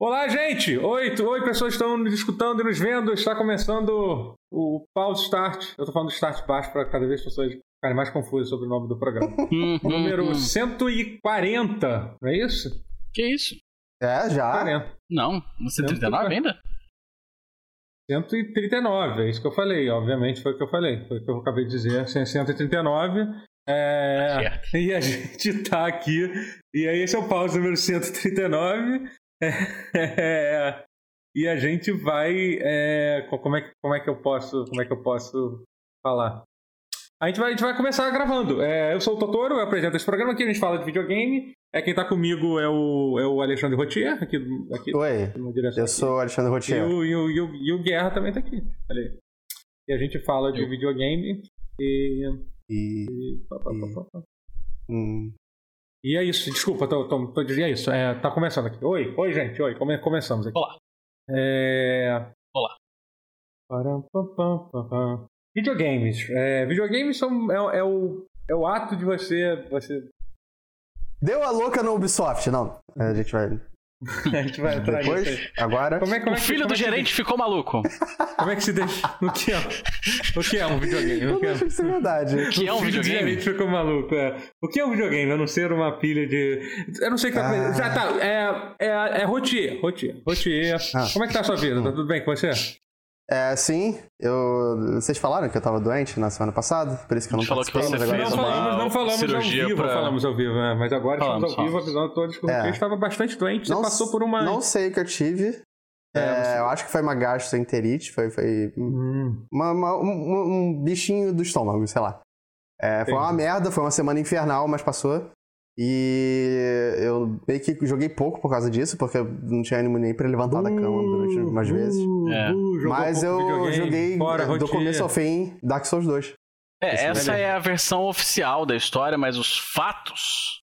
Olá, gente! Oi, tu- oi, pessoas que estão nos escutando e nos vendo. Está começando o Pause Start. Eu tô falando do Start baixo para cada vez as pessoas ficarem mais confusas sobre o nome do programa. Número hum, hum. 140, não é isso? Que isso? É, já. 40. Não, você 39 ainda? 139, é isso que eu falei. Obviamente foi o que eu falei. Foi o que eu acabei de dizer. 139. É, Certo. e a gente tá aqui. E aí, esse é o pause número 139. É, e a gente vai. é, co- como, é, que- como é que eu posso. Como é que eu posso falar? A gente vai, a gente vai começar gravando. É, eu sou o Totoro, eu apresento esse programa aqui, a gente fala de videogame. É, quem tá comigo é o, é o Alexandre Rotier, aqui, aqui Oi, eu sou o Alexandre E Rotier. o, e, o, e, o, e o Guerra também tá aqui. Olha. E a gente fala de videogame. E. E. E, pá, pá, pá, pá, pá. hum, E é isso, desculpa, tô, tô, tô dizendo é isso. É, tá começando aqui. Oi, oi, gente, oi, come- começamos aqui. Olá. É... Olá. Param, pam, pam, pam, pam. Videogames. É, videogames são, é, é o, é o ato de você. você... Deu a louca no Ubisoft, não. A gente vai. A gente vai entrar nisso aí. Depois, agora. Como é, como O é que- filho do é gerente ficou maluco. Como é que se deixa. O que é, o que é um videogame? O Eu que é? isso é verdade. Que é um O filho do videogame? gerente ficou maluco, é. O que é um videogame? A não ser uma pilha de. Eu não sei o que tá Ah. Já tá. É, é, é rotier. Rotier. Rotier. Ah. Como é que tá a sua vida? Tá tudo bem com você? É, sim, eu. Vocês falaram que eu tava doente na semana passada, por isso que eu não falou que participei, você mas agora fez tô uma- não falamos cirurgia ao vivo, pra- falamos ao vivo, né? Mas agora Falamos, estamos ao vivo avisando todos que o É. Estava bastante doente. Você Não passou por uma. Não sei o que eu tive. É, É, eu acho que foi uma gastroenterite, foi, foi Hum, uma- uma- um, um bichinho do estômago, sei lá. É, foi uma merda, foi uma semana infernal, mas passou. E eu meio que joguei pouco por causa disso, porque eu não tinha ânimo nem pra levantar da cama durante umas vezes. É. uh, Mas eu joguei fora, do rotier. começo ao fim Dark Souls 2. É, Esse essa velho. é a versão oficial da história, mas os fatos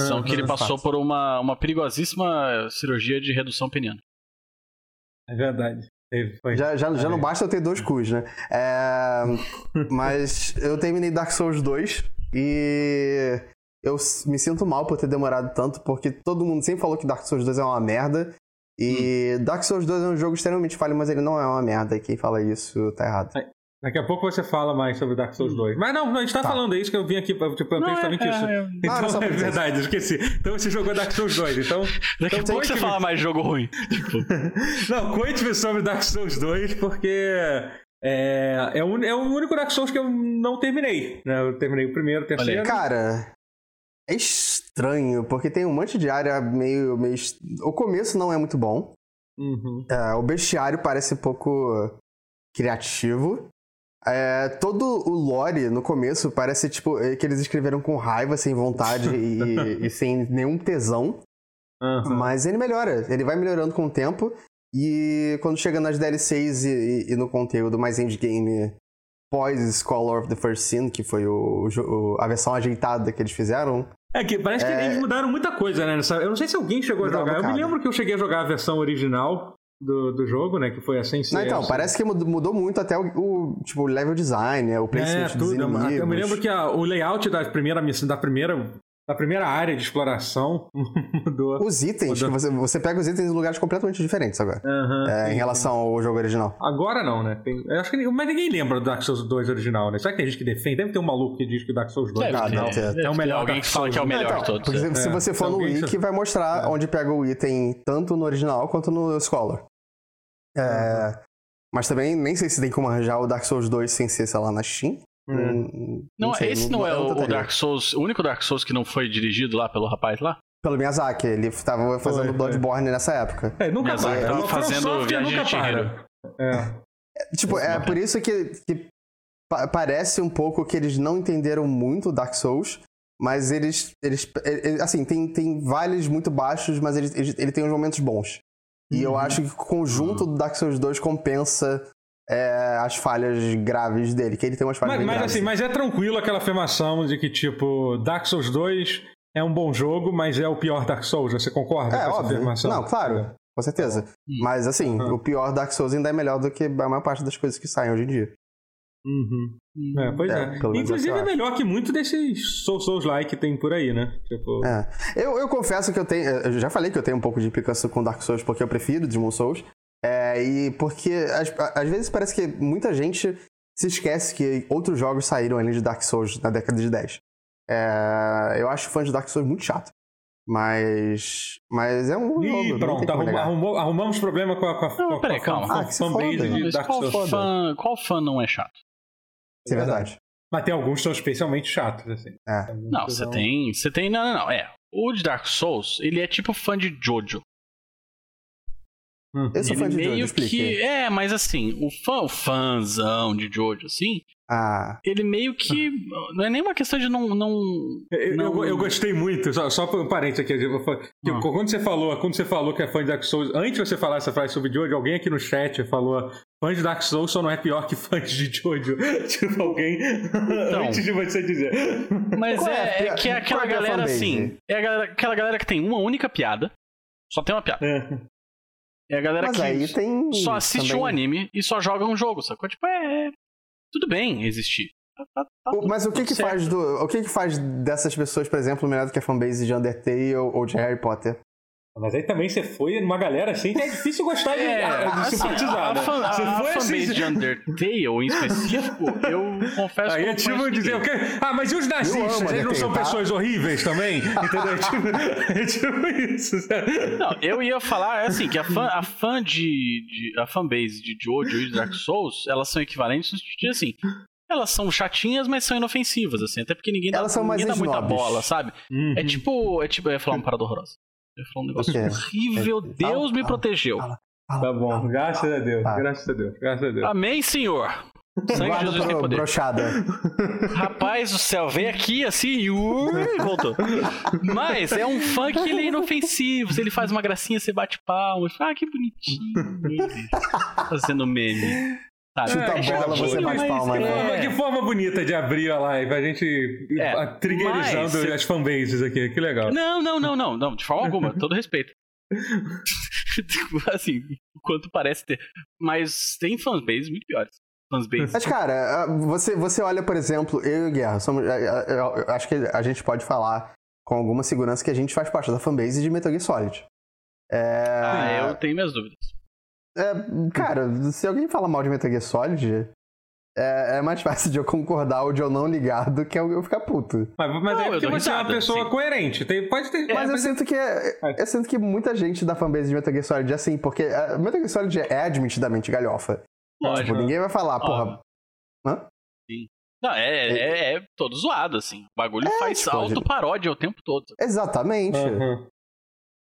são que ele passou fatos. por uma, uma perigosíssima cirurgia de redução peniana. É verdade. Foi. Já, já, já É. não basta eu ter dois cus, né? É, mas eu terminei Dark Souls 2 e eu me sinto mal por ter demorado tanto, porque todo mundo sempre falou que Dark Souls 2 é uma merda. E Dark Souls 2 é um jogo extremamente falho, mas ele não é uma merda. E quem fala isso tá errado. Daqui a pouco você fala mais sobre Dark Souls 2. Mas não, não, a gente tá, Tá. falando, é isso que eu vim aqui pra te perguntar justamente isso. é, Então, era só pra é verdade, eu esqueci. Então você jogou Dark Souls 2. Então, Daqui a então pouco você conte-me- fala mais de jogo ruim. Tipo, Não, conte-me sobre Dark Souls 2, porque é, é, o, é o único Dark Souls que eu não terminei. Né? Eu terminei o primeiro, o terceiro. Cara, é estranho, porque tem um monte de área meio. meio... O começo não é muito bom. Uhum. É, o bestiário parece um pouco criativo. É, todo o lore no começo parece tipo é, que eles escreveram com raiva, sem vontade e, e sem nenhum tesão. Aham. Mas ele melhora, ele vai melhorando com o tempo. E quando chega nas DLCs e, e- e no conteúdo mais endgame pós Scholar of the First Sin, que foi o, o- a versão ajeitada que eles fizeram, É que parece que É. eles mudaram muita coisa, né? Eu não sei se alguém chegou a jogar. Eu me lembro que eu cheguei a jogar a versão original do, do jogo, né? Que foi a sem. Não, então, parece que mudou, muito até o, o, tipo, level design, né, o É, placement dos tudo. Eu, inimigos. eu me lembro que a- o layout da primeira missão, da primeira, da primeira área de exploração mudou. Os itens, Mudou. que você, você pega os itens em lugares completamente diferentes agora. Aham, é, sim, em sim. relação ao jogo original. Agora não, né? Tem- eu acho que, mas ninguém lembra do Dark Souls 2 original, né? Será que tem gente que defende? Deve ter um maluco que diz que o Dark Souls 2 Deve Ah, não, Deve é o melhor Alguém que fala que é o melhor Então, de todos. porque é. se, É, você for se no wiki, vai mostrar É. onde pega o item tanto no original quanto no Scholar. É, Mas também nem sei se tem como arranjar o Dark Souls 2 sem ser, sei lá, na Steam. Hum. Hum, Não, sei, esse não é eu o, o. Dark Souls, o único Dark Souls que não foi dirigido lá pelo rapaz lá? Pelo Miyazaki, ele tava fazendo Foi, Bloodborne nessa época. É, nunca Miyazaki para. tava fazendo Viagem nunca de para. É. Tipo, é por isso que, que pa- parece um pouco que eles não entenderam muito o Dark Souls, mas eles, eles ele- ele- assim, tem, tem vales muito baixos, mas ele, ele, ele tem uns momentos bons. E eu Uhum. acho que o conjunto do Dark Souls 2 compensa é, as falhas graves dele, que ele tem umas falhas Mas, bem mas, graves. assim, mas é tranquilo aquela afirmação de que, tipo, Dark Souls 2 é um bom jogo, mas é o pior Dark Souls. Você concorda é, com essa óbvio. afirmação? Não, claro, com certeza. Hum. Mas assim, Uhum. o pior Dark Souls ainda é melhor do que a maior parte das coisas que saem hoje em dia. Uhum. É, pois é. É, menos Inclusive é é melhor que muito desses Souls Souls like que tem por aí, né? Tipo, É. Eu, eu confesso que eu tenho. Eu já falei que eu tenho um pouco de implicância com Dark Souls porque eu prefiro Demon Souls. É, e porque às, às vezes parece que muita gente se esquece que outros jogos saíram além de Dark Souls na década de 10. É, eu acho fã de Dark Souls muito chato. Mas. Mas é um jogo. Ih, não tem pronto, como arrumou- arrumamos, problema com a, com a, Não, com peraí, com calma. Ah, fanbase foda. de Mas Dark qual Souls. fã, qual fã não é chato? Isso é verdade. Mas tem alguns que são especialmente chatos, assim. É. Não, você são- tem. Você tem. Não, não, não. É. O de Dark Souls, ele é tipo fã de Jojo. Hum. Eu sou ele fã de Jojo, meio explique. que. É, mas assim, o fã, o fãzão de Jojo, assim, Ah. ele meio que. Não é nem uma questão de não. não Eu, não- eu, eu gostei muito, só, só um parênteses aqui. eu vou- que Ah. Quando você falou, quando você falou que é fã de Dark Souls, antes de você falar essa frase sobre Jojo, alguém aqui no chat falou: fã de Dark Souls só não é pior que fã de Jojo. tipo, alguém. antes de você dizer. Mas é é, é pia- que é aquela é a galera assim. É galera- aquela galera que tem uma única piada. Só tem uma piada. É. É a galera Mas que aí tem. só assiste também- um anime e só joga um jogo, sacou? Tipo, é. Tudo bem existir. Tá- tá- tá O- Mas o que que certo. faz do, o que que faz dessas pessoas, por exemplo, melhor do que a fanbase de Undertale ou de Harry Potter? Mas aí também você foi numa galera assim que é difícil gostar de, É, de simpatizar, a, né? fan, a, Você a foi fanbase assim. de Undertale em específico, eu confesso Aí que eu é tipo dizer, quê? ah, mas e os nazistas? Eles não são tá? pessoas horríveis também? Entendeu? tipo, é tipo isso. sabe? Não, eu ia falar assim, que a fã, a fã de, de- a fanbase de Jojo e de Dark Souls, elas são equivalentes no sentido assim, elas são chatinhas, mas são inofensivas, assim, até porque ninguém dá, Elas são mais ninguém dá muita bola, sabe? Uhum. É tipo, é tipo, eu ia falar uma parada horrorosa. Ia falar um negócio O quê? horrível, É, Deus fala, me fala, protegeu. fala. Tá bom, graças a Deus, Tá. graças a Deus, graças a Deus. Amém, Senhor. Sangue de Jesus tem poder. brochada. Rapaz do céu, veio aqui assim e ui, voltou. Mas é um fã que ele é inofensivo. Se ele faz uma gracinha, você bate palmas. Ah, que bonitinho. ele Fazendo meme. Sabe? Chuta a É bola, você chatinho, bate mas palma, é- né? Forma- Que forma bonita de abrir a live, a gente É, triggerizando mas- as fanbases aqui, que legal. Não, não, não, não, não, de forma alguma, todo respeito. assim, quanto parece ter. Mas tem fanbases muito piores. Fanbases. Mas, cara, você, você olha, por exemplo, eu e o Guerra, somos, eu- eu- eu acho que a gente pode falar com alguma segurança que a gente faz parte da fanbase de Metal Gear Solid. É, Ah, eu tenho minhas dúvidas. É, cara, se alguém fala mal de Metal Gear Solid, é, é mais fácil de eu concordar ou de eu não ligar do que eu eu ficar puto. Mas, mas Não, é eu porque você é uma pessoa sim. coerente. Tem, pode ter. mas eu mas- sinto que é- eu sinto que muita gente da fanbase de Metal Gear Solid é assim, porque é, Metal Gear Solid é admitidamente galhofa. Lógico. Tipo, ninguém vai falar, porra. Óbvio. Hã? Sim. Não, é, é, é todo zoado, assim. O bagulho É, faz tipo, auto-paródia o tempo todo. Exatamente. Uhum.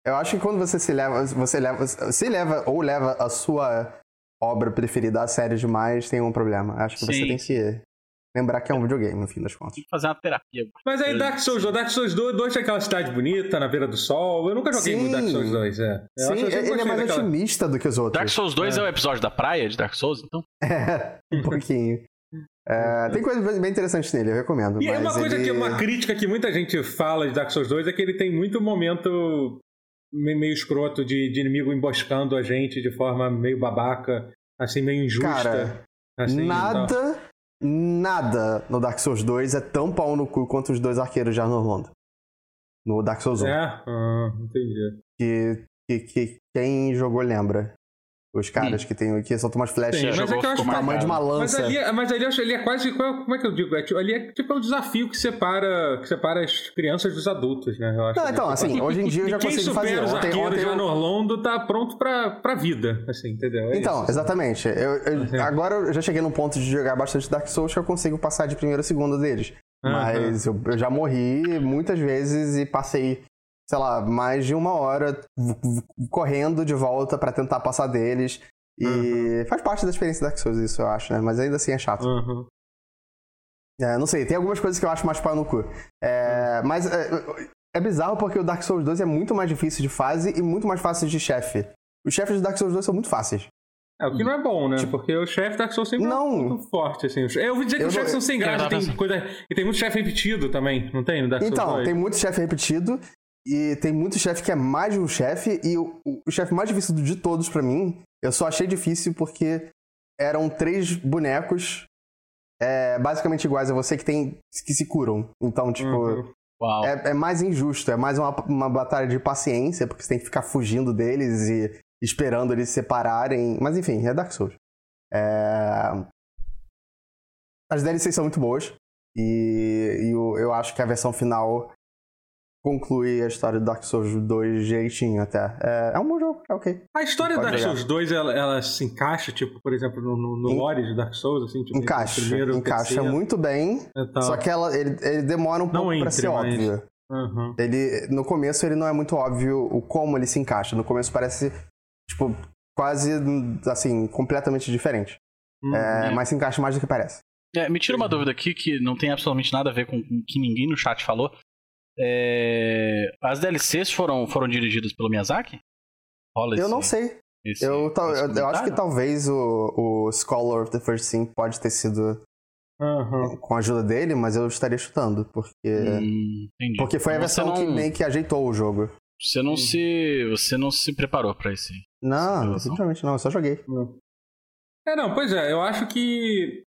Eu acho que quando você se leva, você leva, se leva ou leva a sua obra preferida a sério demais, tem um problema. Acho que você Sim. tem que lembrar que é um videogame, no fim das contas. Tem que fazer uma terapia. Mas aí Dark Souls, Dark Souls 2, 2 tem aquela cidade bonita na beira do sol. Eu nunca joguei Sim. muito Dark Souls 2, é. Eu Sim, ele é mais daquela- otimista do que os outros. Dark Souls 2 é. o episódio da praia de Dark Souls, então? É, um pouquinho. É, tem coisas bem interessantes nele, eu recomendo. E é uma coisa ele... que uma crítica que muita gente fala de Dark Souls 2 é que ele tem muito momento me- meio escroto de, de inimigo emboscando a gente de forma meio babaca, assim, meio injusta. Cara, assim, nada, nada no Dark Souls 2 é tão pau no cu quanto os dois arqueiros de Arnold London. No Dark Souls 1. É? Ah, entendi. Que, que, que quem jogou lembra. Os caras que tem que soltam umas flechas Sim, mas é que eu acho tamanho de uma Mas lança. ali, é- mas ali eu acho ali é quase. qual- Como é que eu digo? É, tipo, ali é tipo é um desafio que separa, que separa as crianças dos adultos, né? Eu acho, Não, né? então, Tipo, assim, hoje em dia eu já consigo fazer. os Ontem, ontem de eu... Anorlondo tá pronto pra, pra vida, assim, entendeu? É Então, isso. exatamente. Eu, eu- Sim. agora eu já cheguei num ponto de jogar bastante Dark Souls que eu consigo passar de primeiro a segundo deles. Aham. Mas eu, eu já morri muitas vezes e passei, sei lá, mais de uma hora correndo de volta pra tentar passar deles. E Uhum. faz parte da experiência Dark Souls isso, eu acho, né? Mas ainda assim é chato. Uhum. É, não sei, tem algumas coisas que eu acho mais pau no cu. É, mas é, é bizarro porque o Dark Souls 2 é muito mais difícil de fase e muito mais fácil de chefe. Os chefes do Dark Souls 2 são muito fáceis. É, o que não é bom, né? Porque o chefe Dark Souls sempre Tipo, Não. é muito forte, assim. Eu ouvi dizer que Eu os chefes não- são sem graça, tem coisa. E tem muito chefe repetido também, não tem? No Dark Souls Então, 2? tem muito chefe repetido e tem muito chefe que é mais de um chefe e o, o chefe mais difícil de todos pra mim, eu só achei difícil porque eram três bonecos é, basicamente iguais a você que tem que se curam. Então, tipo, Uhum. É, é mais injusto, é mais uma, uma batalha de paciência, porque você tem que ficar fugindo deles e esperando eles se separarem. Mas enfim, é Dark Souls. É... As DLCs são muito boas. E, e eu, eu acho que a versão final conclui a história do Dark Souls 2 jeitinho até. É, é um bom jogo, é ok. A história do Dark jogar. Souls 2, ela, ela se encaixa, tipo, por exemplo, no, no, no lore de Dark Souls, assim, tipo, Encaixa, primeiro, o encaixa terceiro muito bem. e tal. Só que ela, ele, ele demora um Não pouco pra entre, ser mas- óbvio. Uhum. Ele, no começo ele não é muito óbvio o como ele se encaixa. No começo parece, tipo, quase, assim, completamente diferente. Uhum. É, mas se encaixa mais do que parece. É, me tira uma dúvida aqui que não tem absolutamente nada a ver com o que ninguém no chat falou. É, As DLCs foram, foram dirigidas pelo Miyazaki? Rola Eu esse- não sei. esse- Eu, tal- esse eu, eu acho que talvez o, o Scholar of the First Sin pode ter sido Uhum. com a ajuda dele, mas eu estaria chutando, porque. Hum, entendi. Porque foi a versão que não- meio que ajeitou o jogo. Você não se. Você não se preparou pra esse. Não, simplesmente não, eu só joguei. É, não, pois é, eu acho que.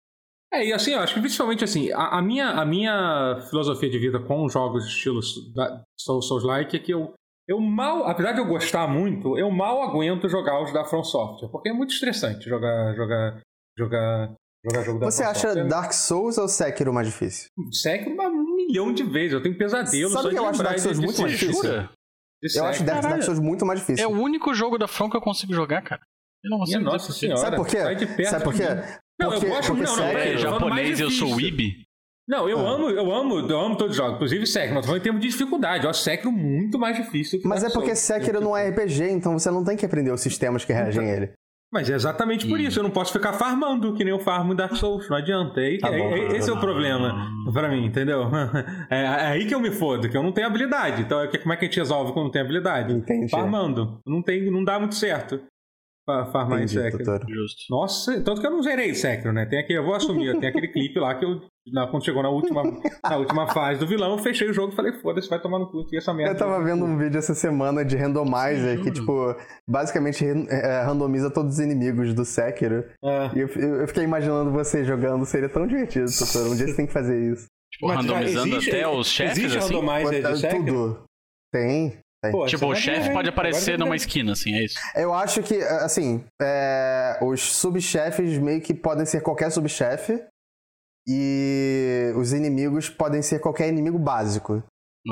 É, e assim, eu acho que principalmente assim, a, a minha, a minha filosofia de vida com jogos estilo da- Soul- Souls-like é que eu, eu mal, apesar de eu gostar muito, eu mal aguento jogar os da From Software, porque é muito estressante jogar, jogar, jogar, jogar jogo da Você From acha Software. Dark Souls ou Sekiro mais difícil? Sekiro um milhão de vezes, eu tenho pesadelo Sabe só que eu acho Dark Souls muito mais difícil? Jura? Eu acho. Dark, Dark. Souls muito mais É difícil. o único jogo da From que eu consigo jogar, cara. Eu não Minha consigo. nossa senhora. Sabe por quê? Sai de perto Sabe por quê? Não, Porque- eu gosto porque não, não, peraí, É mais japonês e eu sou difícil. Ibi. Não, eu Ah. amo, eu amo, eu amo todos os jogos, inclusive Sekiro, mas tô falando em termos de dificuldade. Eu acho Sekiro muito mais difícil que Mas é porque. Sekiro não é RPG, então você não tem que aprender os sistemas que reagem a ele. Mas é exatamente por Hum. isso, eu não posso ficar farmando que nem eu farmo em Dark Souls, não adianta. É aí Tá bom, é- tá esse é o bom. problema pra mim, entendeu? É, é aí que eu me fodo, que eu não tenho habilidade. Então é que- como é que a gente resolve quando não tem habilidade? Entendi. Farmando. Não, tem, não dá muito certo fa- farmar em Entendi, Sekiro. Totoro. Justo. Nossa, tanto que eu não zerei Sekiro, né? Tem aqui, eu vou assumir, tem aquele clipe lá que eu, na- quando chegou na última, na última fase do vilão, eu fechei o jogo e falei, foda-se, vai tomar no cu, enfia essa merda. Eu tava vendo um vídeo essa semana de randomizer que, tipo, basicamente ran- é, randomiza todos os inimigos do Sekiro. É. E eu, eu- fiquei imaginando você jogando, seria tão divertido, Totoro. Um dia você tem que fazer isso. Tipo, Mas randomizando existe- até os chefes, Existe assim. randomizer de Sekiro? Tudo. Tem. Pô, Tipo, você o chefe pode aparecer numa esquina, assim, é isso. Eu acho que, assim, é, os subchefes meio que podem ser qualquer subchefe. E os inimigos podem ser qualquer inimigo básico.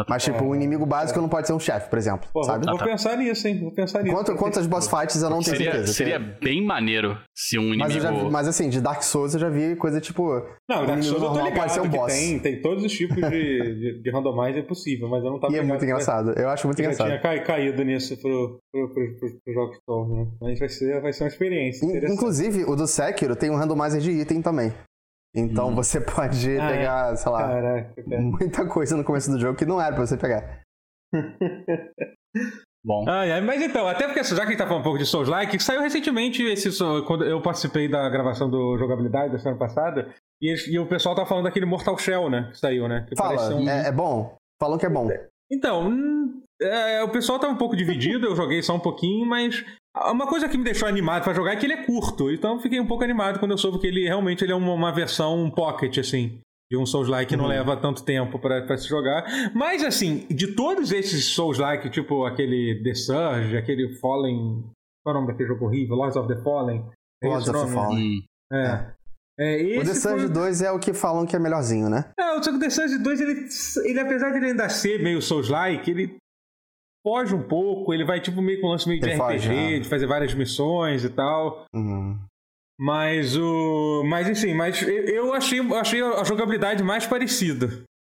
Mas, tipo, um inimigo básico não pode ser um chefe, por exemplo. Pô, sabe? vou, Ah, tá. pensar nisso, hein? Vou pensar nisso. Quanto, quantas boss fights eu não tenho Seria, certeza. seria bem maneiro se um Mas, inimigo. já, mas assim, de Dark Souls eu já vi coisa tipo. Não, um Dark Souls eu tô ligado pode ser um boss. tem, tem todos os tipos de, de, de randomizer possível, mas eu não tava E é muito engraçado. Eu acho muito Eu já engraçado. tinha cai- caído nisso pro, pro, pro, pro, pro jogo Souls, né? Mas vai ser, vai ser uma experiência In- interessante. Inclusive, o do Sekiro tem um randomizer de item também. Então Hum. você pode Ah, é? pegar, sei lá, Caraca, cara. muita coisa no começo do jogo que não era pra você pegar. Bom. Ai, ai, mas então, até porque já que a gente tá falando um pouco de Souls-like, que saiu recentemente esse quando eu participei da gravação do jogabilidade da semana passada, e, e o pessoal tá falando daquele Mortal Shell, né? Que saiu, né? Que Fala, um- é, é bom? Falam que é bom. Então, hum, é, o pessoal tá um pouco dividido, eu joguei só um pouquinho, mas uma coisa que me deixou animado pra jogar é que ele é curto, então fiquei um pouco animado quando eu soube que ele realmente ele é uma, uma versão pocket, assim, de um Souls-like que não Uhum. leva tanto tempo pra, pra se jogar. Mas, assim, de todos esses Souls-like, tipo aquele The Surge, aquele Fallen... Qual é o nome daquele jogo horrível? Lords of the Fallen? É Lords of the? Fallen. Hum. É. É, O The Surge foi- 2 é o que falam que é melhorzinho, né? é, o The Surge 2, ele, ele, apesar de ele ainda ser meio Souls-like, ele foge um pouco, ele vai tipo meio com um lance meio de Ele RPG, foge, né? de fazer várias missões e tal. Uhum. Mas o. Mas enfim, mas eu, achei, achei a jogabilidade mais parecida.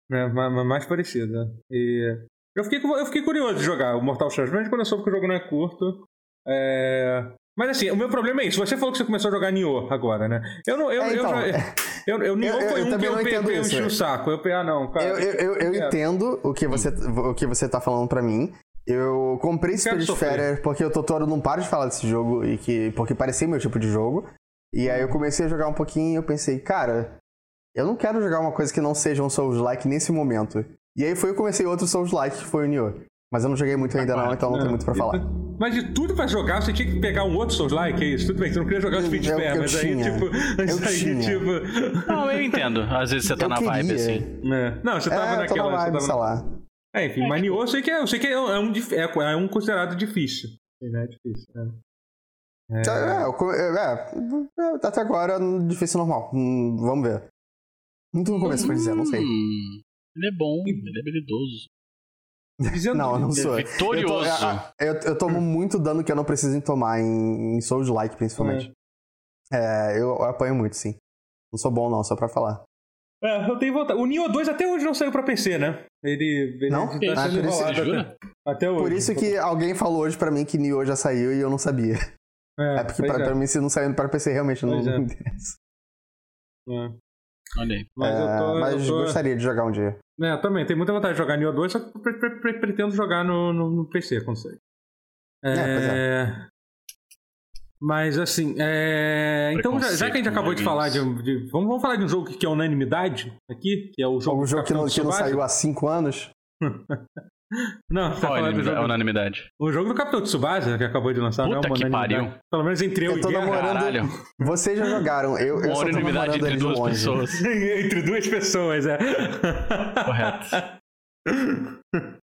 Né? Ma- ma- Mais parecida. E eu fiquei, eu fiquei curioso de jogar o Mortal Kombat, mas quando eu soube que o jogo não é curto. É... Mas assim, o meu problema é isso. Você falou que você começou a jogar Nioh agora, né? Eu não. Eu, É, então, eu, eu, eu, Nioh eu- foi um que eu entendo eu enchi o saco. Eu ah, não, cara. Eu, eu, eu, quero. entendo o que, você, o que você tá falando pra mim. Eu comprei Spirit. Fighter porque o Totoro não para de falar desse jogo e que porque parecia meu tipo de jogo. E aí eu comecei a jogar um pouquinho e eu pensei, cara, eu não quero jogar uma coisa que não seja um Souls-like nesse momento. E aí foi eu comecei outro Souls-like, que foi o Nioh. Mas eu não joguei muito ainda não, então não tem muito pra falar. Mas de tudo pra jogar, você tinha que pegar um outro Souls-like, é isso? Tudo bem, você não queria jogar o Speed Eu- Fair, eu mas aí, tinha. tipo. Mas Eu aí, tinha. tipo. Não, eu entendo. Às vezes você tá Eu na vibe, queria. assim. né? Não, você tava É, eu tô naquela. na você vibe, tava sei lá. É, enfim, mas Nioh eu sei que é, eu sei que é um, é um, é, é um considerado difícil. Né? É difícil. né? É, eu co- é, é, até agora, difícil normal. Hum, vamos ver. Muito no começo, por dizer, não sei. Hum, ele é bom, ele é habilidoso. Dizendo- Não, eu não Ele sou. é vitorioso. Eu, tô- eu, eu tomo muito dano que eu não preciso tomar em, em Souls-like, principalmente. É, eu apanho muito, sim. Não sou bom, não, só pra falar. É, eu tenho vontade. O Nioh 2 até hoje não saiu pra PC, né? Ele, ele Não? tá Ah, sendo por isso- enrolado até, até hoje. Por isso que alguém falou hoje pra mim que Nioh já saiu e eu não sabia. É, porque pois pra, é, pra mim, se não saindo pra PC, realmente não, é. interessa. é. Olha aí. Mas eu É, tô. mas eu tô... gostaria de jogar um dia. É, eu também, tenho muita vontade de jogar Nioh 2, só que eu pre- pre- pre- pretendo jogar no, no, no PC quando sair. É, pois Mas assim, é... então já, já que a gente acabou de falar de, de- vamos, vamos falar de um jogo que é unanimidade aqui, que é o jogo Um do jogo que não, que não saiu há 5 anos. Não, você tá é falando do jogo, unanimidade? o jogo do Capitão Tsubasa, que acabou de lançar, não é Puta uma que. Pelo menos entre eu, Eu tô e Guerra. namorando- Caralho. Vocês já jogaram. Eu, eu Uma só tô unanimidade namorando entre duas longe. pessoas. entre duas pessoas, é. Correto.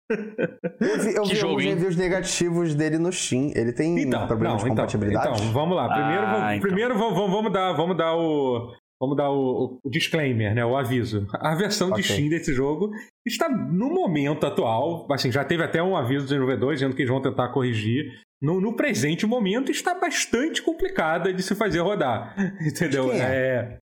Eu vi, alguns reviews negativos dele no Steam. Ele tem Então, problemas não, de então, compatibilidade? então, vamos lá. Primeiro, Ah, vamos, então. primeiro vamos, vamos- vamos dar, vamos dar o, vamos dar o, o disclaimer, né? O aviso. A versão de Ok. Steam desse jogo está no momento atual, assim, já teve até um aviso dos desenvolvedores dizendo que eles vão tentar corrigir. No, no presente momento está bastante complicada de se fazer rodar, entendeu? Quem é? é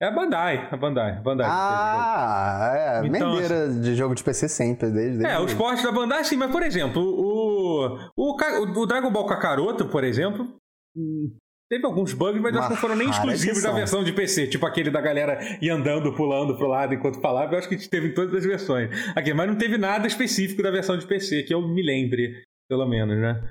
é a Bandai, a Bandai, a Bandai. Ah, é. Então, Mendeira de jogo de PC sempre. Desde, desde É, os portes da Bandai, sim, mas por exemplo, o, o, o Dragon Ball Kakaroto, por exemplo, hum, teve alguns bugs, mas acho que não foram nem exclusivos da versão de PC, tipo aquele da galera ir andando, pulando pro lado enquanto falava, eu acho que teve em todas as versões. Aqui, mas não teve nada específico da versão de PC, que eu me lembre, pelo menos, né?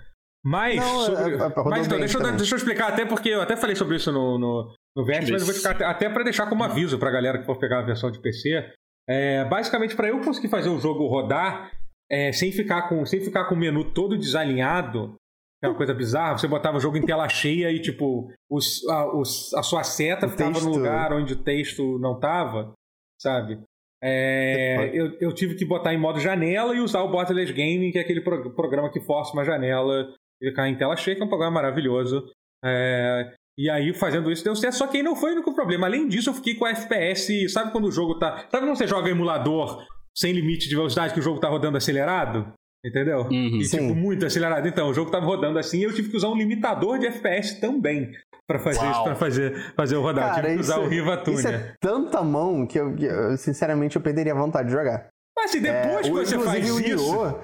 Mas, Não, sobre... é- é- rodou mas então, deixa, eu, deixa eu explicar até porque eu até falei sobre isso no, no, no Vértice, mas eu vou ficar até, para deixar como aviso pra galera que for pegar a versão de PC. É, basicamente, para eu conseguir fazer o jogo rodar é, sem, ficar com, sem ficar com o menu todo desalinhado, que é uma coisa bizarra, você botava o jogo em tela cheia e, tipo, os, a, os- a sua seta O ficava texto- no lugar onde o texto não tava, sabe? É, eu, eu tive que botar em modo janela e usar o Borderless Gaming, que é aquele pro- programa que força uma janela e ficar em tela cheia, que é um programa maravilhoso. É, e aí, fazendo isso, deu certo. Só que aí não foi o único problema. Além disso, eu fiquei com FPS. Sabe quando o jogo tá. Sabe quando você joga emulador sem limite de velocidade, que o jogo tá rodando acelerado? Entendeu? Uhum. E, Sim. tipo, muito acelerado. Então, o jogo tava rodando assim e eu tive que usar um limitador de FPS também pra fazer Uau. isso, pra fazer, fazer o rodar. Cara, tive que usar isso- o Riva Isso Tuner. é tanta mão que eu, eu, sinceramente, eu perderia a vontade de jogar. Mas assim, depois É, que você faz isso.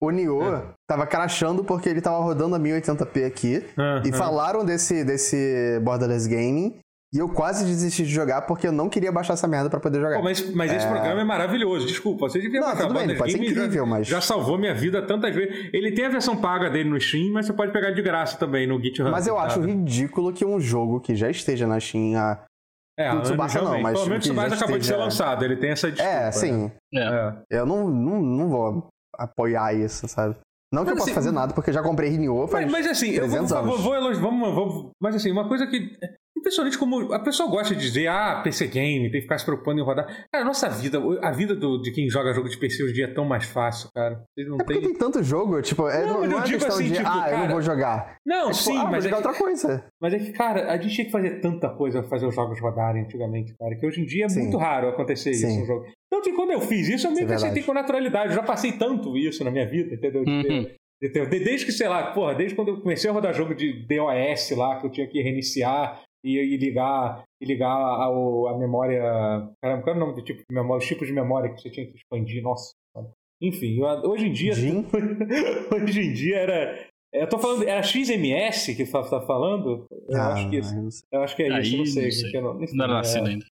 O Nioh tava crashando porque ele tava rodando a 1080p aqui. Ah, E ah. falaram desse, desse Borderless Gaming. E eu quase desisti de jogar porque eu não queria baixar essa merda pra poder jogar. Pô, mas, mas esse programa é maravilhoso, desculpa. Você devia Não, baixar. tudo bem, pode ser Game já- incrível, mas- Já salvou minha vida tantas vezes. Ele tem a versão paga dele no Steam, mas você pode pegar de graça também no GitHub. Mas eu acho ridículo que um jogo que já esteja na Steam há É, o anos, Tsubasa não, mas Pelo menos o Tsubasa acabou de ser esteja- lançado, ele tem essa desculpa. É, sim. É. né? É. Eu não, não, não vou apoiar isso, sabe? Não que Mas eu possa assim, fazer nada, porque eu já comprei Nioh faz Mas, mas assim, eu vou, 300 vou, anos. vou, elogi- vamos, vamos, mas assim, uma coisa que. Impressionante como a pessoa gosta de dizer, ah, PC Game, tem que ficar se preocupando em rodar. Cara, a nossa vida, a vida do- de quem joga jogo de PC hoje em dia é tão mais fácil, cara. Vocês não É porque têm. tem tanto jogo, tipo, é, Não, não, não eu é digo questão assim, de, tipo, ah, eu cara- não vou jogar. Não, É, tipo, sim, ah, vou mas é, jogar que, outra coisa. mas é que, cara, a gente tinha que fazer tanta coisa pra fazer os jogos rodarem antigamente, cara, que hoje em dia é Sim. muito raro acontecer isso Sim. no jogo. Tanto que quando eu fiz isso, eu meio Isso que é aceitei com naturalidade. Eu já passei tanto isso na minha vida, entendeu? Uhum. de- desde que, sei lá, porra, desde quando eu comecei a rodar jogo de DOS lá, que eu tinha que reiniciar e, e ligar, e ligar a, o- a memória. Caramba, qual era o nome do tipo de memória? Os tipos de memória que você tinha que expandir, nossa. cara. Enfim, eu- hoje em dia. Hoje em dia era. Eu tô falando, era XMS que você tá falando? Eu Ah, acho que isso. eu não sei. Eu acho que é isso, não sei. não sei. eu não, era é- nascido ainda.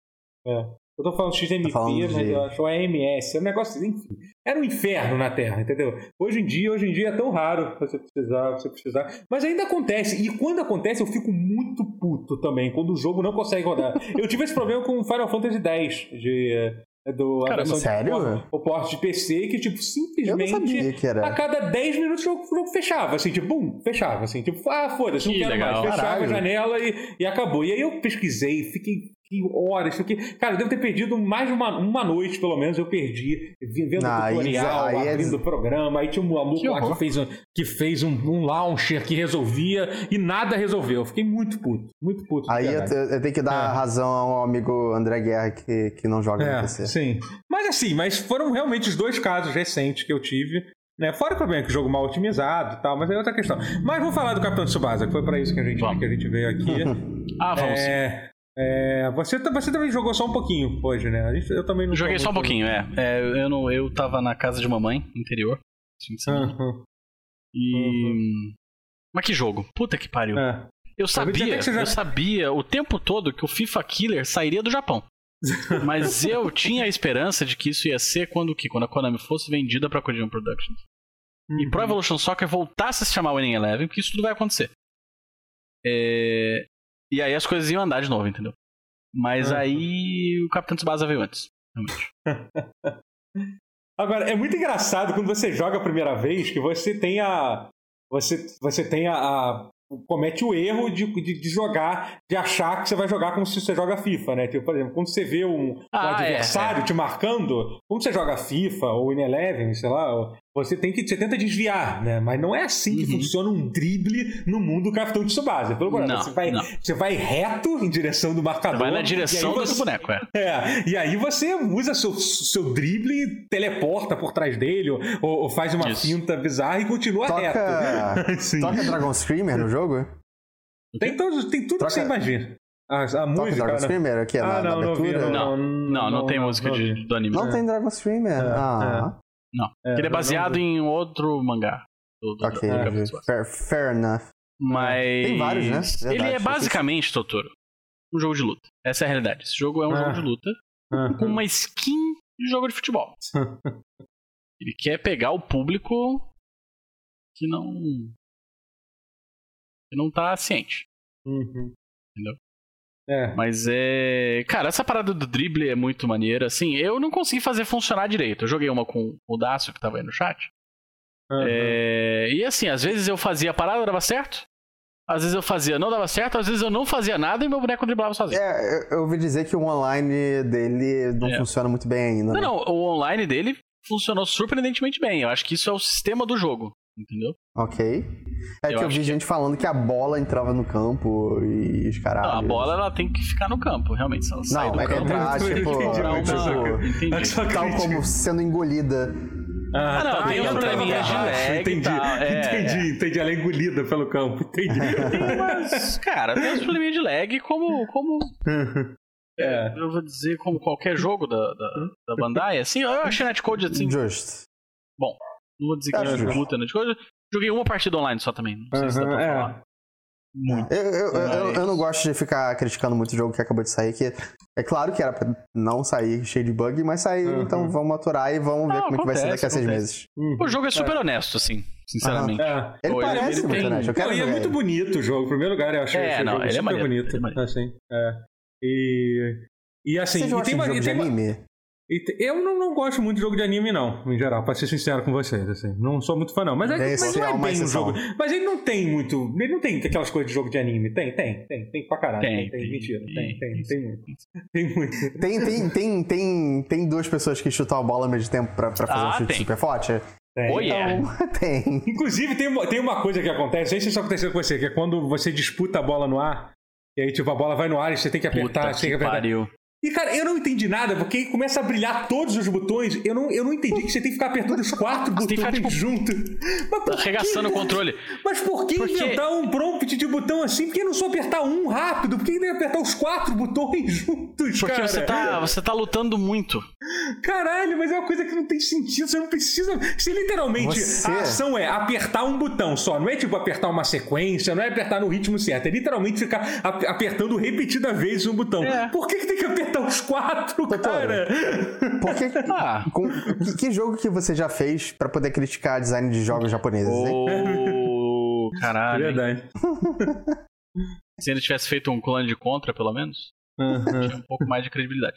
Eu tô falando XMP, Tá mas de- eu acho AMS. É um negócio, enfim. Era um inferno na Terra, entendeu? Hoje em dia, hoje em dia é tão raro você precisar, você precisar. Mas ainda acontece. E quando acontece, eu fico muito puto também, quando o jogo não consegue rodar. eu tive esse problema com Final Fantasy X de, do a Caramba, de sério? por- o porte de PC, que, tipo, simplesmente. sabia que A cada 10 minutos o jogo, o jogo fechava, assim, tipo, bum, fechava, assim, tipo, ah, foda-se, não Que quero legal. mais. Fechava Caralho. a janela e, e acabou. E aí eu pesquisei, fiquei horas, fiquei. Cara, eu devo ter perdido mais de uma, uma noite, pelo menos, eu perdi, vendo Ah, tutorial, aí é abrindo o programa, aí tinha um maluco Que lá que fez, um, que fez um, um launcher que resolvia e nada resolveu. Eu fiquei muito puto, muito puto. Aí eu, eu tenho que dar É. razão ao amigo André Guerra que, que não joga no É, PC. sim. Mas assim, mas foram realmente os dois casos recentes que eu tive. Né? Fora o problema que o jogo mal otimizado e tal, mas é outra questão. Mas vamos falar do Capitão Tsubasa, que foi pra isso que a gente, que a gente veio aqui. Ah, vamos. é, é, você, você também jogou só um pouquinho hoje, né? Eu também não Joguei só um pouquinho, é. É, eu, não, eu tava na casa de mamãe, interior. semana, Aham, E. Mas que jogo? Puta que pariu. é. Eu sabia, você já- eu sabia o tempo todo que o FIFA Killer sairia do Japão. Mas eu tinha a esperança de que isso ia ser quando que quando a Konami fosse vendida pra Kojima Productions. E Uhum. Pro Evolution Soccer voltasse a se chamar Winning Eleven, que isso tudo vai acontecer. É, E aí as coisas iam andar de novo, entendeu? Mas Uhum. aí o Capitão Tsubasa veio antes. realmente. Agora, é muito engraçado quando você joga a primeira vez que você tem a. Você, você tem a. a- comete o erro de, de, de jogar, de achar que você vai jogar como se você joga FIFA, né? Tipo, por exemplo, quando você vê um, um Ah, é, adversário te marcando, quando você joga FIFA ou in Eleven, sei lá, você tem que. Você tenta desviar, né? Mas não é assim que Uhum. funciona um drible no mundo do Capitão de Tsubasa. Pelo contrário, Não, você vai, não. você vai reto em direção do marcador. Vai na direção você- desse boneco, é. é, e aí você usa seu, seu drible teleporta por trás dele, ou, ou faz uma Isso. finta bizarra e continua Toca, reto. Sim. toca Dragon Screamer no jogo? Tem, todos, tem tudo Troca- que você imagina. A, a Toca música. Dragon né? Screamer aqui Ah, na, na não, não vi, abertura? Não, não, não, tem música não de- do anime. Não É, tem Dragon Screamer? É, ah, É, Ele é não- baseado não- em outro mangá. Do, do, ok. do fair, fair enough. Mas. Tem vários, né? Ele Verdade, é basicamente, Totoro, um jogo de luta. Essa é a realidade. Esse jogo é um Ah. jogo de luta Aham. com uma skin de jogo de futebol. Ele quer pegar o público que não. que não tá ciente. Uhum. Entendeu? É. Mas é. Cara, essa parada do drible é muito maneira. Assim, eu não consegui fazer funcionar direito. Eu joguei uma com o Dácio que tava aí no chat. Aham. É, E assim, às vezes eu fazia a parada, dava certo. Às vezes eu fazia, não dava certo. Às vezes eu não fazia nada e meu boneco driblava sozinho. É, eu, eu ouvi dizer que o online dele não É. funciona muito bem ainda. Não, né? não, o online dele funcionou surpreendentemente bem. Eu acho que isso é o sistema do jogo, entendeu? Ok. É Eu que eu vi que- gente falando que a bola entrava no campo e os. Não, a bola ela tem que ficar no campo, realmente. Se ela sai Não, do é campo. entrar, Eu tipo, entendi Não, isso não. Só tal como sendo engolida. Ah, Ah, não, tá, tem uns tava probleminhas de lag e Entendi, é, entendi, entendi. Ela é engolida pelo campo, entendi. Tem umas- cara, tem uns probleminhas de lag como, como é. eu vou dizer, como qualquer jogo da, da, da Bandai. Assim, eu achei netcode assim, Justo. Não vou dizer que Acho é justo. puta netcode. Joguei uma partida online só também, não sei se dá pra é. falar. Muito. Eu, eu, eu, Mas- eu não gosto de ficar criticando muito o jogo que acabou de sair, que é claro que era pra não sair cheio de bug, mas saiu, Uhum. então vamos aturar e vamos ver Não, como é que vai ser acontece, daqui a seis acontece. meses. Uhum. O jogo é super honesto, assim, sinceramente. É. Ele Pô, ele- parece ele muito tem- honesto, eu quero Não, e é ver muito ele. bonito o jogo. Em primeiro lugar, eu achei, É, achei não, ele é super maneiro, bonito. ele é maneiro. assim, é. E, e assim, e tem jogo e tem uma- anime? Eu não, não gosto muito de jogo de anime, não, em geral, pra ser sincero com vocês. Assim. Não sou muito fã, não. Mas, é, Esse mas não é é bem um jogo. Mas ele não tem muito. Ele não tem aquelas coisas de jogo de anime. Tem, tem, tem. Tem pra caralho. Tem, Tem, tem. Mentira. Tem, tem, tem, muito. Tem muito. Tem, tem, tem, tem, tem duas pessoas que chutam a bola ao mesmo tempo pra, pra fazer Ah, um chute tem. super forte? Tem. Oh, yeah. Então, tem. Inclusive, tem uma, tem uma coisa que acontece, não sei se isso aconteceu com você, que é quando você disputa a bola no ar, e aí, tipo, a bola vai no ar e você tem que apertar, Puta você tem que que apertar. pariu. E, cara, eu não entendi nada, porque aí começa a brilhar todos os botões. Eu não, eu não entendi que você tem que ficar apertando os quatro botões que ficar, tipo, junto. Mas por Arregaçando o controle. Mas por que Porque- inventar um prompt de botão assim? Por que não só apertar um rápido? Por que tem que apertar os quatro botões juntos, Porque cara? você tá, você tá lutando muito. Caralho, mas é uma coisa que não tem sentido. Você não precisa. Se literalmente Você- a ação é apertar um botão só, não é tipo apertar uma sequência, não é apertar no ritmo certo, é literalmente ficar ap- apertando repetida vezes um botão. É. Por que, que tem que apertar os quatro, cara? Por que, Ah. com- que, que jogo que você já fez pra poder criticar design de jogos japoneses, hein? Ô, É caralho. hein? verdade. Se ele tivesse feito um clone de contra, pelo menos, Uhum. tinha um pouco mais de credibilidade.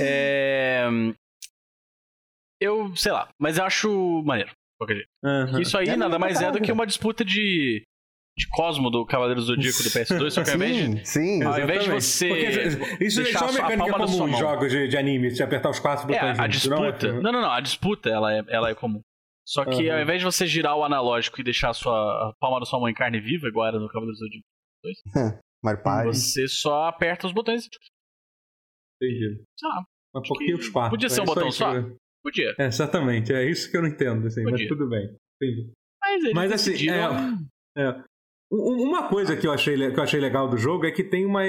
É, eu, sei lá, mas eu acho maneiro. Aham. Isso aí É nada maneiro mais é do que uma disputa de, de Cosmo do Cavaleiro do Zodíaco do PS2, só que ao invés de. Sim, sim. Ao invés de você Porque isso deixar é uma a sua- a mecânica palma da sua comum em mão. jogos de, de anime, de apertar os quatro É, botões. a juntos, não é? disputa. Não, não, não. A disputa ela é, ela é comum. Só que Aham. ao invés de você girar o analógico e deixar a, sua, a palma da sua mão em carne viva, igual era no Cavaleiro do Zodíaco, Mario Party. você só aperta os botões. Entendi. Sei lá, Mas por que os quatro? Podia ser É um botão só? que podia. É, exatamente, é isso que eu não entendo, assim, mas Podia. tudo bem. Entendi. Mas Mas, assim, decidiram- Um- Uma coisa que eu, achei, que eu achei legal do jogo é que tem umas.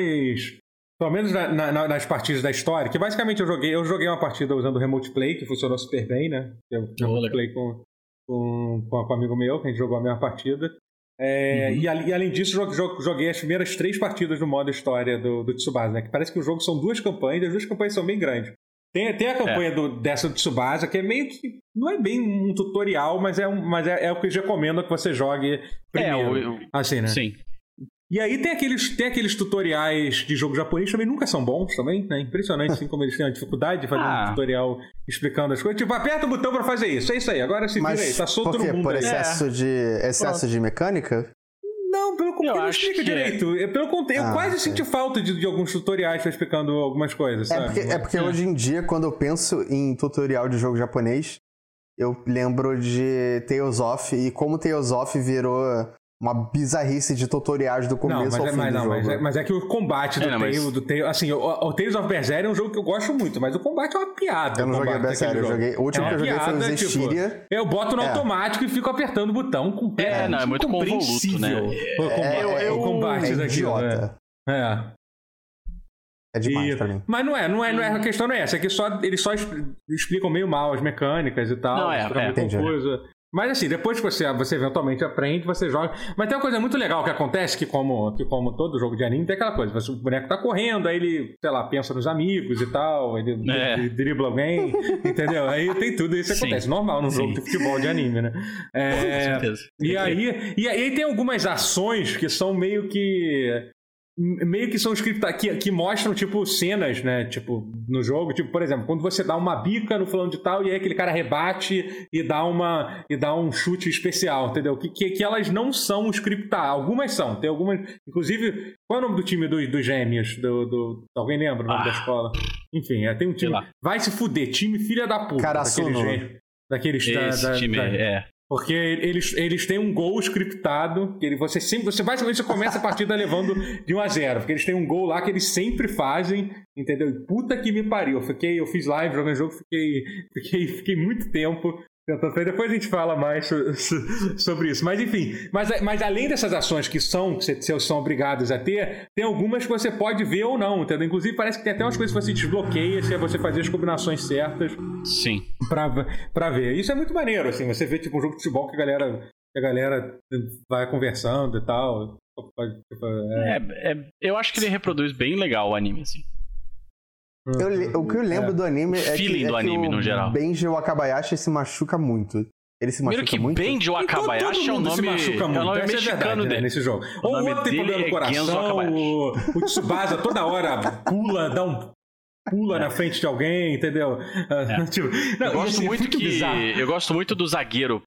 Pelo menos na- na- nas partidas da história, que basicamente eu joguei, eu joguei uma partida usando o Remote Play, que funcionou super bem, né? Eu Oh, Remote legal. Play com, com, com, um amigo meu, que a gente jogou a mesma partida. É, Uhum. e, e além disso, jo- jo- joguei as primeiras três partidas do modo história do, do Tsubasa, né? Que parece que o jogo são duas campanhas, e as duas campanhas são bem grandes. Tem, tem a campanha do, dessa do Tsubasa, que é meio que. Não é bem um tutorial, mas é, um, mas é, é o que eles recomendam que você jogue É, primeiro. o, o- assim, né? sim. E aí tem aqueles, tem aqueles tutoriais de jogo japonês também nunca são bons também, né? Impressionante assim como eles têm a dificuldade de fazer Ah. um tutorial explicando as coisas. Tipo, aperta o botão pra fazer isso. É isso aí. Agora se vira aí. Tá solto por quê? no mundo Por aí. excesso, de, excesso de mecânica? Não, pelo Eu não explica que é. direito. É pelo conte- Eu Ah, quase ok. senti falta de, de alguns tutoriais explicando algumas coisas, É porque, é porque hoje em dia, quando eu penso em tutorial de jogo japonês, eu lembro de Tales of e como Tales of virou uma bizarrice de tutoriais do Não, começo mas ao é, fim mas, do não, jogo. mas, é, mas é que o combate do É, não, mas- Tales, do Tales, assim, o, o Tales of Berseria é um jogo que eu gosto muito, mas o combate é uma piada. Eu não o joguei sério, eu joguei. O último É que eu joguei foi o piada, tipo, Zestiria. Eu boto no É. automático e fico apertando o botão com É, não, é muito convoluto, né? O combate, É, é, o combate é daquilo, idiota. É. É. É demais E- pra mim. Mas não é, não é, não é, a questão não é essa, é que só, eles só explicam meio mal as mecânicas e tal. Não, é, é. confuso. Mas assim, depois que você, você eventualmente aprende, você joga. Mas tem uma coisa muito legal que acontece, que como, que como todo jogo de anime, tem aquela coisa, você- o boneco tá correndo, aí ele, sei lá, pensa nos amigos e tal, ele, É. ele dribla alguém, entendeu? Aí tem tudo isso Sim. acontece, normal num jogo de futebol de anime, né? Com É, certeza. e aí, e aí tem algumas ações que são meio que. Meio que são scriptadas, que, que mostram, tipo, cenas, né? Tipo, no jogo. Tipo, por exemplo, quando você dá uma bica no fulano de tal e aí aquele cara rebate e dá uma e dá um chute especial, entendeu? Que, que, que elas não são scriptadas. Algumas são. Tem algumas. Inclusive, qual é o nome do time dos, dos gêmeos? Do, do, alguém lembra o nome Ah. da escola? Enfim, é, tem um time. Vai se fuder, time filha da puta. Karasuno. Daqueles gêmeos. Daqueles da- Esse da- time da- é. Porque eles, eles têm um gol scriptado, que ele, você sempre, você basicamente você começa a partida levando de 1 a 0, porque eles têm um gol lá que eles sempre fazem, entendeu? E Puta que me pariu. Eu fiquei, eu fiz live jogando jogo, fiquei, fiquei, fiquei muito tempo tentando fazer. Depois a gente fala mais so- so- sobre isso. Mas enfim, mas, mas além dessas ações que são que vocês são obrigados a ter, tem algumas que você pode ver ou não, entendeu? Inclusive parece que tem até umas coisas que você desbloqueia se é você fazer as combinações certas Sim. pra, pra ver. Isso é muito maneiro, assim, você vê tipo um jogo de futebol que a galera, que a galera vai conversando e tal. Tipo, é- É, é- eu acho que ele reproduz bem legal o anime, assim. Eu o que eu lembro É. do anime é que, feeling é do que anime, o no geral. Benji Wakabayashi se machuca muito. Ele se Primeiro machuca que muito. Benji Wakabayashi é um mundo se nome, machuca é muito. nome Essa é a mexicano verdade, né, dele. nesse jogo. O Ou nome outro tem problema no é coração, o, o Tsubasa toda hora pula, dá um pula na frente de alguém, entendeu? Ah, tipo, não, É. Eu gosto é muito que bizarro. eu gosto muito do zagueiro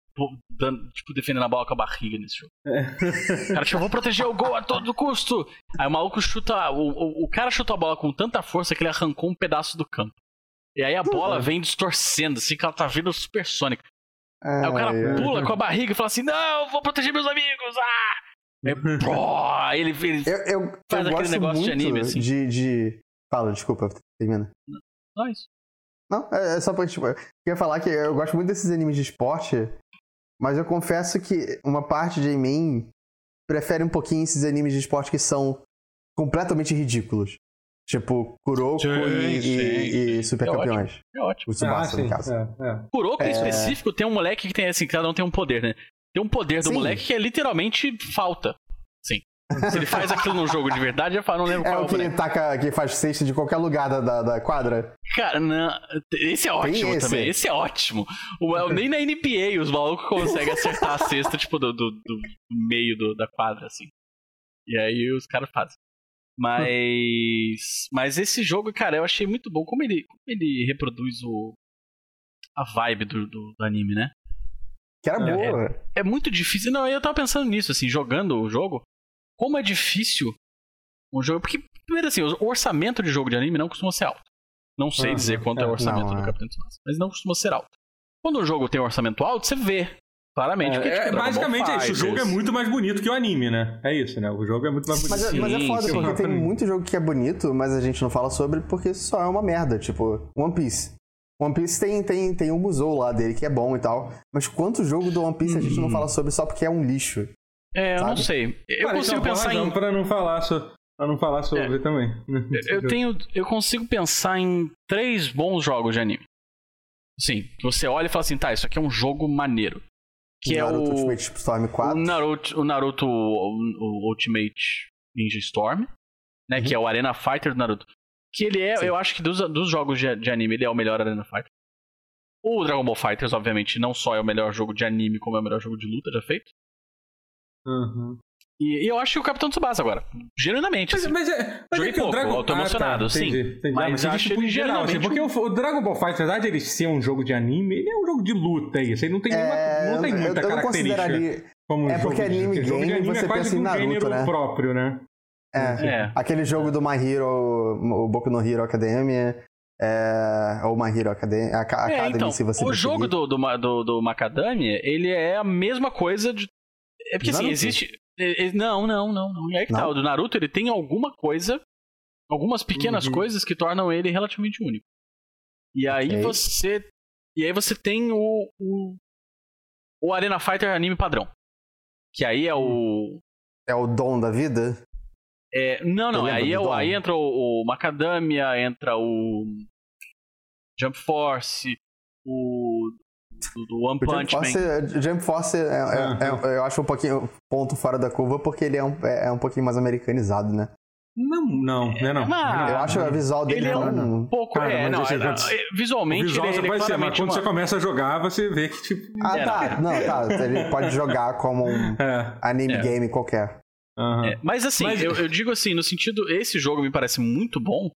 dando- tipo defendendo a bola com a barriga nesse jogo. O cara tipo, eu vou proteger o gol a todo custo. Aí o maluco chuta, o, o, o cara chutou a bola com tanta força que ele arrancou um pedaço do campo. E aí a bola Uhum. vem distorcendo, assim que ela tá vindo supersônica. Aí o cara Ai, ai. pula com a barriga e fala assim: "Não, eu vou proteger meus amigos". Ah! Aí, pô, ele, ele Eu, eu, Faz eu aquele negócio de anime, assim. de, de... Fala, desculpa, termina. Nós. Não, é, é só pra, tipo, eu ia falar que eu gosto muito desses animes de esporte, mas eu confesso que uma parte de mim prefere um pouquinho esses animes de esporte que são completamente ridículos. Tipo, Kuroko Sim, e, e- sim, e. Super É ótimo. Campeões. É ótimo. O Ah, Tsubasa, sim, no caso. é, é. Kuroko em É. específico tem um moleque que tem assim, cada um tem um poder, né? Tem um poder do Sim. moleque que é literalmente falta. Sim. Se ele faz aquilo num jogo de verdade, eu falo, não lembro É qual é o que boneco. taca, que faz cesta de qualquer lugar da, da, da quadra. Cara, não, esse é ótimo esse. também. Esse é ótimo. O, nem na NPA os malucos conseguem acertar a cesta, tipo, do, do, do meio do- da quadra, assim. E aí os caras fazem. Mas. Mas esse jogo, cara, eu achei muito bom. Como ele, como ele reproduz o. a vibe do, do, do anime, né? Que era É. boa. É muito difícil. Não, eu tava pensando nisso, assim, jogando o jogo. Como é difícil um jogo. Porque, primeiro, assim, o orçamento de jogo de anime não costuma ser alto. Não sei Aham, dizer quanto é, é. o orçamento Não, do é. Capitão Tsubasa, mas não costuma ser alto. Quando o jogo tem um orçamento alto, você vê claramente. porque, É, tipo, é, basicamente é isso. O jogo é Fighters. muito mais bonito que o anime, né? É isso, né? O jogo é muito mais bonito. Mas, é- Sim, mas é foda, sim. porque tem Sim. muito jogo que é bonito, mas a gente não fala sobre porque só é uma merda. Tipo, One Piece. One Piece tem, tem, tem o Musou lá dele, que é bom e tal. Mas quanto jogo do One Piece a gente não Hum. fala sobre só porque é um lixo? É, eu não sabe? sei. Eu Cara, consigo é boa pensar em. Pra não falar, so... pra não falar sobre também. Eu tenho. Eu consigo pensar em três bons jogos de anime. Sim, você olha e fala assim, tá, isso aqui é um jogo maneiro. Que é Naruto o. Ultimate Storm 4. O Naruto, o Naruto o, Ultimate Ninja Storm, né? Que é o Arena Fighter do Naruto. Que ele é, Sim. eu acho que dos, dos jogos de, de anime, ele é o melhor Arena Fighter. O Dragon Ball Fighters, obviamente, não só é o melhor jogo de anime, como é o melhor jogo de luta já feito. Uhum. E, e eu acho que o Capitão Tsubasa agora. Genuinamente. Mas, assim. mas é. Mas Joguei é que o pouco, Dragon eu tô emocionado, sim. entendi, entendi. Mas Ah, você acho tipo, ele em geral, assim, porque o, o Dragon Ball Fighter, apesar de ele ser um jogo de anime, ele é um jogo de luta aí. Ele não tem, nenhuma, É, não tem eu- muita eu, não característica. consideraria. Como um é porque jogo de- anime porque jogo de game, anime você é quase pensa que em um Naruto, gênero né? próprio, né? É. É. Aquele jogo do My Hero, o Boku no Hero Academia, é, ou My Hero Academia, É, Academy, então, se você o preferir. jogo do, do, do, do Macadamia, ele é a mesma coisa de. É porque assim, existe. é- é- não, não, não, não. E aí que tá. Não? O do Naruto, ele tem alguma coisa. Algumas pequenas Uhum. coisas que tornam ele relativamente único. E aí Ok. você. E aí você tem o. O, o Arena Fighter anime padrão. Que aí é o. É o dom da vida? é- não, não. Aí, é o, aí entra o, o Macadamia, entra o. Jump Force, o. Do, One O Jump Punch Man. Force, Jump Force é- é- é- eu acho um pouquinho ponto fora da curva porque ele é um, é é um pouquinho mais americanizado, né? Não, não, né? Não. Ah, eu acho a visual dele ele é não- um pouco. Cara, é, não, é, é, visualmente o visual ele, ele é vai ser, mas quando uma- você começa a jogar, você vê que, tipo. Ah, É, tá. Não, tá. Ele pode jogar como um É. anime É. game qualquer. aham. É, mas assim, Mas- Eu, eu digo assim, no sentido. Esse jogo me parece muito bom.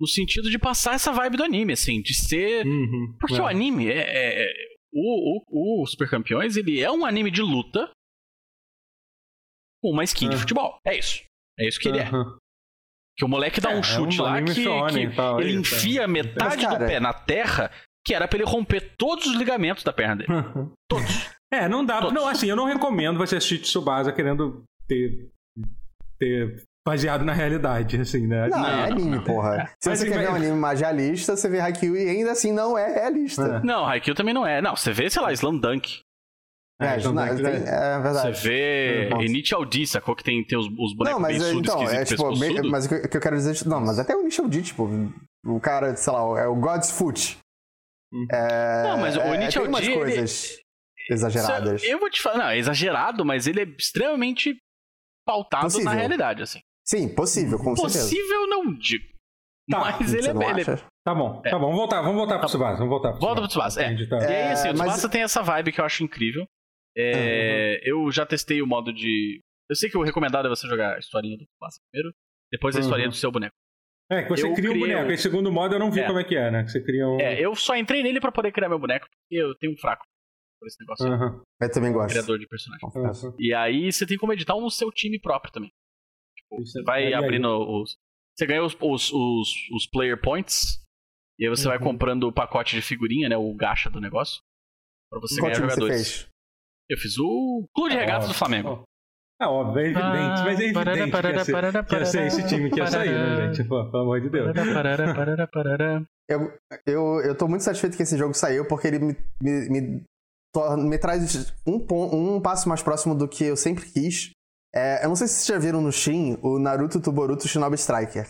No sentido de passar essa vibe do anime, assim, de ser. Uhum. Porque É. o anime é. é- é- o, o, o Super Campeões, ele é um anime de luta com uma skin de futebol. É isso. É isso que ele é. Aham. Que o moleque dá É, um é chute um lá que, shonen que tal, ele isso, é. enfia metade Mas, cara- do pé na terra, que era pra ele romper todos os ligamentos da perna dele. Todos. É, não dá. Todos. Não, assim, eu não recomendo você assistir Tsubasa querendo ter. ter baseado na realidade, assim, né? Não, Não, é não, anime, não. porra. Se Mas você assim, quer ver um anime mais realista, você vê Haikyuu e ainda assim não é realista. É. Não, Haikyuu também não é. Não, você vê, sei lá, Slam Dunk. É, então não, tem tem- é verdade. Você vê Nossa. Initial D, sacou? Que tem, tem os, os bonecos Não, mas bem é, então, é tipo, mas o que, eu quero dizer, não, mas até o Initial D, tipo, o cara, sei lá, é o God's Foot. Hum. É, Não, mas o é, Initial tem umas D, ele- coisas exageradas. Eu vou te falar, não, é exagerado, mas ele é extremamente pautado Possível. na realidade, assim. Sim, possível, com certeza. Possível não digo. Tá, mas ele é, ele é-? Tá bom, tá bom. Vamos voltar, vamos voltar pro Tsubasa. Vamos voltar pro Volta pro Tsubasa, é. Tá- E aí, assim, É, o mas- Tsubasa tem essa vibe que eu acho incrível. É, Eu já testei o modo de. Eu sei que o recomendado é você jogar a historinha do Tsubasa primeiro, depois a Uhum. historinha do seu boneco. É, que você Eu cria um boneco. um- Esse segundo modo eu não vi É. como é que é, né? Que você cria um. É, eu só entrei nele pra poder criar meu boneco, porque eu tenho um fraco por esse negócio. Aham, Eu também gosto. Criador de personagem. Aham. E aí você tem como editar no seu time próprio também. Você vai abrindo os. Você ganha os, os, os, os player points. E aí você vai Uhum. comprando o pacote de figurinha, né? O gacha do negócio. Pra você Qual ganhar time você jogadores. fez? Eu fiz o Clube de Regatas do Flamengo. É óbvio, é evidente, mas é evidente que ia ser, que ia ser esse time que ia sair, né, gente? Pô, pelo amor de Deus. Eu, eu, eu tô muito satisfeito que esse jogo saiu, porque ele me, me, me, torna- me traz um, um passo mais próximo do que eu sempre quis. É, eu não sei se vocês já viram no Steam o Naruto Tuboruto Shinobi Striker.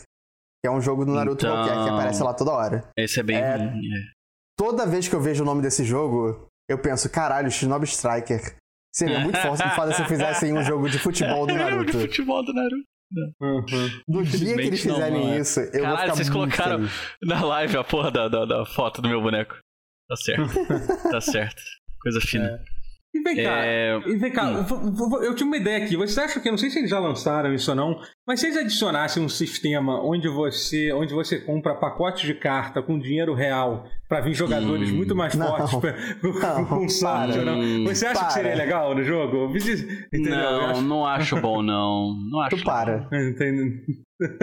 Que é um jogo do Naruto Então. qualquer que aparece lá toda hora. Esse é bem É. ruim. é. Toda vez que eu vejo o nome desse jogo, eu penso, caralho, Shinobi Striker. Seria muito foda foda se fizessem um jogo de futebol do lembro de Naruto. futebol do Naruto. Uhum. No dia que eles Infelizmente não, fizerem mano. isso, eu Caralho, vou ficar vocês colocaram- feliz. Na live a porra da, da, da foto do meu boneco. Tá certo. tá certo. Coisa fina. E vem cá, É, e vem cá, Hum. eu, vou- eu tinha uma ideia aqui. Vocês acham que, eu não sei se eles já lançaram isso ou não, Mas se eles adicionassem um sistema onde você, onde você compra pacotes de carta com dinheiro real para vir jogadores Hum. muito mais Não. fortes pra- Não, com para. ou não? Você acha que seria Para. legal no jogo? Entendeu? Eu Não, acho- não acho bom, não. Não acho. Tu para.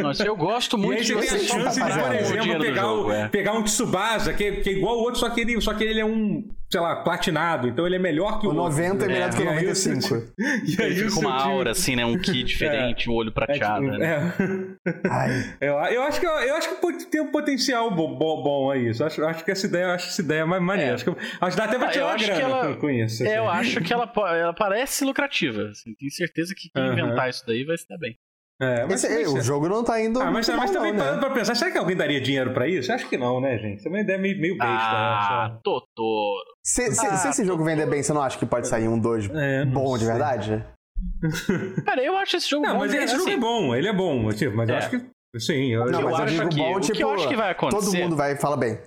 Nossa, eu gosto E muito aí de você tem a chance de, comprar por exemplo, pegar, jogo, o- é. pegar um Tsubasa, que, é- que é igual o outro, só que, ele, só que ele é um, sei lá, platinado. Então ele é melhor que o, O 90 é melhor do que o E aí o seu 95. E aí Ele fica com uma aura, assim, né? Um ki diferente, um olho É, prateado. Né? é. Ai, Eu, eu acho que, eu acho que ter um potencial bom, bom, bom aí. Eu Acho, acho que essa ideia, acho essa ideia mais maneira. É. Acho, que, acho que dá até pra Ah, tirar eu que grana ela- com- isso. É, eu assim. acho que ela, ela parece lucrativa. Assim, tenho certeza que quem inventar isso daí vai se dar bem. É, mas, esse- mas- o jogo não tá indo. ah, mas, mas mal, também não, parando né? pra pensar, será que alguém daria dinheiro pra isso? Acho que não, né, gente? Isso é uma ideia meio, meio besta. ah, né, Totoro. Se, se- Ah, se esse jogo vender bem, você não acha que pode sair um 2 só. É, bom de sei. verdade? Cara, eu acho esse jogo Não, bom. mas né? esse jogo Assim, é bom, ele é bom, tipo, mas eu É. acho que. Sim, eu, Não, eu mas eu acho que- bom, o que tipo, eu acho que vai acontecer- Todo mundo vai fala bem.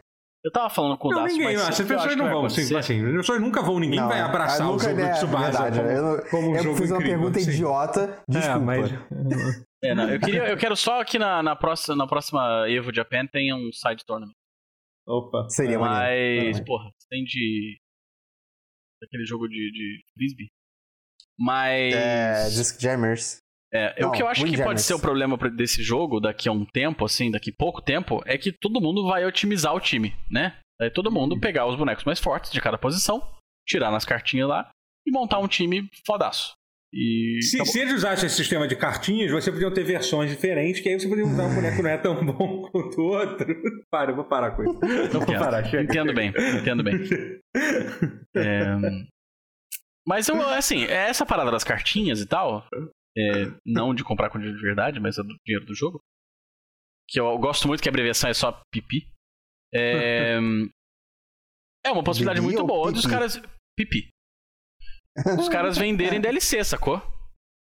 Eu tava falando com o Daço ninguém, acha. cedo, As eu pessoas não vão, assim, assim, as pessoas nunca vão, ninguém Não, vai abraçar eu o jogo ideia, de Tsubasa verdade, como, eu, como um eu jogo fiz uma incrível, pergunta assim. idiota, desculpa. É, mas... É, não, eu, queria, eu quero só que na, na, próxima, na próxima Evo Japan tenha um side tournament. Opa. Seria É, maneiro. Mas, Ah. porra, tem de. Aquele jogo de, de frisbee. Mas. É, Disc Jammers. É, Não, o que eu acho que pode ser o problema desse jogo daqui a um tempo, assim, daqui a pouco tempo, é que todo mundo vai otimizar o time, né? Aí todo mundo Uhum. pegar os bonecos mais fortes de cada posição, tirar nas cartinhas lá e montar um time fodaço. E. Se, se eles usassem esse sistema de cartinhas, você podia ter versões diferentes, que aí você podia usar um boneco que não é tão bom quanto o outro. Para, eu vou parar com isso. Eu vou Entendo. parar, chega. Entendo bem, entendo bem. É, Mas eu, assim, é essa parada das cartinhas e tal, é, não de comprar com dinheiro de verdade, mas é do dinheiro do jogo, que eu gosto muito que a abreviação é só pipi. É, é uma possibilidade Bibi muito boa dos pipi? caras. Pipi. Os caras venderem DLC, sacou?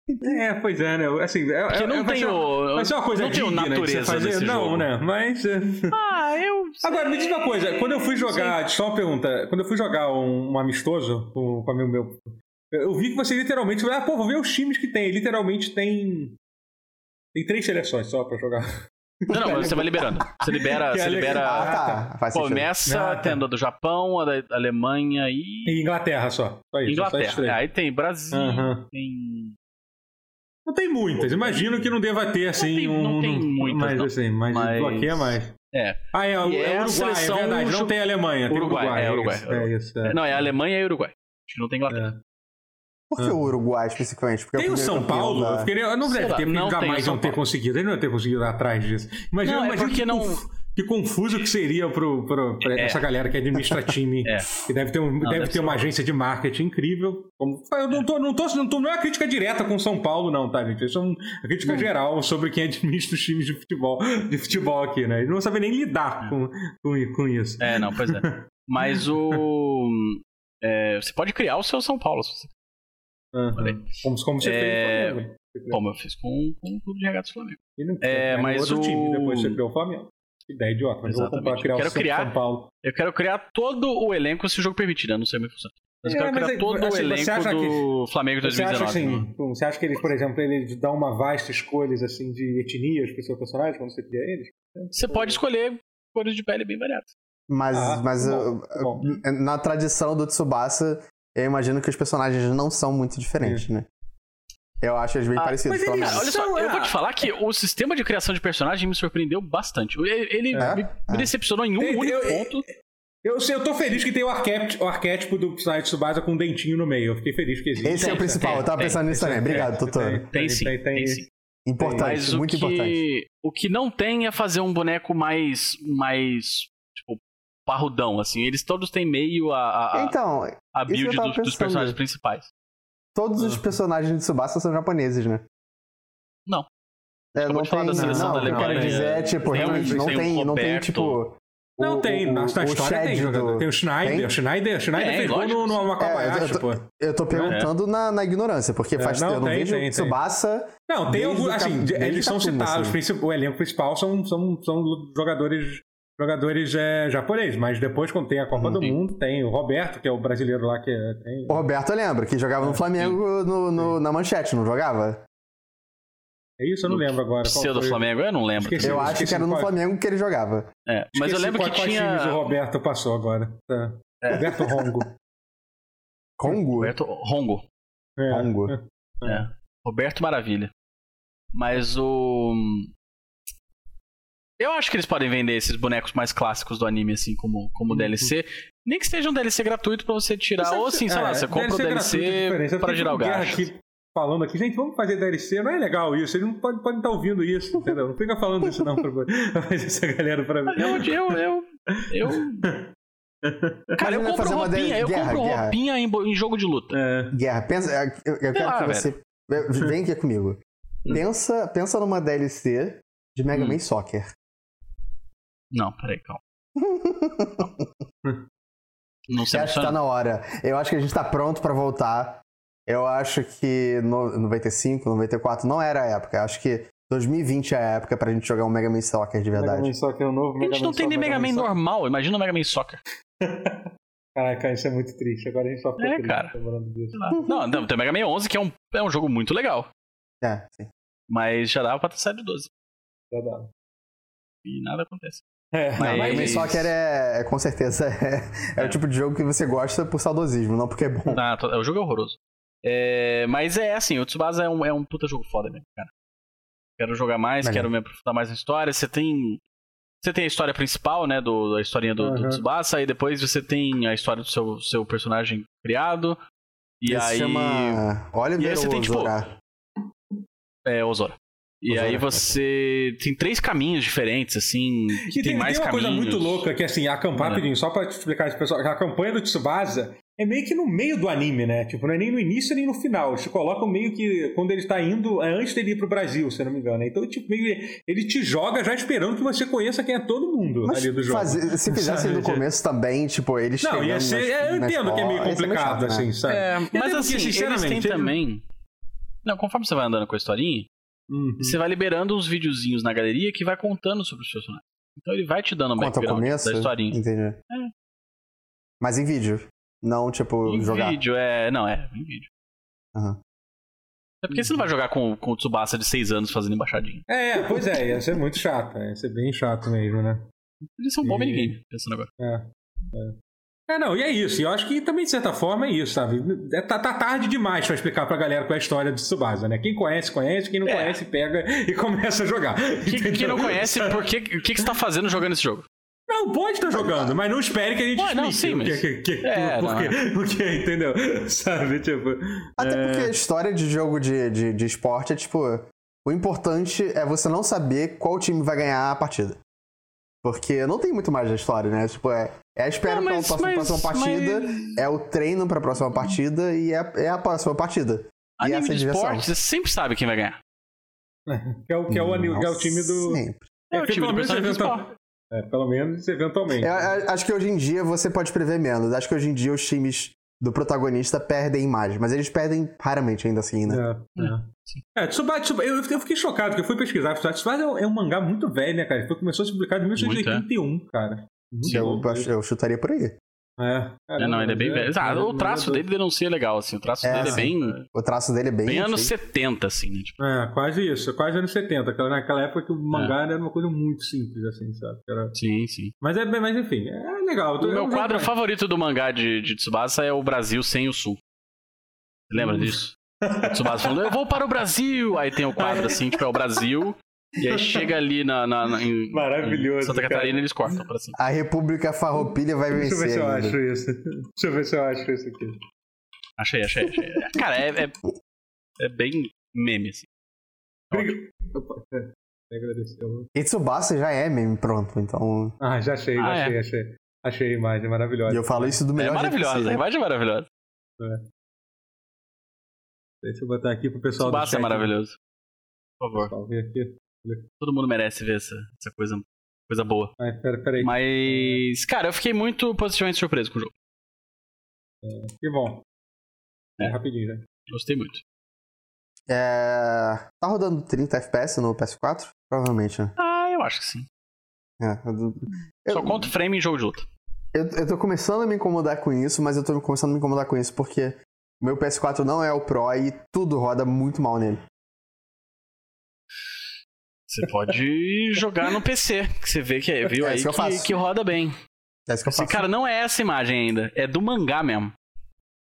É, pois é, né? Assim, é, é- não vai tem ser uma- o. Vai ser uma coisa não tem o digna de você natureza fazer? desse Não, jogo. né? Mas... é. Ah, eu. Agora, me diz uma coisa. Quando eu fui jogar... Só uma pergunta. Quando eu fui jogar um, um amistoso com, com o amigo meu... Eu vi que você literalmente... Ah, pô, vou ver os times que tem. Literalmente tem... Tem três seleções só pra jogar. Não, não, mas você vai liberando. Você libera. Que Você é libera. Ah, tá. Faz sentido. Começa Ah, tá. tendo a do Japão, a da Alemanha e. E Inglaterra só. Só isso. Só Inglaterra. três. Aí tem Brasil, tem. Não tem muitas. Imagino que não deva ter, assim, tem- um... não tem muitas, Mas, não. assim, mas, Mas- aqui é mais. É. Ah, é, o- é é Uruguai, seleção é verdade. Não tem Alemanha, tem Uruguai, Uruguai. é, É, Uruguai, isso, é isso. é. Não, é Alemanha e Uruguai. Acho que não tem Inglaterra. É. Por que o Uruguai especificamente? Porque é Tem o São Paulo? da- Eu não deve lá, ter, porque não tem jamais São não ter conseguido. Ele não ia ter conseguido ir atrás disso. Imagina, Não, é imagina porque que, não- que confuso que seria pra É. essa galera que administra time. É. Que deve ter, um, Não, deve deve ter uma agência de marketing incrível. Como- eu não tô, não, tô, não, tô, não é uma crítica direta com São Paulo, não, tá, gente? Isso é uma crítica geral sobre quem administra os times de futebol, de futebol aqui, né? Eles não sabem nem lidar com, com, com isso. É, não, pois é. Mas o. é, você pode criar o seu São Paulo. se você-. Falei. Como, como você É, fez com o Flamengo. Como eu fiz com, com o Clube de Regatas do Flamengo. E não, É, mas outro o- time, depois você criou o Flamengo. Que ideia idiota, mas eu vou comprar, Exatamente. criar Quero o São criar- São Paulo. Eu quero criar todo o elenco se o jogo permitir, né? Não sei como é que funciona. Mas eu É, quero mas criar aí, todo o assim, você elenco acha do Flamengo de Você acha, 2019. assim, né? você acha que eles, por exemplo, eles dão uma vasta escolhas assim, de etnias para os seus personagens quando você cria eles? Você pode escolher cores de pele bem variadas. Mas, Ah, mas bom, eu- bom. na tradição do Tsubasa, eu imagino que os personagens não são muito diferentes, né? Eu acho eles bem Ah, parecidos, pelo menos. Olha só, eu é. vou te falar que o sistema de criação de personagem me surpreendeu bastante. Ele, ele É? me, me É. decepcionou em um Eu- único eu- ponto. Eu, sei, eu tô feliz que tem o arquétipo, o arquétipo do personagem de Tsubasa com um dentinho no meio. Eu fiquei feliz que existe. Esse é o Tem, principal, tem, eu tava tem, pensando nisso também. Obrigado, Totoro. Tem sim, tem, sim. Importante, Mas o muito que, importante. o que não tem é fazer um boneco mais, mais tipo, parrudão, assim. Eles todos têm meio a, a, Então, a eu build dos, personagens principais. Todos Ah. os personagens de Tsubasa são japoneses, né? Não. É, não tem, da seleção não, da eu quero Alemanha. dizer é, tipo, Tem um- realmente não tem um não tem, tipo... Não o- tem, o- na, história tem jogador. do- Tem o Schneider. Tem? O Schneider, o Schneider Tem, fez gol no, no Wakabayashi, É, eu tô- pô. Eu tô perguntando na, na ignorância, porque É, faz não, eu não tem, vejo tem. Tsubasa... Não, tem alguns. Assim, eles são citados. assim. O elenco principal são, são, são jogadores jogadores é, japoneses, mas depois, quando tem a Copa do Sim. Mundo, tem o Roberto, que é o brasileiro lá que é- tem. O Roberto eu lembro, que jogava no Flamengo no, no- na manchete, não jogava? É isso? Eu não lembro agora. Seu do Flamengo, eu não lembro. Esqueci. Eu acho esqueci que era no qual- Flamengo que ele jogava. É, mas eu Esqueci lembro qual- que quais tinha. o Roberto passou agora. Tá. É. Roberto Rongo. Congo? Roberto Rongo. É. Rongo. É. Roberto Maravilha. Mas o. Eu acho que eles podem vender esses bonecos mais clássicos do anime, assim, como, como Uhum. DLC. Nem que seja um DLC gratuito pra você tirar. Ou assim, sei lá, É, você compra o é DLC. Eu pra girar o gasto. Aqui, falando aqui, gente, vamos fazer DLC. Não é legal isso. Eles não podem, podem estar ouvindo isso, entendeu? Não fica falando isso, não. Pra, essa galera pra mim. Eu, eu, eu, eu. Cara, eu compro fazer uma roupinha, eu guerra, compro guerra. roupinha em, em jogo de luta. É. Guerra, pensa. Eu, eu quero lá, que você. Vem aqui comigo. Pensa, pensa numa DLC de Mega Hum. Man Soccer. Não, peraí, calma. Não sei acho que tá na hora. Eu acho que a gente tá pronto pra voltar. Eu acho que no 95, 94 não era a época. Eu acho que 2020 é a época pra gente jogar um Mega Man Soccer de Mega Man verdade. Soccer é o novo. A gente não tem nem Mega Man Soccer. normal, imagina o Mega Man Soccer. Caraca, isso é muito triste. Agora a gente só ficou É, triste cara. lá. Não, não, tem o Mega Man 11, que é um, é um jogo muito legal. É, sim. Mas já dava pra ter saído 12. Já dá. E nada acontece. É, Mas- Man Mas- Soccer é, é com certeza é, é o tipo de jogo que você gosta por saudosismo, não porque é bom. Ah, o jogo é horroroso. É, mas é assim, o Tsubasa é um, é um puta jogo foda mesmo, cara. Quero jogar mais, quero me aprofundar mais na história. Você tem. Você tem a história principal, né? Do, da historinha do, do Uhum. Tsubasa, e depois você tem a história do seu, seu personagem criado. E Ele aí. chama Oliver e aí você tem, tipo, Zora? É, Ozora. E Ozora, aí ok. você tem três caminhos diferentes, assim. E tem, tem mais tem uma coisa caminhos. muito louca que assim, a campanha, É. rapidinho, só pra te explicar isso, pessoal, a campanha do Tsubasa é meio que no meio do anime, né? Tipo, não é nem no início nem no final. Eles te colocam meio que quando ele tá indo, é antes dele ir pro Brasil, se eu não me engano. Então, tipo, meio, ele te joga já esperando que você conheça quem é todo mundo Mas ali do jogo. fazer- se fizessem no começo também, tipo, eles Não, ia ser. na- é, eu entendo que é meio escola, complicado, chato, né? assim, sabe? É, mas porque, assim, eles têm sinceramente, ele- também. Não, conforme você vai andando com a historinha, Uhum. você vai liberando uns videozinhos na galeria que vai contando sobre os personagens. Então ele vai te dando um Conta background começo? da historinha. Entendi. Mas em vídeo. Não, tipo, Em jogar. vídeo, é. Não, é, em vídeo. Aham. É porque você não vai jogar com, com o Tsubasa de 6 anos fazendo embaixadinha. É, pois é, ia ser muito chato. Ia ser bem chato mesmo, né? Isso é um bom E- minigame, pensando agora. É, é. É, não, e é isso. E eu acho que também, de certa forma, é isso, sabe? É, tá, tá tarde demais pra explicar pra galera qual é a história de Tsubasa, né? Quem conhece, conhece. Quem não É. conhece, pega e começa a jogar. Quem, não conhece, por que, o que, que você tá fazendo jogando esse jogo? Não, pode estar jogando, mas não espere que a gente Pode, não, explique sim, o que, mas- que, que, É, por não, quê, por quê, entendeu? Sabe, tipo... Até porque a história de jogo de, de, de esporte é tipo. O importante é você não saber qual time vai ganhar a partida. Porque não tem muito mais da história, né? Tipo, é, é a espera Não, pela mas- próxima, mas- próxima partida, mas- é o treino pra próxima partida e é, é a próxima partida. E Anime essa é a de diversão. esporte, você sempre sabe quem vai ganhar. Que é o, que é o, que é o time do... Sempre. É, o que time pelo do personagem principal. É, pelo menos eventualmente. Eu, eu acho que hoje em dia você pode prever menos. Acho que hoje em dia os times do protagonista perdem mais, mas eles perdem raramente ainda assim, né? É, é. É, Tsubasa, Tsubasa- eu, eu fiquei chocado, porque eu fui pesquisar. Tsubasa é um, é um mangá muito velho, né, cara? Foi, começou a ser publicado em Muito, é. 1981, cara. Muito Eu, eu chutaria por aí. É, É, não, ele é bem velho. Ah, o traço dele denuncia legal, assim. O traço É, dele é bem, O traço dele é bem. bem anos antigo. 70, assim, né? Tipo, É, quase isso, quase anos 70. Aquela, naquela época que o mangá era uma coisa muito simples, assim, sabe? Era- sim, sim. Mas, é, bem- mas enfim, é legal. O meu Eu- quadro eu- favorito do mangá de, de Tsubasa é o Brasil sem o Sul. Você lembra Hum. disso? O Tsubasa falando, eu vou para o Brasil! Aí tem o quadro assim, tipo, é o Brasil. E aí chega ali na, na- na- em, Maravilhoso, em Santa cara. Catarina eles cortam pra cima. A República Farroupilha vai Deixa eu ver vencer. se eu ainda. acho isso. Deixa eu ver se eu acho isso aqui. Achei, achei, achei. Cara, é, é, é bem meme, assim. Obrigado. Opa, é, agradeceu. E Tsubasa já é meme pronto, então. Ah, já achei, já Ah, é. achei, achei. Achei a imagem maravilhosa. E eu falo isso do É melhor jeito maravilhosa, a imagem é maravilhosa. Deixa eu botar aqui pro pessoal do Tsubasa é chat. maravilhoso. Por favor. Pessoal, ver aqui. Todo mundo merece ver essa, essa coisa, coisa boa. Ai, pera, pera aí. Mas, cara, eu fiquei muito positivamente surpreso com o jogo. Que bom. É, É. rapidinho, né? Gostei muito. É... Tá rodando 30 FPS no PS4? Provavelmente, né? Ah, eu acho que sim. É, eu, Só conta o frame em jogo de luta. eu, eu tô começando a me incomodar com isso, mas eu tô começando a me incomodar com isso porque meu PS4 não é o Pro e tudo roda muito mal nele. Você pode jogar no PC, que você vê que é, viu É aí isso que eu que, faço. que roda bem. É isso que eu Esse faço. cara não é essa imagem ainda, é do mangá mesmo.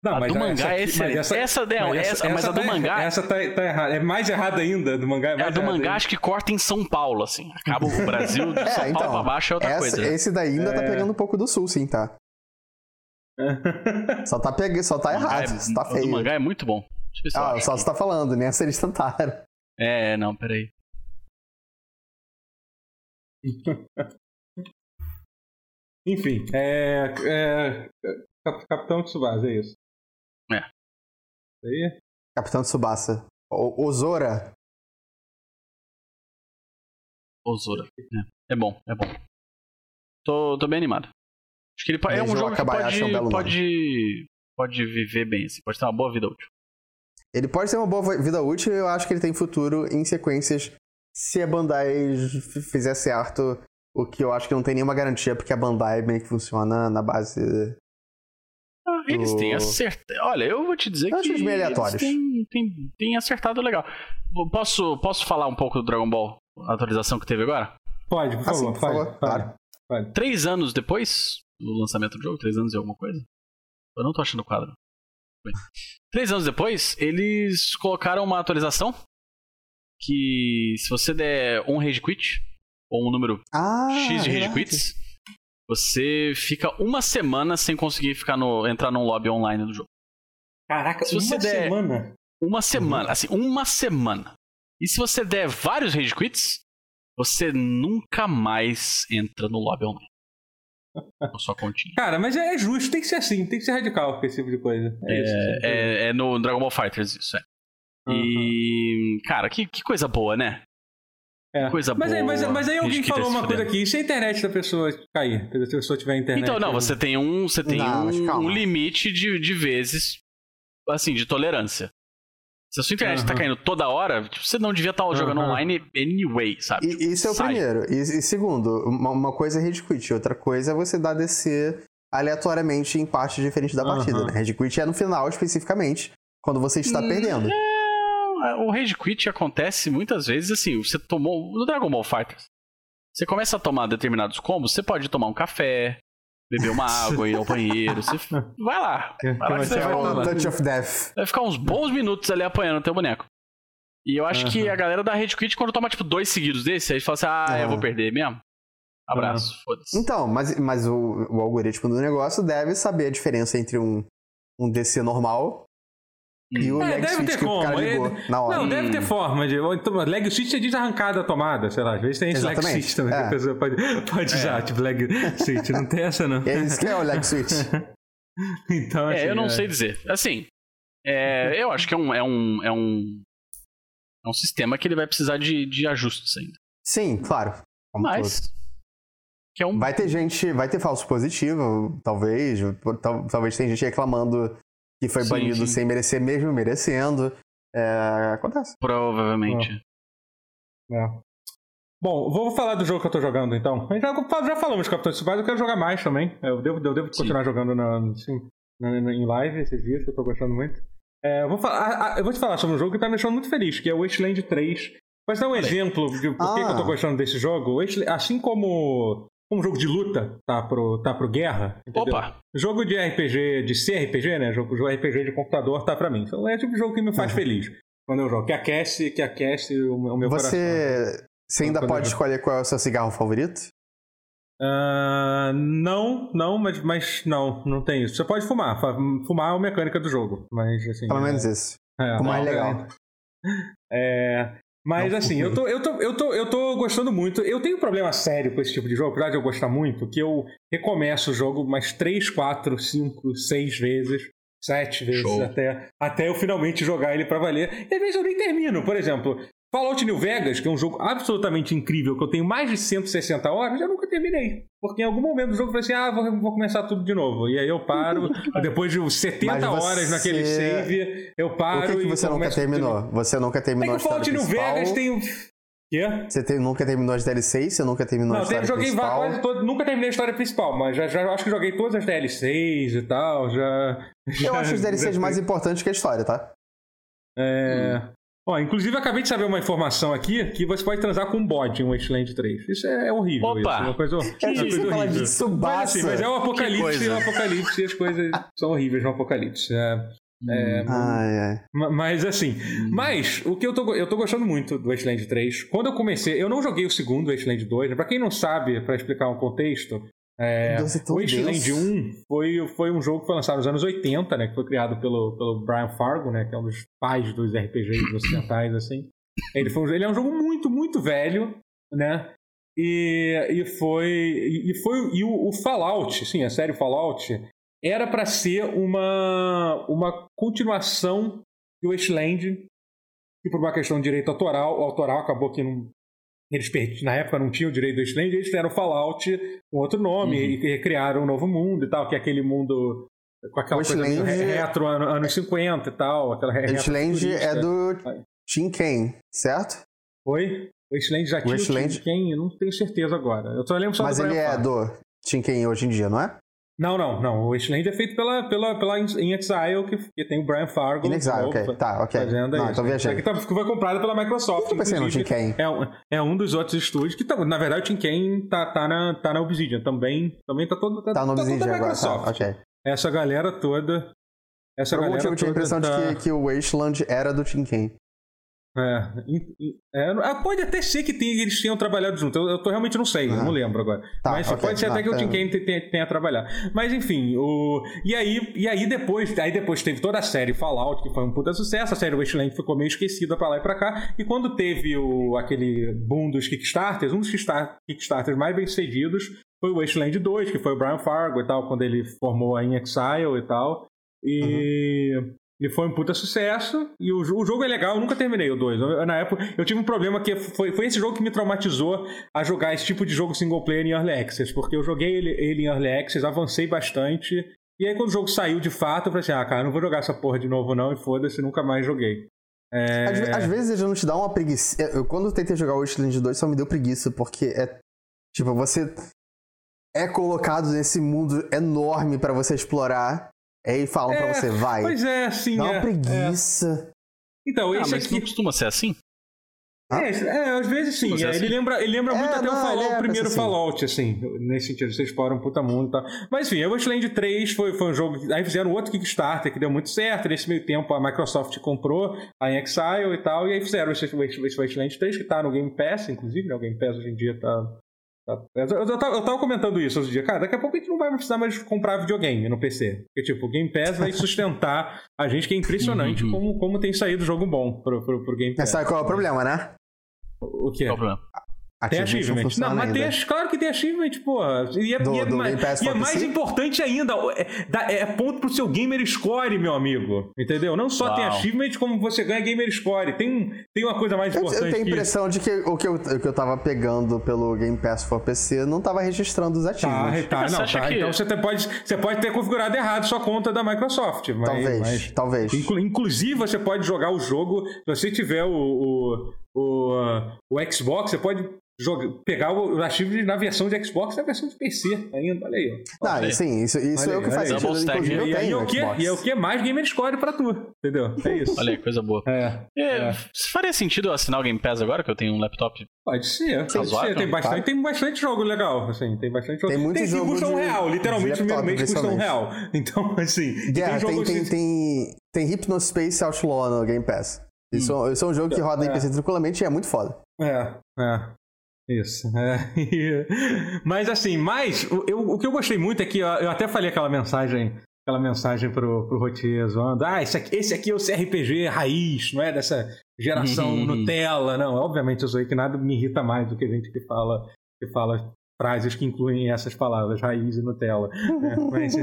Não, a mas do essa mangá é excelente. mas Essa, não, essa- mas a do tá- mangá- Essa tá, tá errada. É mais errada ainda. Do mangá é É mais a do mangá, ainda. acho que corta em São Paulo, assim. Acaba o Brasil, de É, São então, Paulo pra baixo é outra Essa- coisa. Esse daí ainda tá É. pegando um pouco do sul, sim, tá? Só tá, pegando, só tá O errado, é- tá o do feio. mangá é muito bom. Deixa eu ver se eu Ah, só você tá falando, nessa eles tentaram. É, não, peraí. Enfim, é, é, Cap- Capitão Tsubasa, é isso. É. Isso aí? Capitão Tsubasa. O, Ozora. Osora. É. é bom, é bom. Tô, tô bem animado. Acho que ele é um jogo que é um pode, nome. pode, pode viver bem, assim, pode ter uma boa vida útil. Ele pode ter uma boa vida útil e eu acho que ele tem futuro em sequências se a Bandai fizer certo. O que eu acho que não tem nenhuma garantia, porque a Bandai meio que funciona na base. Ah, Eles têm acertado. Olha, eu vou te dizer Eu que eles aleatórios. têm, têm- têm acertado legal. Posso, posso falar um pouco do Dragon Ball? A atualização que teve agora? Pode, por Ah, sim, favor. por fale, favor, fale. claro. Três anos depois do lançamento do jogo, três anos e alguma coisa. Eu não tô achando o quadro. Bem, Três anos depois, eles colocaram uma atualização que se você der um rage quit, ou um número Ah, X de rage verdade. quits, você fica uma semana sem conseguir ficar no, entrar num lobby online do jogo. Caraca, Se você uma der- semana. Uma semana, assim, uma semana. E se você der vários rage quits, você nunca mais entra no lobby online. Com sua continha. Cara, mas é justo, tem que ser assim, tem que ser radical com esse tipo de coisa. É, isso. É, é no Dragon Ball Fighters isso, é. E. Cara, que, que coisa boa, né? É. coisa mas Aí, mas, boa. mas aí alguém falou tá se uma coisa aqui, e se a internet da pessoa cair? Se a pessoa tiver internet. Então, não, você tem um, você tem Não, um, um limite de, de vezes, assim, de tolerância. Se a sua internet tá Aham. caindo toda hora, tipo, você não devia estar jogando Aham. online anyway, sabe? E, isso é o Sai. primeiro. E, e segundo, uma, uma coisa é quit, outra coisa é você dar DC aleatoriamente em partes diferentes da partida. Aham. Né? Rage quit é no final, especificamente, quando você está Hum, perdendo. É, o rage quit acontece muitas vezes assim, você tomou no Dragon Ball Fighters. Você começa a tomar determinados combos, você pode tomar um café, beber uma água, ir ao banheiro, você vai lá. Que- Vai lá que que você vai É Touch of Death. vai ficar uns bons minutos ali apanhando o teu boneco. E eu acho que Aham. a galera da rage quit quando toma tipo dois seguidos desse, aí fala assim: "Ah, eu Aham. vou perder mesmo". Abraço, foda-se. Então, mas, mas o, o algoritmo do negócio deve saber a diferença entre um, um DC normal e o É, leg deve switch ter que o cara como, ligou na hora. Não, Hum. deve ter forma de. Então, leg switch é de arrancada da tomada, sei lá. Às vezes tem esse leg Exatamente, switch também que é. a pessoa pode, pode usar, tipo leg switch. Não tem essa, não. É isso que é o leg switch. Então, assim, É, eu não sei dizer. Assim, é, eu acho que é um, é um é um é um sistema que ele vai precisar de, de ajustes ainda. Sim, claro. Como Mas que é um Vai ter gente, vai ter falso positivo, talvez. Tal- talvez tenha gente reclamando que foi Sim, banido sim. sem merecer, mesmo merecendo. É, acontece. provavelmente. É. Bom, vou falar do jogo que eu tô jogando então. Já, já falamos de Capitão Tsubasa, eu quero jogar mais também. Eu devo, eu devo Sim. continuar jogando na, assim, na- na- em live esses dias, que eu tô gostando muito. É, eu, vou falar, ah, ah, eu vou te falar sobre um jogo que tá me deixando muito feliz, que é o Wasteland 3. Mas dar um exemplo de por que, Ah. que eu tô gostando desse jogo. Assim como um jogo de luta tá pro, tá pro guerra, entendeu? Opa! Jogo de RPG, de CRPG, né? Jogo, jogo RPG de computador tá pra mim. Então é o tipo de jogo que me faz Uhum. feliz quando eu jogo. Que aquece, que aquece o, meu- o meu coração. Você, você ainda pode eu- escolher qual é o seu cigarro favorito? Ah, não, não, mas, mas não, não tem isso. Você pode fumar. Fumar é uma mecânica do jogo. Mas assim. Pelo é- menos isso. é, Fumar é legal. É, mas Não assim, eu tô, eu, tô, eu, tô, eu tô gostando muito. Eu tenho um problema sério com esse tipo de jogo, apesar de eu gostar muito, que eu recomeço o jogo umas 3, 4, 5, 6 vezes, 7 vezes, Show. até, até eu finalmente jogar ele pra valer. E às vezes eu nem termino. Por exemplo, Fallout New Vegas, que é um jogo absolutamente incrível, que eu tenho mais de 160 horas, eu nunca terminei. Porque em algum momento do jogo eu falei assim: ah, vou, vou começar tudo de novo. E aí eu paro, depois de 70 Mas horas você- naquele save, eu paro o que, que e você nunca terminou? Você nunca É terminou que a o história Fallout New principal? Vegas tem. Quê? Você tem- nunca terminou as DLCs? Você nunca terminou a Não, história tem, joguei principal? quase todo, nunca terminei a história principal, mas já, já acho que joguei todas as DLCs e tal, já. Eu já- acho os DLCs mais importantes que a história, tá? É, Ó, inclusive, eu acabei de saber uma informação aqui que você pode transar com um bode em Wasteland 3. Isso é horrível. Opa! Isso é uma coisa, Que uma isso? coisa Fala horrível. de Mas, assim, mas é o apocalipse, é o apocalipse e as coisas são horríveis no apocalipse. É, é, Ai, ai. ma- mas assim, Hum. mas o que eu tô, eu tô gostando muito do Wasteland 3. Quando eu comecei, eu não joguei o segundo Wasteland 2. né? Pra quem não sabe, pra explicar um contexto, é, é o Wasteland denso. 1 foi, foi um jogo que foi lançado nos anos 80, né? Que foi criado pelo, pelo Brian Fargo, né? Que é um dos pais dos RPGs ocidentais, assim. Ele, foi um- ele é um jogo muito, muito velho, né? E, e foi. E, foi. E o, o Fallout, sim, a série Fallout, era pra ser uma, uma continuação do Wasteland, que por uma questão de direito autoral, autoral acabou que não. Eles na época não tinham o direito do Wasteland, eles fizeram Fallout com outro nome Uhum. e criaram um novo mundo e tal, que é aquele mundo com aquela coisa Wasteland- re- retro, ano- anos 50 e tal. Aquela Wasteland é do. Tim Kaine, certo? Oi? O Wasteland já tinha Wasteland- o quem? Eu não tenho certeza agora. Eu só lembro só Mas do ele Brian é Fargo. do Tim Kaine hoje em dia, não é? Não, não, não. O Wasteland é feito pela, pela, pela In Exile, que, que tem o Brian Fargo. In Exile, novo, ok. Tá, ok. Fazendo Não, então viajei. Tá- foi comprado pela Microsoft. Eu pensei no. Tim. É um, é um dos outros estúdios que, tá, na verdade, o Tim Kaine tá, tá, na, tá na Obsidian. Também, também tá todo. Tá, Tá no tá Obsidian da agora, tá, ok. Essa galera toda. Essa Por algum galera motivo eu tinha a impressão tá... de que, que o Wasteland era do Tim Kaine. É, é, ah, pode até ser que tenha- eles tenham trabalhado junto. Eu, eu tô- realmente não sei, eu não lembro agora. Tá, Mas ok, pode ser até não, que o Tim. Kaine te- tenha, tenha trabalhado. Mas enfim, o... e, aí, e aí depois aí depois teve toda a série Fallout, que foi um puta sucesso. A série Wasteland ficou meio esquecida pra lá e pra cá. E quando teve o, aquele boom dos Kickstarters, um dos Kickstar- Kickstarters mais bem sucedidos foi o Wasteland 2, que foi o Brian Fargo e tal, quando ele formou a In Exile e tal. E. E foi um puta sucesso. E o, o jogo é legal, eu nunca terminei o 2. Eu- Na época, eu tive um problema que foi, foi esse jogo que me traumatizou a jogar esse tipo de jogo single player em Early Access. Porque eu joguei ele, ele em Early Access, avancei bastante. E aí, quando o jogo saiu de fato, eu falei assim: ah, cara, não vou jogar essa porra de novo, não. E foda-se, nunca mais joguei. É... Às, às vezes ele não te dá uma preguiça. Eu, quando eu tentei jogar o Wasteland 2, só me deu preguiça, porque é. Tipo, você é colocado nesse mundo enorme pra você explorar. Aí falam pra É, você, vai. Pois é, assim. Dá é, uma é. preguiça. Então, Ah, esse mas aqui. não costuma ser assim? Ah? É, é, às vezes sim. É, é ele, assim? lembra, ele lembra muito É, até não, o, Fallout, é, o primeiro assim. Fallout, assim. Nesse sentido, você explora um puta mundo e tal. Mas enfim, o Wasteland 3 foi, foi um jogo. Aí fizeram outro Kickstarter que deu muito certo. Nesse meio tempo a Microsoft comprou a In Exile e tal. E aí fizeram esse, esse, esse Wasteland 3, que tá no Game Pass, inclusive, né? O Game Pass hoje em dia tá. Tá- Eu, eu, tava, eu tava comentando isso hoje em dia. Cara, daqui a pouco a gente não vai precisar mais comprar videogame no PC. Porque, tipo, o Game Pass vai sustentar a gente, que é impressionante Uhum. como, como tem saído jogo bom pro, pro, pro Game Mas Pass. sabe qual é o problema, né? O que? Qual o problema? Tem Achievement. Não, mas tem, ainda. ach- claro que tem achievement, porra. E é, Do- e é do mais, Game Pass e é mais importante ainda, é, é ponto pro seu gamer score, meu amigo. Entendeu? Não só tem Uau. achievement, como você ganha gamer score. Tem, tem uma coisa mais Eu, importante eu tenho a isso. impressão de que o que eu, o que eu tava pegando pelo Game Pass for PC não tava registrando os Tá, ativos. tá, Você não, tá. que- Então você pode, você pode ter configurado errado sua conta da Microsoft. Mas, talvez, mas- talvez. Inclu- Inclusive, você pode jogar o jogo. Se você tiver o, o, o, o Xbox, você pode joga- pegar o achievement na versão de Xbox e na versão de PC ainda. Olha aí. ó. Não, Olha aí. sim, isso, isso Olha é o que faz sentido. Inclusive, eu E aí, é o que, Xbox. e é o que mais gamer score pra tu. Entendeu? É isso. Olha aí, coisa boa. É, É, É. Faria sentido eu assinar o Game Pass agora, que eu tenho um laptop? pode ser. Pode Razoável, ser. Tem, bastante, tá. tem bastante jogo legal. Assim, tem bastante jogo. Tem muito tem que jogo custa um real. Literalmente, de o primeiro laptop, mês custa um real. Então, assim. Guerra, tem, jogos tem, de- tem, tem Hypnospace Outlaw no Game Pass. Isso, isso é um jogo que roda em É. PC tranquilamente e é muito foda. É, é. Isso. é. Mas assim, mas o, eu- o que eu gostei muito é que eu, eu até falei aquela mensagem, aquela mensagem pro, pro Rotier zoando. Ah, esse aqui, esse aqui é o CRPG raiz, não é dessa geração Uhum. Nutella. Não, obviamente eu sei que nada me irrita mais do que gente que fala, que fala frases que incluem essas palavras, raiz e Nutella. É, mas,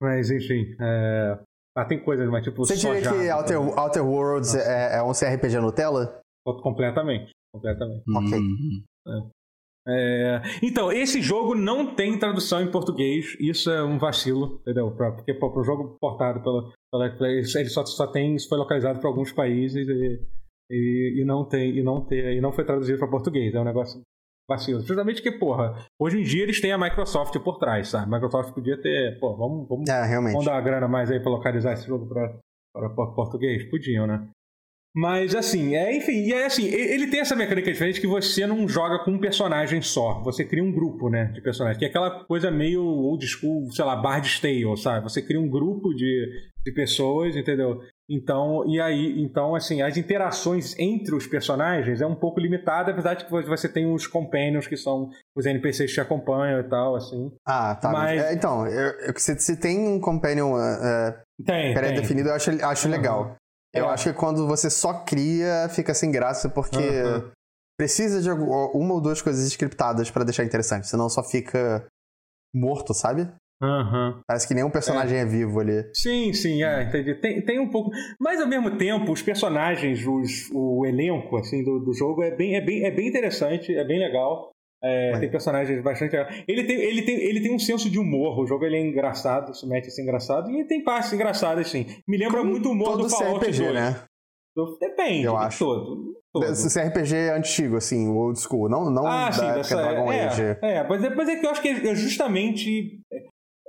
mas enfim. É... Ah, tem coisas mais tipo. Você diria que Outer, Outer Worlds é, é um CRPG Nutella? Completamente. Completamente. Ok. Hum, É, então, esse jogo não tem tradução em português. Isso é um vacilo, entendeu? Pra, porque pô, pro jogo portado pela, pela ele só, só tem, isso foi localizado para alguns países e, e, e não tem, e não ter, e não foi traduzido para português. É um negócio vacilo. Justamente que, porra, hoje em dia eles têm a Microsoft por trás, sabe? A Microsoft podia ter, pô, vamos, vamos, É, vamos dar uma grana mais aí para localizar esse jogo para para português? Podiam, né? Mas assim, é, enfim, e é assim, ele tem essa mecânica diferente que você não joga com um personagem só. Você cria um grupo, né, de personagens. Que é aquela coisa meio old school, sei lá, Bard's Tale, sabe? Você cria um grupo de, de pessoas, entendeu? Então, e aí, então, assim, as interações entre os personagens é um pouco limitada, apesar de que você tem os companions, que são os NPCs que te acompanham e tal, assim. Ah, tá. Mas... É, então, eu, eu, se, se tem um companion uh, pré-definido, eu acho, acho uhum. legal. Eu é. acho que quando você só cria, fica sem graça, porque uhum. precisa de uma ou duas coisas scriptadas para deixar interessante, senão só fica morto, sabe? Uhum. Parece que nenhum personagem é. é. vivo ali. Sim, sim, é, entendi. Tem, tem um pouco. Mas ao mesmo tempo, os personagens, os, o elenco assim, do, do jogo é bem, é, bem, é bem interessante, é bem legal. É, tem personagens bastante. Ele tem, ele, tem, ele tem um senso de humor. O jogo ele é engraçado, se mete a ser engraçado. E tem partes engraçadas, sim. Me lembra Como muito o humor do Fallout CRPG, 2. né? Depende, eu acho. Todo, todo. Esse RPG é antigo, assim, old school, não, não ah, da sim, época dessa, Dragon é, Age. É, mas é, mas é que eu acho que é justamente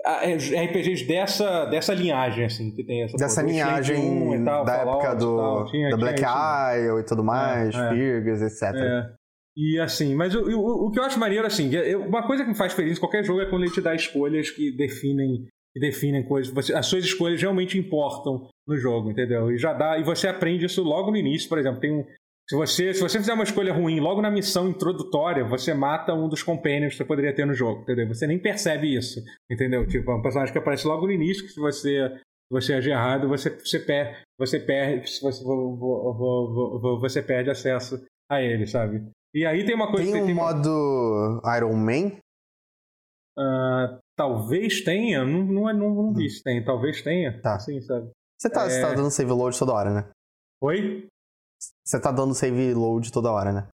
é, RPGs dessa, dessa linhagem, assim, que tem essa Dessa linhagem tal, da época do, tinha, da Black Isle e tudo mais, é, Virgas, etc. É. E assim, mas o, o, o, que eu acho maneiro, assim, uma coisa que me faz feliz em qualquer jogo é quando ele te dá escolhas que definem, que definem coisas. Você, as suas escolhas realmente importam no jogo, entendeu? E já dá, e você aprende isso logo no início, por exemplo, tem um. Se você, se você fizer uma escolha ruim logo na missão introdutória, você mata um dos companions que você poderia ter no jogo, entendeu? Você nem percebe isso, entendeu? Tipo, é um personagem que aparece logo no início, que se você, você agir errado, você, você, per, você perde, você, você perde acesso a ele, sabe? E aí tem uma coisa... Tem um tem modo Iron Man? Uh, talvez tenha, não, não, não, não vi se tem, talvez tenha. Tá. Sim, sabe? Você tá, é... você tá dando save load toda hora, né? Oi? Você tá dando save load toda hora, né?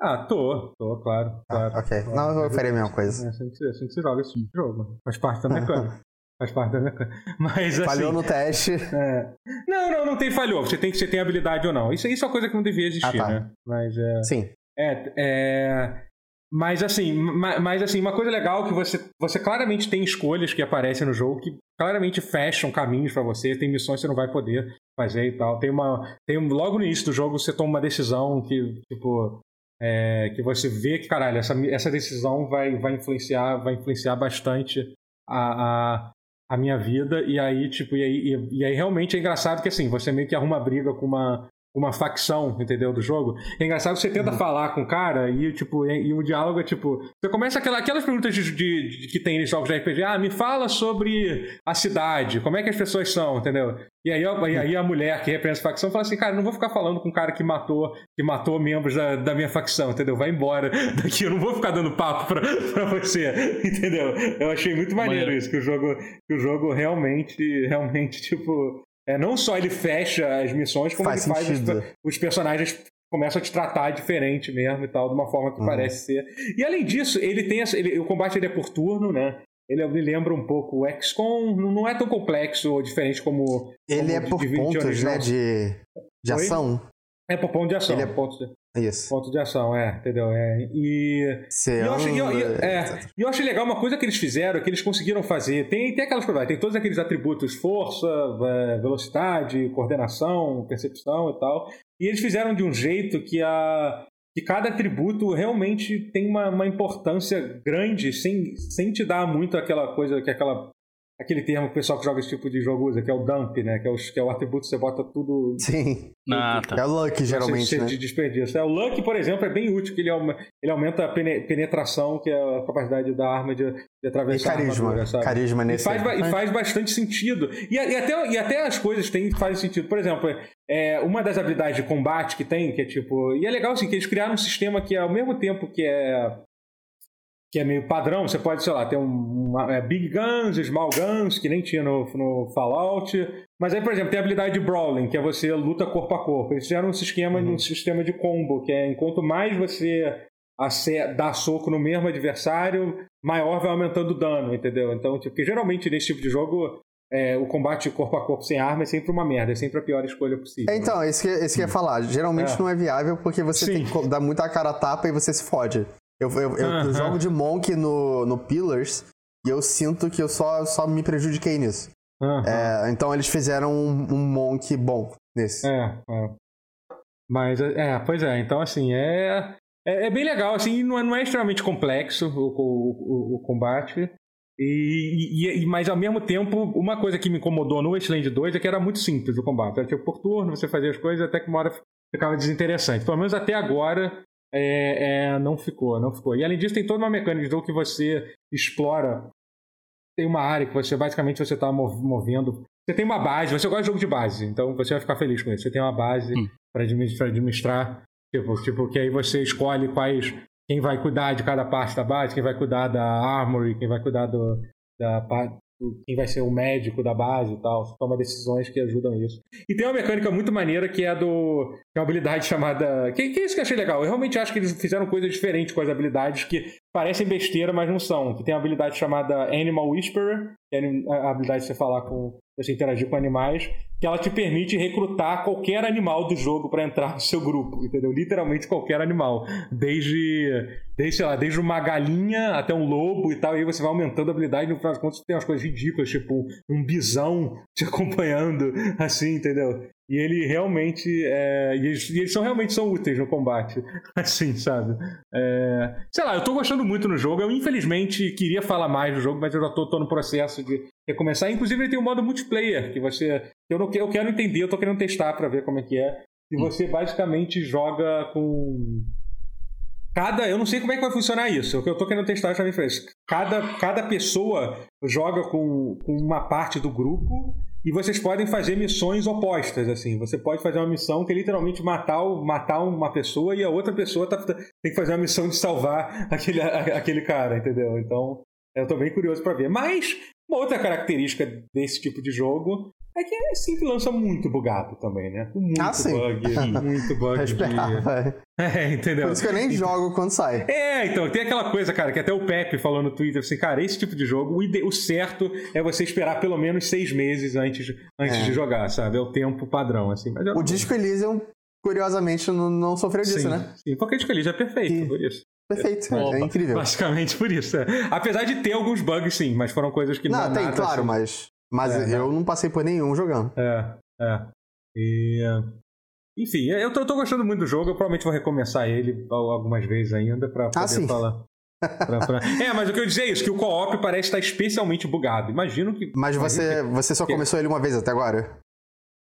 Ah, tô, tô, claro. Ah, claro ok. Claro. Não, eu faria a mesma coisa. É assim que, assim que você joga esse jogo. Faz parte da mecânica. Faz parte da mecânica. Mas, falhou assim, no teste. É... Não, não, não tem falhou. Você tem que você tem habilidade ou não. Isso, isso é uma coisa que não devia existir, ah, tá. né? Mas é. Sim. É, é... Mas assim, mas assim, uma coisa legal que você, você claramente tem escolhas que aparecem no jogo que claramente fecham caminhos para você, tem missões que você não vai poder fazer e tal. Tem uma, tem um, logo no início do jogo você toma uma decisão que tipo é, que você vê que caralho essa, essa decisão vai, vai influenciar vai influenciar bastante a, a, a minha vida e aí tipo e aí, e, e aí realmente é engraçado que assim você meio que arruma briga com uma uma facção, entendeu, do jogo. É engraçado que você tenta uhum. falar com o cara e, tipo, e, e o diálogo é tipo. Você começa aquela, aquelas perguntas de, de, de, que tem em jogos de RPG. Ah, me fala sobre a cidade, como é que as pessoas são, entendeu? E aí, e aí a mulher que representa a facção fala assim, cara, não vou ficar falando com um cara que matou, que matou membros da, da minha facção, entendeu? Vai embora daqui, eu não vou ficar dando papo pra, pra você, entendeu? Eu achei muito maneiro isso, que o jogo, que o jogo realmente, realmente, tipo, é, não só ele fecha as missões, como faz ele faz os, os, personagens começam a te tratar diferente mesmo e tal, de uma forma que uhum. parece ser. E além disso, ele tem essa, ele, o combate ele é por turno, né? Ele me lembra um pouco o XCOM, não é tão complexo ou diferente como. Ele como é por pontos, né? De, de ação. É por ponto de ação. Ele é... ponto de... Isso. Ponto de ação, é, entendeu? É, e, Você e eu, acho, anda... e eu, é, e eu achei legal uma coisa que eles fizeram, que eles conseguiram fazer. Tem, tem aquelas coisas, tem todos aqueles atributos: força, é, velocidade, coordenação, percepção e tal. E eles fizeram de um jeito que a, que cada atributo realmente tem uma, uma, importância grande, sem, sem te dar muito aquela coisa, que aquela aquele termo que o pessoal que joga esse tipo de jogo usa, que é o dump, né? Que é o, que é o atributo que você bota tudo. Sim. Ah, tá. É o luck, geralmente. Né? De desperdício. É, o luck, por exemplo, é bem útil, que ele, aumenta, ele aumenta a penetração, que é a capacidade da arma de, de atravessar e carisma. a armadura, Carisma nesse. E faz, e faz bastante sentido. E, e, até, e até as coisas têm, fazem sentido. Por exemplo, é, uma das habilidades de combate que tem, que é tipo. E é legal assim, que eles criaram um sistema que, ao mesmo tempo que é que é meio padrão. Você pode, sei lá, ter um, uma, é, Big Guns, Small Guns, que nem tinha no, no Fallout. Mas aí, por exemplo, tem a habilidade de Brawling, que é você luta corpo a corpo. Eles fizeram um esquema, uhum. um sistema de combo, que é enquanto mais você dá soco no mesmo adversário, maior vai aumentando o dano, entendeu? Então, tipo, porque geralmente nesse tipo de jogo é, o combate corpo a corpo sem arma é sempre uma merda, é sempre a pior escolha possível. É, então, isso que, isso que eu ia falar. Geralmente é. não é viável porque você Sim. tem que dar muita cara a tapa e você se fode. Eu, eu, eu, eu jogo de Monk no, no Pillars e eu sinto que eu só, só me prejudiquei nisso. É, então eles fizeram um, um Monk bom nesse. É, é. Mas, é, pois é, então assim, é, é, é bem legal, assim, não é, não é extremamente complexo o, o, o, o combate. E, e, mas ao mesmo tempo, uma coisa que me incomodou no Wasteland 2 é que era muito simples o combate. Era tipo por turno, você fazia as coisas até que uma hora ficava desinteressante. Pelo menos até agora é, é, não ficou, não ficou. E além disso, tem toda uma mecânica de jogo que você explora. Tem uma área que você basicamente você está movendo. Você tem uma base, você gosta de jogo de base, então você vai ficar feliz com isso. Você tem uma base hum. para administrar, administrar tipo, tipo, que aí você escolhe quais quem vai cuidar de cada parte da base, quem vai cuidar da armory, quem vai cuidar do, da, quem vai ser o médico da base e tal. Toma decisões que ajudam isso. E tem uma mecânica muito maneira que é do. Que é uma habilidade chamada. Que, que é isso que eu achei legal. Eu realmente acho que eles fizeram coisas diferentes com as habilidades que parecem besteira, mas não são. Que tem uma habilidade chamada Animal Whisperer, que é a habilidade de você falar com. você interagir com animais, que ela te permite recrutar qualquer animal do jogo para entrar no seu grupo, entendeu? Literalmente qualquer animal. Desde, desde, sei lá, desde uma galinha até um lobo e tal, e aí você vai aumentando a habilidade, no final das contas tem umas coisas ridículas, tipo um bisão te acompanhando, assim, entendeu? E ele realmente. É, e, eles, e, eles, são realmente são úteis no combate. Assim, sabe? É, sei lá, eu tô gostando muito no jogo. Eu, infelizmente, queria falar mais do jogo, mas eu já tô, tô no processo de recomeçar. Inclusive, ele tem um modo multiplayer que você. Eu, não, eu quero entender, eu tô querendo testar para ver como é que é. E você basicamente joga com. Cada, eu não sei como é que vai funcionar isso. O que eu tô querendo testar já me fez. Cada, cada pessoa joga com, com uma parte do grupo e vocês podem fazer missões opostas, assim. Você pode fazer uma missão que é literalmente matar, matar uma pessoa e a outra pessoa tá, tem que fazer uma missão de salvar aquele, aquele cara, entendeu? Então, eu tô bem curioso para ver. Mas, uma outra característica desse tipo de jogo é que é sempre lança muito bugado também, né? Muito ah, sim. bug, muito bug. de... É, entendeu? Por isso que eu nem então... jogo quando sai. É, então, tem aquela coisa, cara, que até o Pepe falou no Twitter assim, cara, esse tipo de jogo, o, ide... o certo é você esperar pelo menos seis meses antes, antes é. de jogar, sabe? É o tempo padrão, assim. Mas o Disco Elysium, curiosamente, não, não sofreu disso, sim, né? Sim, porque o Disco Elysium é perfeito e... por isso. Perfeito, é, é incrível. Basicamente por isso. É. Apesar de ter alguns bugs, sim, mas foram coisas que não. Não, tem, nada, claro, assim. mas mas é, eu não passei por nenhum jogando. É, é. E, enfim, eu tô, eu tô, gostando muito do jogo. Eu provavelmente vou recomeçar ele algumas vezes ainda pra ah, poder ah, sim. falar. pra, pra... É, mas o que eu dizer é isso, que o co-op parece estar especialmente bugado. Imagino que. Mas você, que... você só começou ele uma vez até agora?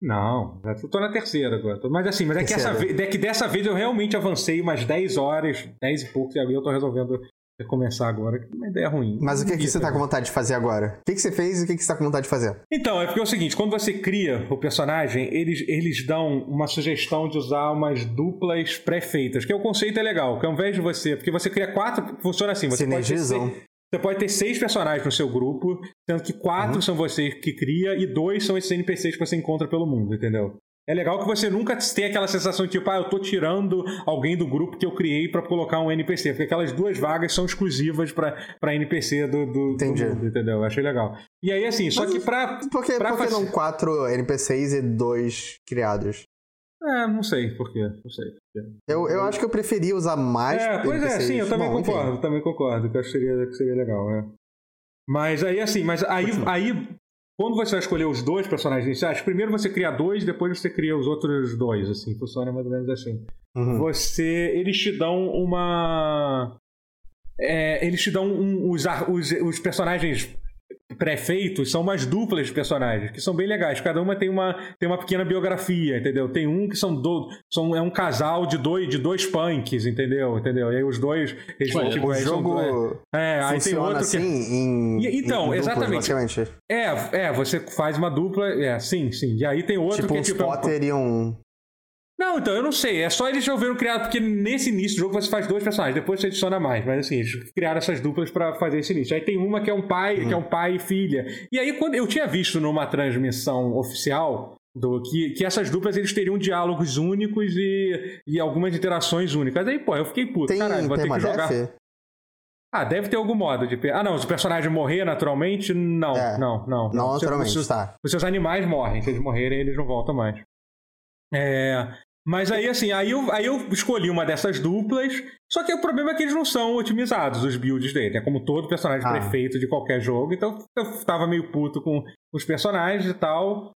Não, eu tô na terceira agora. Mas assim, mas é que, essa vez, é que dessa vez eu realmente avancei umas 10 horas, 10 e poucos, e aí eu tô resolvendo começar agora, que é uma ideia ruim. Mas o que, que você tá com vontade de fazer agora? O que, que você fez e o que, que você tá com vontade de fazer? Então, é porque é o seguinte, quando você cria o personagem, eles, eles dão uma sugestão de usar umas duplas pré-feitas, que é o conceito é legal, que ao invés de você, porque você cria quatro, funciona assim, você Sinergizam. pode ter, você pode ter seis personagens no seu grupo, sendo que quatro uhum. são você que cria e dois são esses NPCs que você encontra pelo mundo, entendeu? É legal que você nunca tenha aquela sensação de tipo, ah, eu tô tirando alguém do grupo que eu criei para colocar um NPC, porque aquelas duas vagas são exclusivas para NPC do, do, Entendi. do mundo, entendeu? Eu achei legal. E aí, assim, só Mas, que pra. Por que, pra por que não quatro NPCs e dois criados? É, não sei por quê, não sei. Eu, eu acho que eu preferia usar mais. É, pois NPCs. é, sim, eu também Bom, concordo, enfim. também concordo, que eu acho que seria, que seria legal, é. Mas aí, assim, mas aí, aí quando você vai escolher os dois personagens iniciais, primeiro você cria dois, depois você cria os outros dois, assim, funciona mais ou menos assim. Uhum. Você, eles te dão uma, é, eles te dão um, os, os, os personagens pré-feitos são umas duplas de personagens, que são bem legais. Cada uma tem uma, tem uma pequena biografia, entendeu? Tem um que são, do, são é um casal de dois, de dois punks, entendeu? Entendeu? E aí os dois. Eles Ué, tipo, o jogo é, aí tem outro assim que... em, e, Então, em exatamente. é, é, você faz uma dupla. É, sim, sim. E aí tem outro tipo que é tipo. Um e um. Não, então, eu não sei. É só eles resolveram criar, porque nesse início do jogo você faz dois personagens, depois você adiciona mais. Mas assim, eles criaram essas duplas para fazer esse início. Aí tem uma que é um pai, uhum. que é um pai e filha. E aí, quando eu tinha visto numa transmissão oficial do que, que essas duplas eles teriam diálogos únicos e, e algumas interações únicas. Aí, pô, eu fiquei puto. Tem, Caralho, vou ter que jogar. Def? Ah, deve ter algum modo de. Ah, não, se o personagem morrer naturalmente, não. É, não, não. Não, naturalmente, os, tá. Os seus animais morrem. Se eles morrerem, eles não voltam mais. É, mas aí, assim, aí eu, aí eu escolhi uma dessas duplas. Só que o problema é que eles não são otimizados, os builds dele. É como todo personagem ah. prefeito de qualquer jogo. Então eu tava meio puto com os personagens e tal.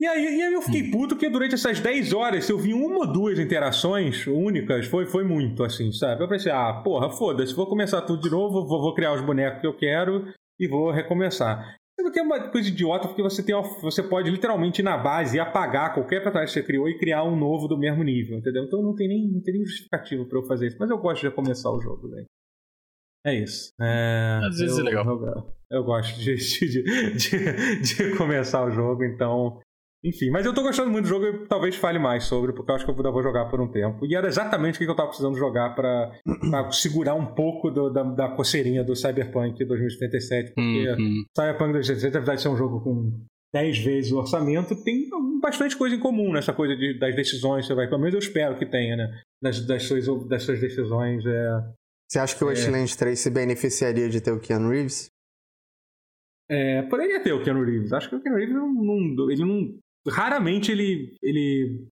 E aí, e aí eu fiquei puto que durante essas 10 horas, se eu vi uma ou duas interações únicas, foi, foi muito, assim, sabe? Eu pensei, ah, porra, foda-se, vou começar tudo de novo, vou, vou criar os bonecos que eu quero e vou recomeçar. Sendo que é uma coisa idiota, porque você, tem você pode literalmente ir na base e apagar qualquer personagem que você criou e criar um novo do mesmo nível, entendeu? Então não tem nem, não tem nem justificativo pra eu fazer isso. Mas eu gosto de recomeçar o jogo, velho. É isso. É, Às vezes eu, é legal. Eu, eu gosto de, de, de, de começar o jogo, então. Enfim, mas eu tô gostando muito do jogo e talvez fale mais sobre, porque eu acho que eu ainda vou jogar por um tempo. E era exatamente o que eu tava precisando jogar pra, pra segurar um pouco do- da, da coceirinha do Cyberpunk 2077, porque Uhum. Cyberpunk 2077, apesar de ser um jogo com 10 vezes o orçamento, tem bastante coisa em comum nessa coisa de, das decisões. Você vai, pelo menos eu espero que tenha, né? Das, das, suas, das suas decisões. É, Você acha que o Wasteland 3 se beneficiaria de ter o Keanu Reeves? É, poderia ter o Keanu Reeves. Acho que o Keanu Reeves não, não- ele não. Raramente ele. Ele,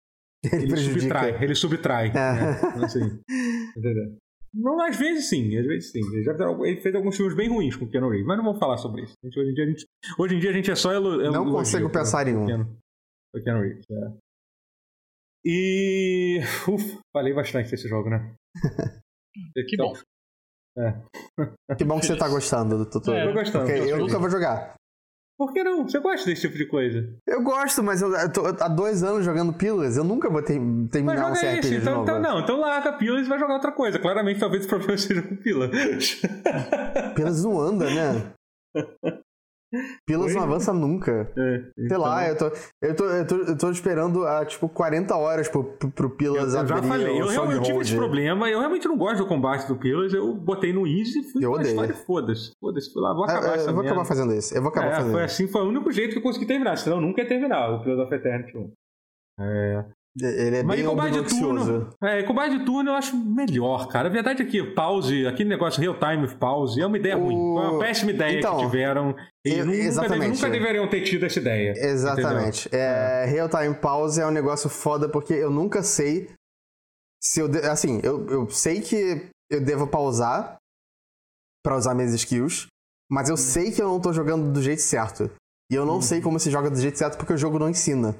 Ele, ele subtrai. Ele subtrai. É. né? Assim, entendeu? Não, às vezes sim, às vezes sim. Ele, já, ele fez alguns filmes bem ruins com o Keanu Reeves, mas não vamos falar sobre isso. Gente- hoje, em dia, a gente, hoje em dia a gente é só elo, elo- Não elogio consigo pensar em um. Keanu- Keanu Reeves, é. E. Ufa, falei bastante desse jogo, né? Que bom. Que bom que você tá gostando do tutorial. É, Tô gostando. Porque eu feliz. nunca vou jogar. Por que não? Você gosta desse tipo de coisa? Eu gosto, mas eu, eu tô há dois anos jogando Pillars. Eu nunca vou ter- Mas terminar um joga CRPG esse, então, então não, então larga pila e vai jogar outra coisa. Claramente, talvez o problema seja com pila. Pillars não anda, né? Pillars não Oi? avança nunca. É, Sei então, lá, eu tô, eu, tô, eu, tô, eu tô esperando há, tipo, 40 horas pro, pro, pro eu, Pillars eu já falei, eu realmente tive esse problema. Eu realmente não gosto do combate do Pillars. Eu botei no Easy e fui Eu pra odeio. história foda-se. Foda-se, fui lá, vou É, acabar é, essa eu vou merda. acabar fazendo isso. Eu vou acabar É, fazendo foi isso. assim, foi o único jeito que eu consegui terminar, senão eu nunca ia terminar o Pillars of Eternity 1. É. Ele é Mas bem em combate de turno. É, combate de turno eu acho melhor, cara. A verdade é que pause, aquele negócio real time pause, é uma ideia O- ruim. Foi uma péssima ideia Então, que tiveram. E eu- nunca, exatamente. nunca deveriam ter tido essa ideia. Exatamente. É, Real Time Pause é um negócio foda porque eu nunca sei se eu. de- Assim, eu, eu sei que eu devo pausar pra usar minhas skills, mas Hum. eu sei que eu não tô jogando do jeito certo. E eu não sei como se joga do jeito certo porque o jogo não ensina.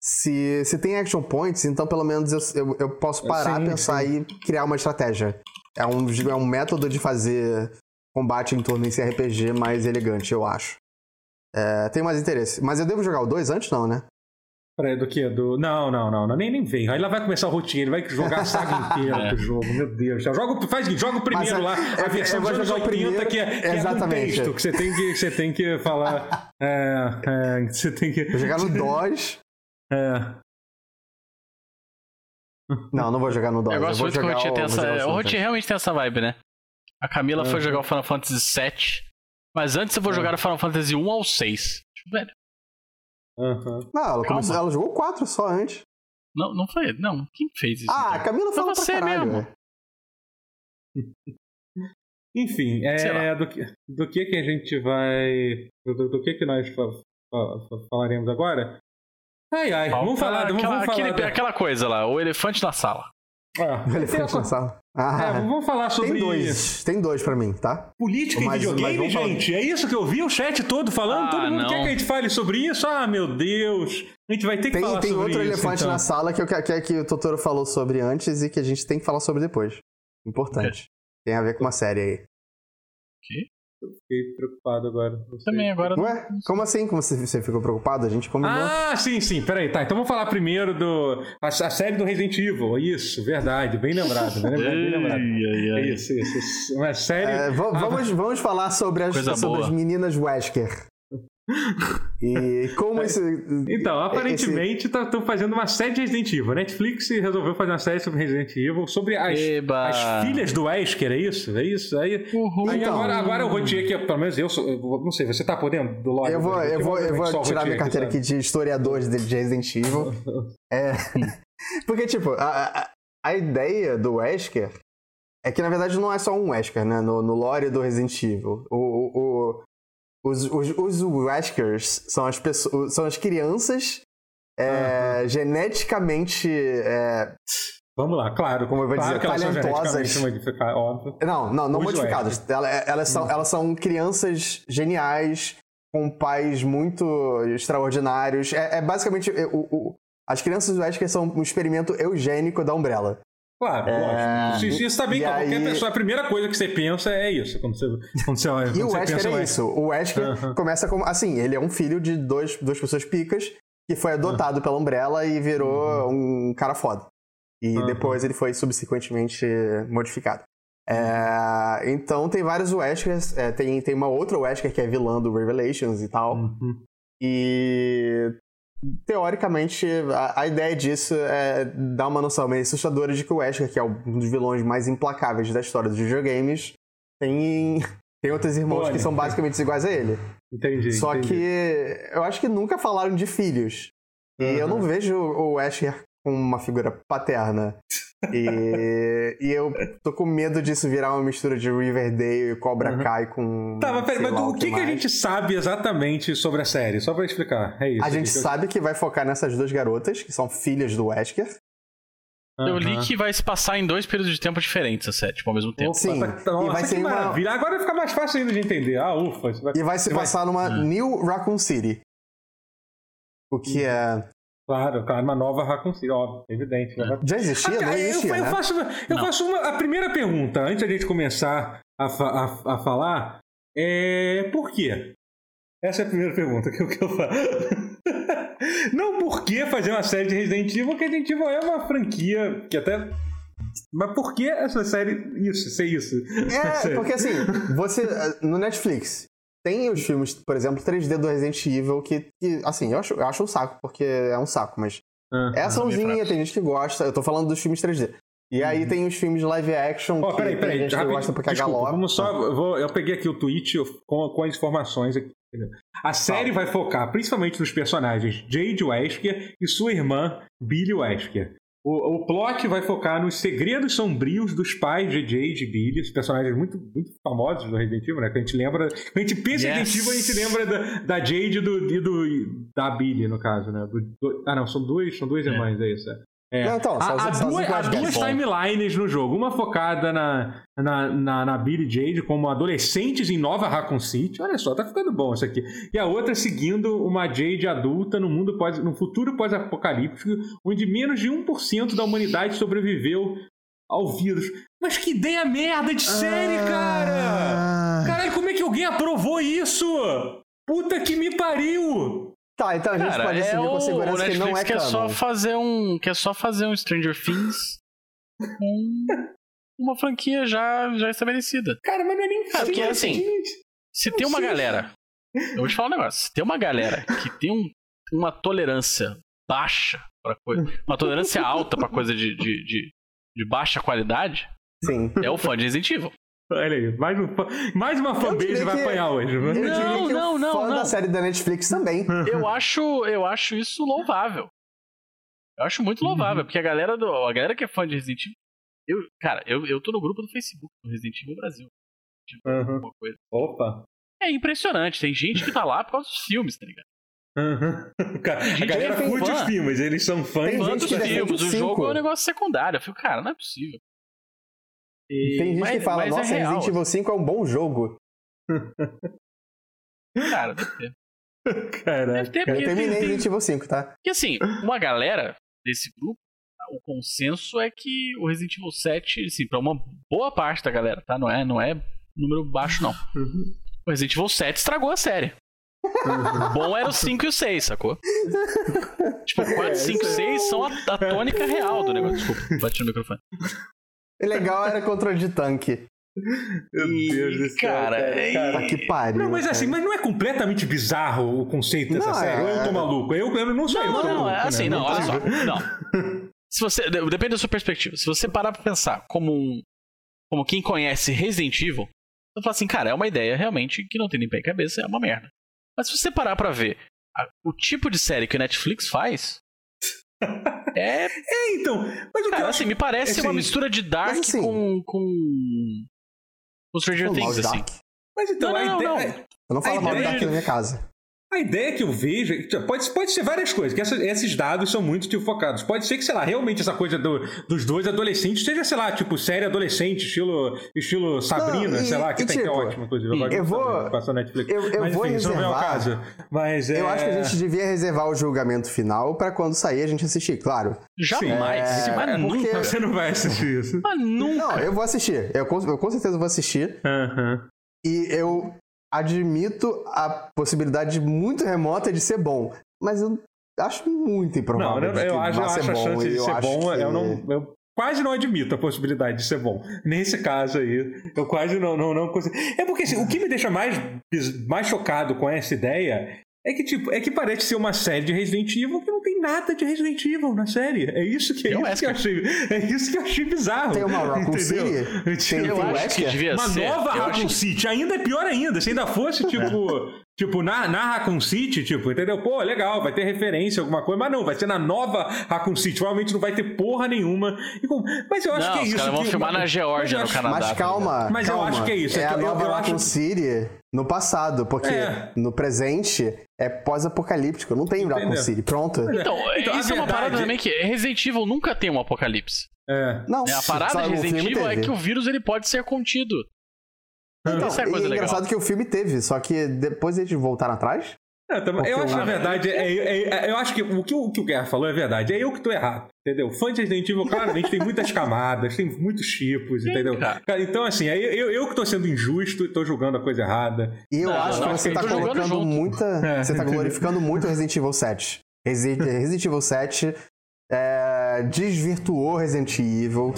Se, se tem action points, então pelo menos eu, eu, eu posso parar, Sim, pensar e criar uma estratégia. É um, é um método de fazer combate em turno em CRPG mais elegante, eu acho. É, tem mais interesse. Mas eu devo jogar o 2 antes, não, né? Peraí, do que? Do... Não, não, não, não, Nem, nem vem. Aí lá vai começar a rotina, ele vai jogar a saga inteira É. do jogo. Meu Deus. Já Joga, o- faz, joga o primeiro Mas, lá, eu- a versão dos anos jogar o 80, primeiro- que é, que é Exatamente. texto, que você tem que, você tem que falar. É, é, que você tem que. Vou jogar no DOS. É. Não, não vou jogar no DOS. Eu gosto vou muito que o Rotinha tem essa. jogar O Rotinha realmente tem essa vibe, né? A Camila foi Uhum. jogar o Final Fantasy VII, mas antes eu vou É. jogar o Final Fantasy 1 ao 6. Velho, Aham. Não, ela, começou, ela jogou 4 só antes. não, não foi. Não, quem fez isso? Ah, a então? Camila Foi você caralho. mesmo. velho. Enfim, é, do, que, do que que a gente vai. Do, do que que nós fa- fa- fa- falaremos agora? Ai, ai, vamos falar. Vamos, aquela, vamos falar aquele- da- aquela coisa lá, o elefante na sala. Ah, Ele tem foi essa- na sala. é, Ah, vamos falar sobre tem dois. Tem dois pra mim, tá? política Mas- mas videogame, gente. É isso que eu vi o chat todo falando. Ah, Todo mundo não. quer que a gente fale sobre isso. Ah, meu Deus. A gente vai ter que Tem, falar tem sobre outro isso. elefante então. na sala que, eu, que, que, que o Totoro falou sobre antes e que a gente tem que falar sobre depois. Importante. Tem a ver com uma série aí. Fiquei preocupado agora. Também agora. Ué? Como assim? Como você, você ficou preocupado? A gente combinou. Ah, sim, sim. Peraí, tá. Então vamos falar primeiro do. A, a série do Resident Evil. Isso, verdade. Bem lembrado. Bem lembrado. Bem lembrado. É isso, isso, isso. Uma série. É, Ah, vamos, vamos falar sobre as, sobre boa. as meninas Wesker. E como esse. Então, aparentemente estão fazendo uma série de Resident Evil. A Netflix resolveu fazer uma série sobre Resident Evil, sobre as, Eba. as filhas do Wesker, é isso? É isso? Aí, Uhul. aí Então. agora, agora eu vou dizer que, pelo menos eu, sou, eu não sei, você tá por dentro do lore? Eu vou, eu vou, eu vou o tirar Rotier minha carteira aqui de historiador de de Resident Evil. É. Porque, tipo, a, a, a ideia do Wesker é que, na verdade, não é só um Wesker, né? No, no lore do Resident Evil. O, o, o- os, os, os Weskers são as, pessoas, são as crianças é, geneticamente. é, Vamos lá, claro. Como eu vou claro dizer, elas talentosas. óbvio. Não, não, não Os modificadas. Ela- Elas, são, elas são crianças geniais, com pais muito extraordinários. É, é basicamente. é, o- o- as crianças do Wesker são um experimento eugênico da Umbrella. Claro, É, lógico. Isso, isso tá bem qualquer aí- pessoa. A primeira coisa que você pensa é isso. Quando você, quando você olha. E quando o Wesker é "Ué, isso. O Wesker começa como. Assim, ele é um filho de dois, duas pessoas picas que foi adotado pela Umbrella e virou um cara foda. E Uhum. depois ele foi subsequentemente modificado. É, então tem vários Weskers. é, tem, tem uma outra Wesker que é vilã do Revelations e tal. Uhum. E teoricamente a, a ideia disso é dar uma noção meio assustadora de que o Wesker, que é um dos vilões mais implacáveis da história dos videogames, tem, tem outros irmãos Olha. que são basicamente iguais a ele. Entendi. Só entendi. que eu acho que nunca falaram de filhos. E eu não Uhum. vejo o Wesker como uma figura paterna. E, e eu tô com medo disso virar uma mistura de Riverdale e Cobra Uhum. Kai com. Tá, mas peraí, mas o que, que a gente sabe exatamente sobre a série? Só pra explicar. É isso. A gente que eu- sabe que vai focar nessas duas garotas, que são filhas do Wesker. Eu li que vai se passar em dois períodos de tempo diferentes, a série, tipo, ao mesmo tempo. Sim. tá- E Nossa, vai que ser uma- maravilha. Agora vai ficar mais fácil ainda de entender. Ah, ufa. vai- E vai se Você vai- passar numa Hum. New Raccoon City. O que é. Claro, claro, uma nova Raccoon City, óbvio, evidente. né? Já existia? Ah, Não eu, existia, eu né? faço, uma, eu Não. faço uma, a primeira pergunta, antes da gente começar a, fa- a, a falar, é por quê? Essa é a primeira pergunta que eu, que eu faço. Não por que fazer uma série de Resident Evil, porque Resident Evil é uma franquia que até... Mas por que essa série, isso, ser isso? É, porque assim, você. No Netflix, tem os filmes, por exemplo, 3D do Resident Evil, que, que, assim, eu acho, eu acho um saco, porque é um saco, mas. Ah. É açãozinha, fracos. tem gente que gosta. Eu tô falando dos filmes 3D. E aí tem os filmes de live action. Uhum. Ó, que peraí, gente que rapidinho, gosta porque é desculpa, galope. vamos só, eu, vou- eu peguei aqui o tweet com, com as informações aqui. A série vai focar principalmente nos personagens Jade Wesker e sua irmã Billy Wesker. O, o plot vai focar nos segredos sombrios dos pais de Jade e Billy, os personagens muito, muito famosos do Resident Evil, né? Que a gente lembra. Quando a gente pensa em Yes. Resident Evil, a gente lembra da, da Jade e do, e do- da Billy, no caso, né? Do- do- ah, não, são duas, são duas É. irmãs, é isso. é. É. Não, então, Há, duas, há duas bom. timelines no jogo. Uma focada na, na, na, na Billy Jade como adolescentes em Nova Raccoon City. Olha só, tá ficando bom isso aqui. E a outra seguindo uma Jade adulta no mundo pós, no futuro pós-apocalíptico, onde menos de 1% da humanidade sobreviveu ao vírus. Mas que ideia merda de série, cara! Ah. Caralho, como é que alguém aprovou isso? Puta que me pariu! Tá, então a gente Cara, pode é assumir o, com segurança o que não é quer só canon. fazer um, quer só fazer um Stranger Things com uma franquia já, já estabelecida. Cara, mas não é nem Cara, porque, assim, gente. Se tem uma sei. galera, eu vou te falar um negócio, se tem uma galera que tem um- uma tolerância baixa para coisa, uma tolerância alta pra coisa de, de, de, de baixa qualidade, Sim. é o fã de Resident Evil. Olha aí, mais, um, mais uma fanbase vai que- apanhar hoje. Eu viu? diria Não, que não, não, fã não. da série da Netflix também. Eu acho, eu acho isso louvável. Eu acho muito louvável, porque a galera do, a galera que é fã de Resident Evil, eu, cara, eu, eu tô no grupo do Facebook do Resident Evil Brasil. Tipo, Uhum. alguma coisa. Opa. É impressionante, tem gente que tá lá por causa dos filmes, tá ligado? Uhum. Cara, a galera que é curte fã. os filmes, eles são fãs. Tem Fã dos filmes, o jogo é um negócio secundário. Eu fico, cara, não é possível. E- Tem gente que mas- fala, mas nossa, é real, Resident Evil 5 é um bom jogo. Cara, deve ter. Caraca. Deve ter, Eu porque, terminei tem- Resident Evil 5, tá? porque assim, uma galera desse grupo, o consenso é que o Resident Evil 7, assim, pra uma boa parte da galera, tá? Não é, não é número baixo, não. Uhum. O Resident Evil 7 estragou a série. O bom era o 5 e o 6, sacou? Tipo, o 4, 5 e 6 são a, a tônica real do negócio. Desculpa, bati no microfone. O legal era controle de tanque. Meu Deus do céu. cara, cara. Tá que pariu. Não, mas assim, mas não é completamente bizarro o conceito dessa Não, série? é- Ou eu tô maluco? Eu, eu não sou eu. Não, não, maluco, é né? assim, não, é olha só. possível. Não. Se você, de- depende da sua perspectiva. Se você parar pra pensar como um, como quem conhece Resident Evil, você fala assim, cara, é uma ideia realmente que não tem nem pé e cabeça, é uma merda. Mas se você parar pra ver a- o tipo de série que o Netflix faz, é, É, então. Mas o que cara, acho assim, me parece assim, uma mistura de Dark assim- com com com Stranger Things assim. Dark. Mas então, Não, a não, ideia. não. Eu não falo A mal de Dark na minha casa. A ideia que eu vejo, pode, pode ser várias coisas, que essa, esses dados são muito tipo, focados. Pode ser que, sei lá, realmente essa coisa do, dos dois adolescentes seja, sei lá, tipo, série adolescente, estilo, estilo Sabrina, não, e, sei lá, que, tem, tipo, que é tipo, ótimo, inclusive. Eu, eu vou. Netflix. Eu, eu mas, vou enfim, reservar. Não é o caso. Mas, eu é... acho que a gente devia reservar o julgamento final pra quando sair a gente assistir, claro. Jamais. É, mas é nunca. porque... Você não vai assistir isso. Mas nunca. Não, eu vou assistir. Eu com, eu com certeza vou assistir. Uhum. E eu admito a possibilidade muito remota de ser bom. Mas eu acho muito improvável. Não, eu, eu acho, eu acho a chance de ser bom. Que... Eu, não, eu quase não admito a possibilidade de ser bom. Nesse caso aí, eu quase não, não, não consigo. É porque assim, o que me deixa mais, mais chocado com essa ideia é que, tipo, é que parece ser uma série de Resident Evil que não tem nada de Resident Evil na série. É isso que, é isso que eu achei. É isso que eu achei bizarro. Tem uma Raccoon City? Tem, eu acho que devia uma ser. nova eu Raccoon acho... City. Ainda é pior ainda. Se ainda fosse, tipo. Tipo, na, na Raccoon City, tipo, entendeu? Pô, legal, vai ter referência, alguma coisa, mas não, vai ser na nova Raccoon City. Provavelmente não vai ter porra nenhuma. Mas eu acho não, que é os isso. Caras vão que, filmar na Geórgia, no Canadá. Mas calma. Tá mas calma. eu acho que é isso. É, é a eu, nova eu Raccoon acho... City no passado, porque É. no presente é pós-apocalíptico. Não tem Raccoon Entendeu? City. Pronto. Então, Então, a isso é uma verdade- parada também que Resident Evil nunca tem um apocalipse. É. Não, É, a parada de Resident Evil é que o vírus ele pode ser contido. Então, Isso é e coisa é legal. engraçado que o filme teve, só que depois eles voltaram atrás. É, também- eu acho, na verdade, é, é- é- eu acho que o que o, que o Guerra falou é verdade. É eu que tô errado, entendeu? Fã de Resident Evil, claramente, tem muitas camadas, tem muitos tipos, entendeu? cara. Então, assim, aí eu, eu que tô sendo injusto e tô julgando a coisa errada. E eu Não, acho não, que você eu tá colocando muita. É, Você tá glorificando muito o Resident Evil 7. Resi- Resident Evil 7 é, desvirtuou Resident Evil,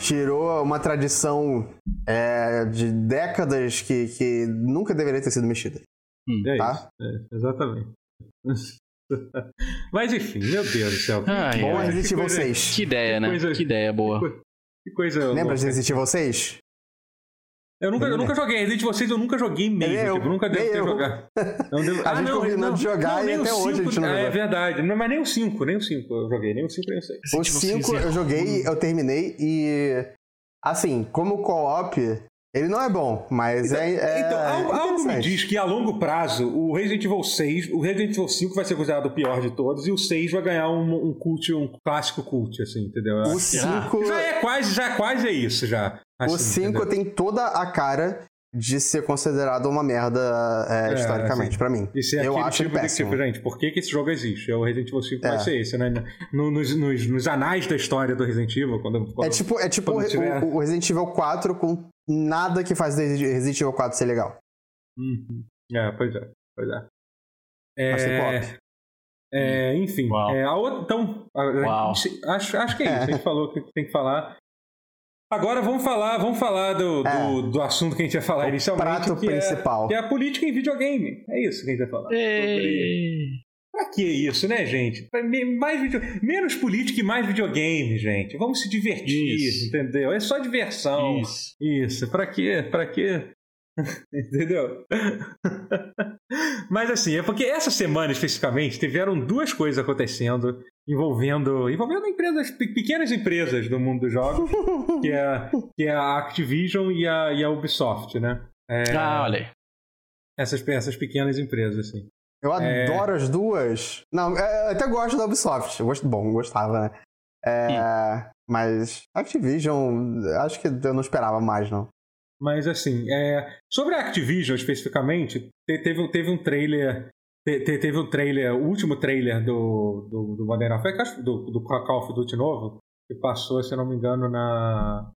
tirou uma tradição é, de décadas que, que nunca deveria ter sido mexida. É Tá. isso. É, exatamente. Mas enfim, meu Deus do céu. Ai, Bom ai. Resident que Evil coisa- 6. Que ideia, né? coisa- Que ideia boa. Que coisa. Lembra de Evil 6? Eu nunca, eu nunca joguei Resident 6, eu nunca joguei mesmo. Nem eu, tipo, nunca devo ter eu. jogado. Não devo- A gente combinou de jogar e nem até o hoje a gente não ah, É jogou. verdade, não, mas nem o 5, nem o 5 eu joguei, nem o 5 nem o 6. O Resident Evil 5 6 é eu joguei, eu terminei e. Assim, como co-op, ele não é bom, mas é, é. então, algo, algo me diz que a longo prazo, o Resident Evil 6, o Resident Evil 5 vai ser considerado o pior de todos, e o 6 vai ganhar um, um cult, um clássico cult, assim, entendeu? O Será? 5. Já é quase, já quase é isso, já. O assim, 5 entendeu? tem toda a cara de ser considerado uma merda é, É, historicamente, assim, pra mim. Isso é eu aquele acho tipo de péssimo. tipo, gente, por que, que esse jogo existe? O Resident Evil 5 vai É. ser esse, né? No- nos, nos, nos anais da história do Resident Evil, quando, quando É tipo, é tipo quando o, tiver- o Resident Evil 4 com nada que faz o Resident Evil 4 ser legal. Uhum. É, pois é, pois é. É, é, enfim, Uau. é, a outra, então, a- acho, acho que é isso, É. a gente falou o que tem que falar. Agora vamos falar, vamos falar do, do, É. do assunto que a gente ia falar O inicialmente, prato que, é, principal. que é a política em videogame. É isso que a gente vai falar. Ei. Pra que isso, né, gente? Mais video... Menos política e mais videogame, gente. Vamos se divertir, Isso. entendeu? É só diversão. Isso. Isso, pra quê? Pra quê? Entendeu? Mas assim, é porque essa semana especificamente tiveram duas coisas acontecendo envolvendo envolvendo empresas, pe- pequenas empresas do mundo dos jogos, que é, que é a Activision e a, e a Ubisoft, né? É, Ah, olha aí. essas, essas pequenas empresas, assim. Eu É. adoro as duas. Não, é, eu até gosto da Ubisoft. Eu gosto, bom, gostava, né? É, mas Activision, acho que eu não esperava mais, não. Mas assim, é, sobre a Activision especificamente, te- teve, teve um trailer. te- te- Teve um trailer, o último trailer do, do, do Modern Warfare, do, do Call of Duty novo, que passou, se eu não me engano, na.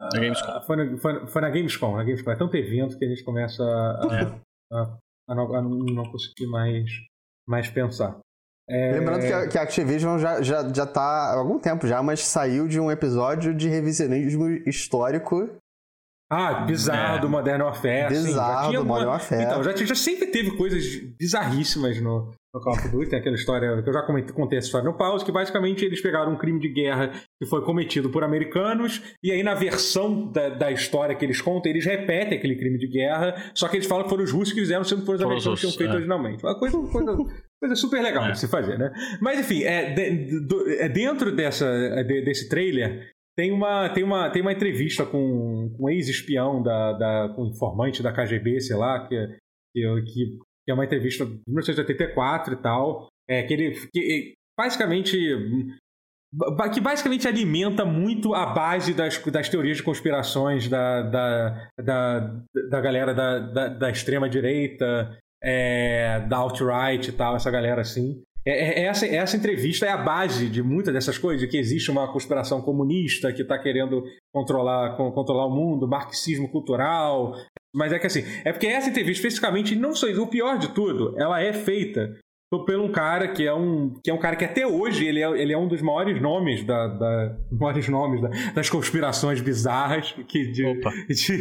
Na Gamescom. Foi na, foi, foi na Gamescom, na Gamescom. É tanto evento que a gente começa a, É. a, a não, a não conseguir mais, mais pensar. É, Lembrando que a, que a Activision já, já, já tá há algum tempo já, mas saiu de um episódio de revisionismo histórico Ah, bizarro É. do Modern Warfare. sim, bizarro tinha do uma- Modern Warfare. Então, já, já sempre teve coisas bizarríssimas no, no Call of Duty. Tem aquela história, que eu já comentei, contei essa história no pause, que basicamente eles pegaram um crime de guerra que foi cometido por americanos, e aí na versão da, da história que eles contam, eles repetem aquele crime de guerra, só que eles falam que foram os russos que fizeram, sendo que foram os americanos que tinham feito é. originalmente. Uma coisa, coisa, coisa super legal É. de se fazer, né? Mas enfim, é, de- é dentro dessa, é de- desse trailer, tem uma, tem uma, tem uma entrevista com, com um ex-espião, da, da, com um informante da KGB, sei lá, que, que, que que é uma entrevista de 1984 e tal, é, que ele que, basicamente que basicamente alimenta muito a base das, das teorias de conspirações da, da, da, da galera da, da, da extrema-direita, é, da alt-right e tal, essa galera assim. É, é, essa, essa entrevista é a base de muitas dessas coisas, que existe uma conspiração comunista que está querendo controlar, controlar o mundo, marxismo cultural. Mas é que assim, é porque essa entrevista especificamente, não só o pior de tudo, ela é feita pelo um cara que é um que é um cara que até hoje ele é, ele é um dos maiores nomes da, da maiores nomes da, das conspirações bizarras que de de,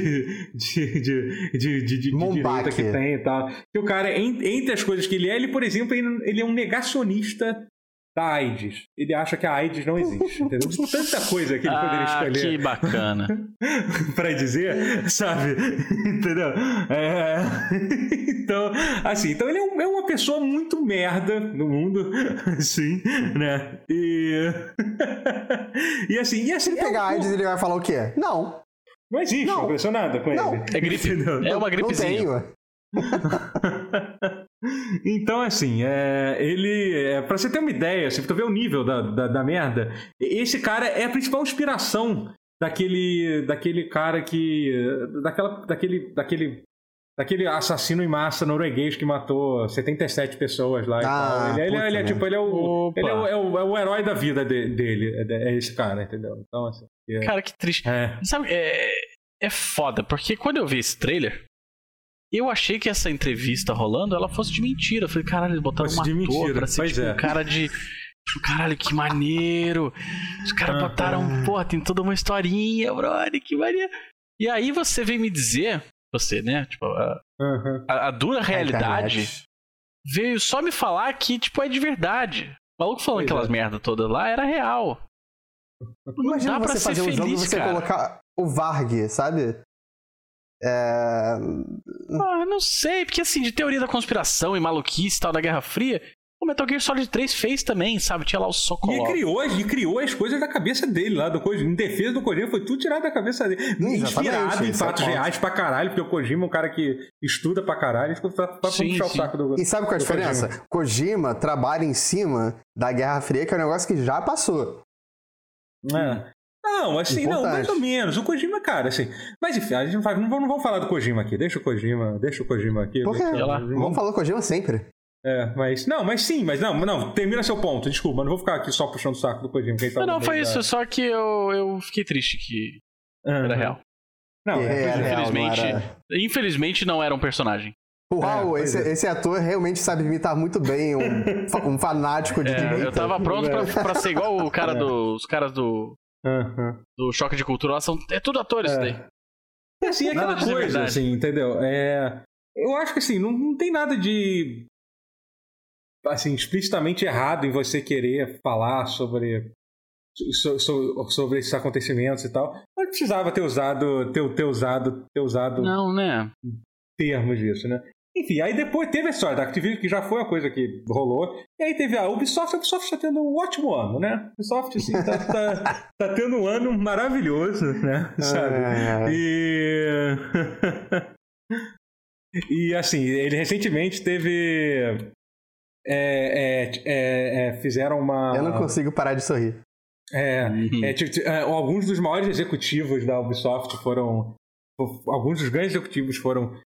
de, de, de, de, de direita que tem e tal. Que o cara entre as coisas que ele é, ele por exemplo ele é um negacionista da AIDS. Ele acha que a AIDS não existe, entendeu? De tanta coisa que ele ah, poderia escolher. Que bacana. pra dizer, sabe? entendeu? É... então, assim, então ele é, um, é, uma pessoa muito merda no mundo, assim, né? E. e assim, e assim. Se pegar a AIDS, ele vai falar o quê? Não. Não existe, não, aconteceu nada com não. ele. É gripe. É uma gripezinha. Não tenho. Então, assim, é, ele. É, pra você ter uma ideia, assim, pra tu ver o nível da, da, da, merda, esse cara é a principal inspiração daquele. daquele cara que. daquela, daquele. daquele Daquele assassino em massa norueguês que matou 77 pessoas lá ah, e tal. Ele, ele, ele é tipo, ele é o. Ele é o, é o, é o, herói da vida de, dele. É, é, esse cara, entendeu? Então, assim. É... Cara, que triste. É. Sabe, é, é foda, porque quando eu vi esse trailer, eu achei que essa entrevista rolando, ela fosse de mentira. Eu falei, caralho, eles botaram uma um ator pra ser tipo, é. um cara de... Tipo, caralho, que maneiro. Os caras uhum. botaram, pô, tem toda uma historinha, brother, que maneiro. E aí você vem me dizer, você, né? Tipo, a, uhum. a, a dura realidade veio só me falar que, tipo, é de verdade. O maluco falando pois aquelas é. merda todas lá era real. Não Imagina dá você pra fazer um jogo e você cara. colocar o Varg, sabe? É... Ah, não sei, porque assim, de teoria da conspiração e maluquice e tal da Guerra Fria, o Metal Gear Solid 3 fez também, sabe? Tinha lá o Sokolov. E criou, e criou as coisas da cabeça dele lá, do Kojima. Em defesa do Kojima, foi tudo tirado da cabeça dele. Inspirado em fatos reais pra caralho, porque o Kojima é um cara que estuda pra caralho, ficou pra, pra sim, puxar sim. o saco do E sabe qual é a diferença? Kojima. Kojima trabalha em cima da Guerra Fria, que é um negócio que já passou. É. Não, assim, Importante. não, mais ou menos. O Kojima, cara, assim. Mas enfim, a gente não, vai, não, vamos, não vamos falar do Kojima aqui. Deixa o Kojima, deixa o Kojima aqui. Por quê? Vamos falar do Kojima sempre. É, mas. Não, mas sim, mas não, não, termina seu ponto, desculpa, não vou ficar aqui só puxando o saco do Kojima. Tá não, não, foi da... isso, só que eu, eu fiquei triste que uhum. era real. Não, é, é, infelizmente, não era... infelizmente não era um personagem. Uau, é, esse, é. esse, ator realmente sabe imitar muito bem um, um fanático de é, direita. Eu tava pronto pra, pra ser igual o cara é. do, os caras do Uhum. Do choque de cultura são, é tudo atores é. isso daí. É assim, é aquela coisa, assim, entendeu? É, eu acho que assim, não, não tem nada de assim, explicitamente errado em você querer falar sobre so, sobre esses acontecimentos e tal. Não precisava ter usado ter, ter usado ter usado não, né? termos disso, né? Enfim, aí depois teve a história da Activision, que já foi uma coisa que rolou. E aí teve a Ubisoft. A Ubisoft está tendo um ótimo ano, né? A Ubisoft, assim, tá, tá, tá tendo um ano maravilhoso, né? Sabe? E... e assim, ele recentemente teve... É, é, é, é, fizeram uma... Eu não consigo parar de sorrir. É, uhum. é, alguns dos maiores executivos da Ubisoft foram... Alguns dos grandes executivos foram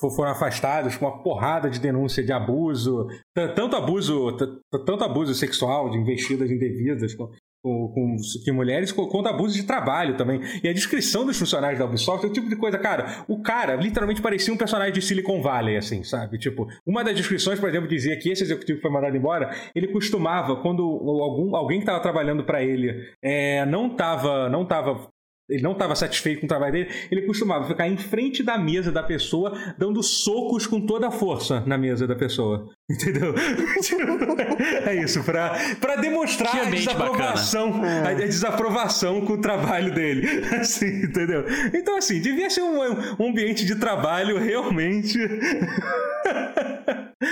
foram afastados com uma porrada de denúncia de abuso, tanto abuso, tanto abuso sexual, de investidas indevidas com, com, com, com mulheres, quanto abuso de trabalho também. E a descrição dos funcionários da Ubisoft é o tipo de coisa, cara, o cara literalmente parecia um personagem de Silicon Valley, assim, sabe? Tipo, uma das descrições, por exemplo, dizia que esse executivo foi mandado embora, ele costumava, quando algum, alguém que estava trabalhando para ele é, não estava não tava ele não estava satisfeito com o trabalho dele, ele costumava ficar em frente da mesa da pessoa, dando socos com toda a força na mesa da pessoa. Entendeu? é isso, para demonstrar a desaprovação, a desaprovação com o trabalho dele. Assim, entendeu? Então, assim, devia ser um, um ambiente de trabalho realmente.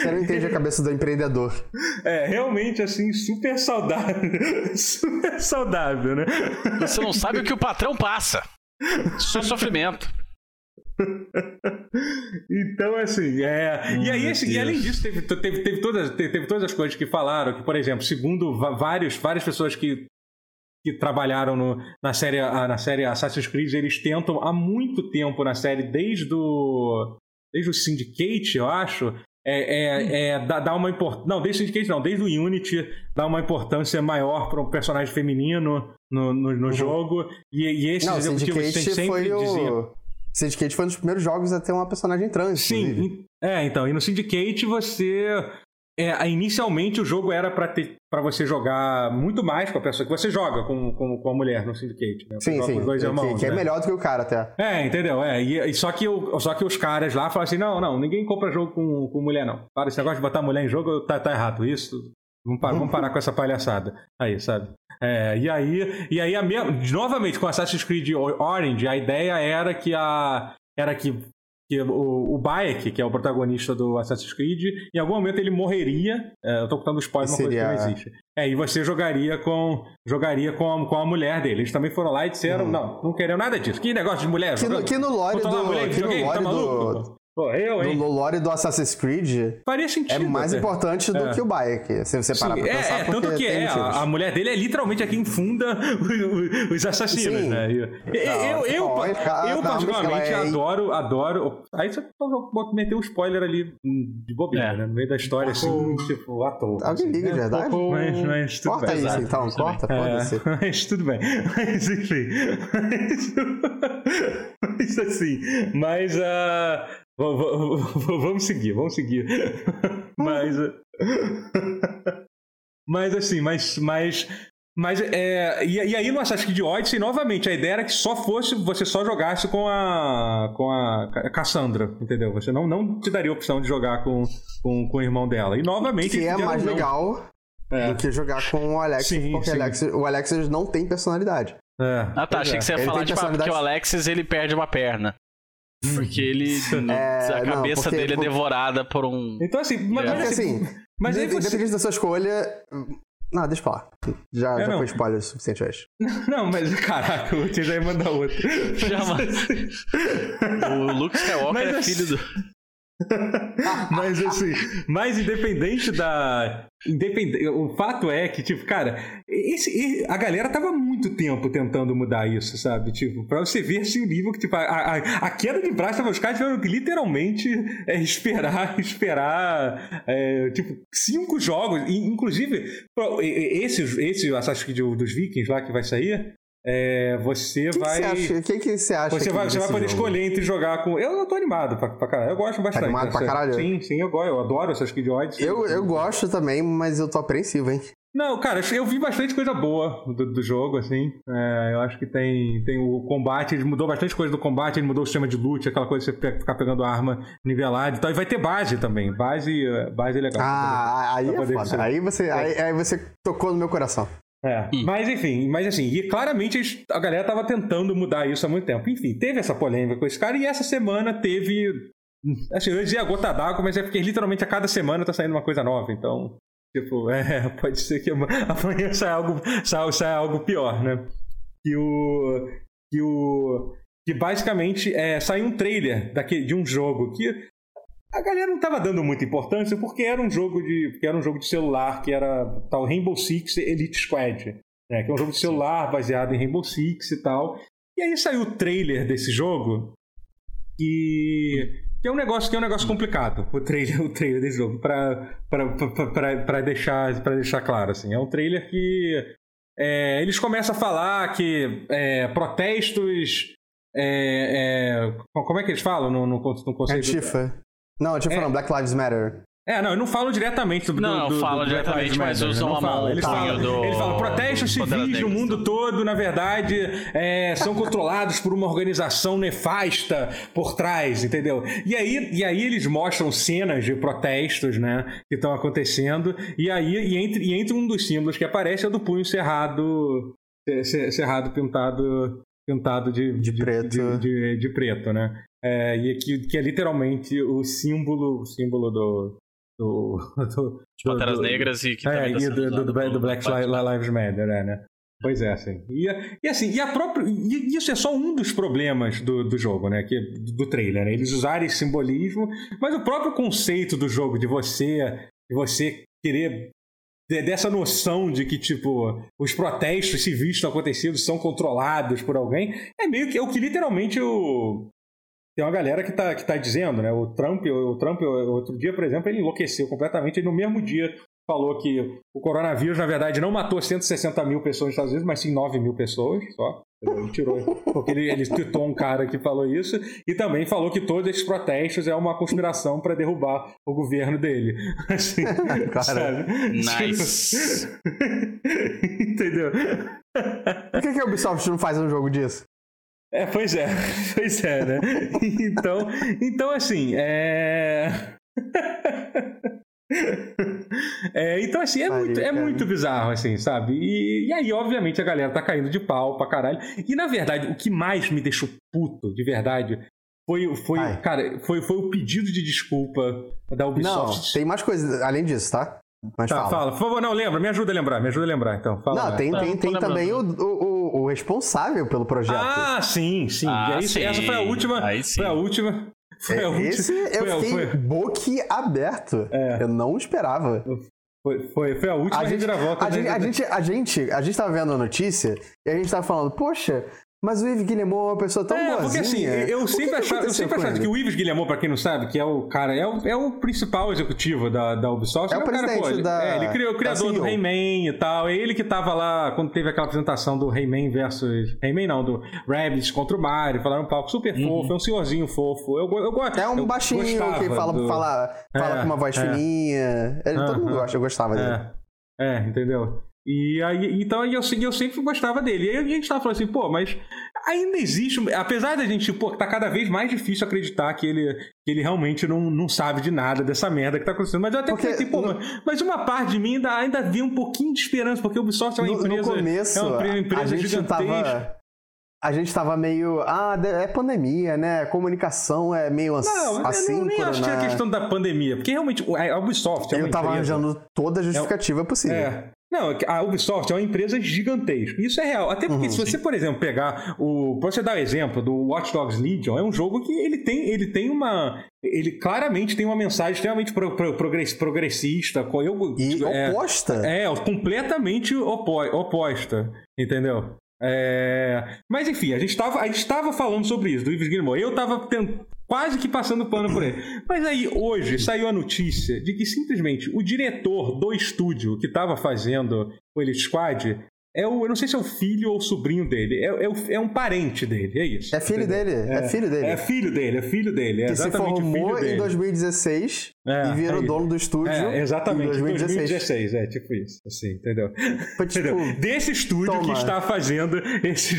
Você não entende a cabeça do empreendedor. É, realmente, assim, super saudável. super saudável, né? Você não sabe o que o patrão passa. Só sofrimento. então, assim, é. Hum, e aí, assim, e além disso, teve, teve, teve, todas, teve, teve todas as coisas que falaram, que, por exemplo, segundo vários, várias pessoas que, que trabalharam no, na, série, na série Assassin's Creed, eles tentam há muito tempo na série, desde o, desde o Syndicate, eu acho, é, é, é dar, dar uma importância. Não, desde o Syndicate não, desde o Unity, dar uma importância maior para um personagem feminino no, no, no jogo. E, e esses Não, executivos Syndicate sempre foi diziam. o. Syndicate foi um dos primeiros jogos a ter uma personagem trans. Sim, é, então, e no Syndicate você. É, inicialmente o jogo era pra ter para você jogar muito mais com a pessoa que você joga com, com, com a mulher no Syndicate. Né? Sim, sim. com os dois que, irmãos. que é né? melhor do que o cara até. É, entendeu? É, e, e só, que o, só que os caras lá falam assim: não, não, ninguém compra jogo com, com mulher, não. Para esse negócio de botar mulher em jogo, tá, tá errado. Isso. Vamos parar, vamos parar com essa palhaçada. Aí, sabe? É, e aí, e aí a mesma, novamente, com Assassin's Creed Orange, a ideia era que a. Era que, que o, o Bayek, que é o protagonista do Assassin's Creed, em algum momento ele morreria. É, eu tô contando spoiler, uma coisa que Seria- não existe. É, e você jogaria com jogaria com a, com a mulher dele. Eles também foram lá e disseram: não, não queriam nada disso. Que negócio de mulher? Que no, que no lore a mulher do. Que no tá lore maluco? do. Pô, eu, hein? No lore do Assassin's Creed Faria sentido. é mais até. importante do É. que o Bayek. Se você parar Sim, pra é, pensar. é, tanto porque que é, a, a mulher dele é literalmente a quem funda os, os assassinos, Sim. né? Eu, eu, eu, olha, cara, eu não, mas particularmente é- adoro, adoro. Aí você meter um spoiler ali hum, de bobeira, É. né? No meio da história, assim, tipo, à toa. Alguém assim, liga né? verdade? Mas, mas tudo Corta bem. isso então, corta, foda-se. É, mas tudo bem. Mas enfim. Mas, mas assim. Mas. v- vamos seguir, vamos seguir. Mas. Mas assim, mas. mas mas é, e, e aí no Assassin's Creed Odyssey, novamente, a ideia era que só fosse, você só jogasse com a com a Ca- Cassandra, entendeu? Você não, não te daria a opção de jogar com, com, com o irmão dela. E novamente... Que é mais não. legal É. do que jogar com o Alexis, Sim, porque sim. Alexis- o Alexis não tem personalidade. É, Ah tá, pois achei é. que você ia Ele falar tem tipo, ah, personalidade- o Alexis ele perde uma perna. Porque ele. É, a não, cabeça porque- dele é devorada por um. Então assim, mas, É. mas, Porque assim, assim, mas aí você... independente da sua escolha. Não, deixa pra lá. Já, É, já não. foi spoiler o suficiente hoje. Não, mas caraca, o Tia já ia mandar outro. Chama. O Luke Skywalker Mas é filho do. Mas assim, mas independente da. Independente, o fato é que, tipo, cara, esse, a galera tava muito tempo tentando mudar isso, sabe? Tipo, pra você ver assim, o nível que, tipo, a, a, a queda de braço, os caras tiveram que literalmente é, esperar, esperar, é, tipo, cinco jogos, e, inclusive, esse, esse Assassin's Creed dos Vikings lá que vai sair, é, você que, vai. O que, que você acha? Você vai, você vai poder jogo? escolher entre jogar com. Eu, tô animado pra, pra caralho. Eu gosto bastante. animado pra caralho? Sim, sim, eu gosto. Eu adoro essas Kid Odyssey. Eu, eu gosto também, mas eu tô apreensivo, hein? Não, cara, eu vi bastante coisa boa do, do jogo, assim. É, eu acho que tem, tem o combate, ele mudou bastante coisa do combate, ele mudou o sistema de loot, aquela coisa de você pe- ficar pegando arma nivelada e tal. E vai ter base também. Base, é, base é legal. Ah, aí é foda. ser- Aí você, aí, aí você tocou no meu coração. É, Hum. mas enfim, mas assim, e claramente a galera tava tentando mudar isso há muito tempo. Enfim, teve essa polêmica com esse cara e essa semana teve. Assim, eu ia dizer a gota d'água, mas é porque literalmente a cada semana tá saindo uma coisa nova, então. Tipo, é, pode ser que ama- amanhã saia algo, saia, saia algo pior, né? Que o. Que o. Que basicamente é, saiu um trailer daquele, de um jogo que a galera não tava dando muita importância porque era um jogo de, era um jogo de celular que era tal Rainbow Six Elite Squad, né? Que é um jogo de celular baseado em Rainbow Six e tal. E aí saiu o trailer desse jogo que que é um negócio que é um negócio complicado o trailer o trailer desse jogo para para deixar para deixar claro assim é um trailer que é, eles começam a falar que é, protestos é, é, como é que eles falam no, no, no conceito Antifa. Não, Antifa É. não, Black Lives Matter. É, não, eu não falo diretamente do. do- Não, do, falam do Black diretamente, Lives mas usam a mão, Eles falam, do- eles falam protestos civis no mundo todo, na verdade, é, são controlados por uma organização nefasta por trás, entendeu? E aí, e aí eles mostram cenas de protestos, né, que estão acontecendo, e aí, e entre, e entre um dos símbolos que aparece é o do punho cerrado, ce- ce- cerrado pintado, pintado de, De preto. de, de- de preto, né? É, e que, que é literalmente o símbolo, o símbolo do. do, do Panteras Negras e que é, e do, do, Black Li- Lives Matter, é, né? Pois é, assim. E, e assim, e a própria. E isso é só um dos problemas do, do jogo, né? Que, do trailer, né? Eles usarem esse simbolismo, mas o próprio conceito do jogo, de você, de você querer. Dessa noção de que, tipo, os protestos civis estão acontecendo são controlados por alguém, é meio que é o que literalmente o, tem uma galera que tá, que tá dizendo, né? O Trump, o Trump, outro dia, por exemplo, ele enlouqueceu completamente. Ele no mesmo dia falou que o coronavírus, na verdade, não matou 160 mil pessoas nos Estados Unidos, mas sim 9 mil pessoas só. Ele tirou, porque ele, ele tweetou um cara que falou isso, e também falou que todos esses protestos é uma conspiração para derrubar o governo dele. Assim, cara, nice. Entendeu? Por que, que a Ubisoft não faz um jogo disso? É, pois é, pois é, né? Então, então assim, é. É, então, assim, é, muito, é muito bizarro, assim, sabe? E, e, aí, obviamente, a galera tá caindo de pau pra caralho. E, na verdade, o que mais me deixou puto, de verdade, foi, foi, cara, foi, foi o pedido de desculpa da Ubisoft. Não, tem mais coisas além disso, tá? Mas tá, fala. fala. Por favor, não, lembra, me ajuda a lembrar, me ajuda a lembrar, então. Fala, não, tem, tem, tem também o, o, o, responsável pelo projeto. Ah, sim, sim. Ah, aí, sim. essa foi a última. Foi a última. Foi a última. Esse eu foi, fiquei foi... boquiaberto. É. Eu não esperava. Foi, foi, foi a última a gente, reviravolta. A, gente, a, gente, a, gente, a gente tava vendo a notícia e a gente tava falando, poxa, mas o Yves Guillemot é uma pessoa tão é, Porque assim, eu sempre, achava, eu sempre achava que o Yves Guillemot, pra quem não sabe, que é o cara, é o, é o principal executivo da, da Ubisoft. É, é o, cara, presidente pô, da, é, ele criou o criador do Rayman e tal. É ele que tava lá quando teve aquela apresentação do Rayman versus. Rayman não, do Rabbids contra o Mario. Falaram um palco super uhum. fofo, é um senhorzinho fofo. Eu, eu, eu, é um baixinho que fala, do... fala, fala é, com uma voz é. fininha. Ele, todo mundo gosta, eu gostava dele. É, é entendeu? E aí, então eu, eu sempre gostava dele. E aí a gente tava falando assim, pô, mas ainda existe, apesar da gente, pô, tá cada vez mais difícil acreditar que ele, que ele realmente não, não sabe de nada dessa merda que tá acontecendo. Mas eu até porque, assim, pô, no... mas uma parte de mim ainda, ainda um pouquinho de esperança, porque o Ubisoft é uma empresa. No começo, é uma empresa a gente gigantesca. Tava a gente tava meio. Ah, é pandemia, né? Comunicação é meio não, assim. Não, nem acho que é a questão da pandemia, porque realmente a Ubisoft é Eu tava empresa, arranjando toda a justificativa é, possível. É. Não, a Ubisoft é uma empresa gigantesca. Isso é real. Até porque, uhum, se você, sim. por exemplo, pegar o. Pra você dar o exemplo do Watch Dogs Legion, é um jogo que ele tem, ele tem uma. Ele claramente tem uma mensagem extremamente pro, pro, progressista. Eu, e é, oposta. É, completamente opo, oposta. Entendeu? É... Mas enfim, a gente estava falando sobre isso, do Ives Guillemot. Eu estava quase que passando pano por ele. Mas aí, hoje, saiu a notícia de que simplesmente o diretor do estúdio que estava fazendo o Elite Squad é o, eu não sei se é o filho ou o sobrinho dele. É, é, o, é um parente dele, é isso. É filho entendeu? dele, é, é, filho dele. É filho dele, é filho dele. É que exatamente se formou em 2016 é, e virou é dono do estúdio. É, exatamente, em 2016. 2016. É, tipo isso, assim, entendeu? Foi, tipo, entendeu? Desse estúdio toma. que está fazendo esse,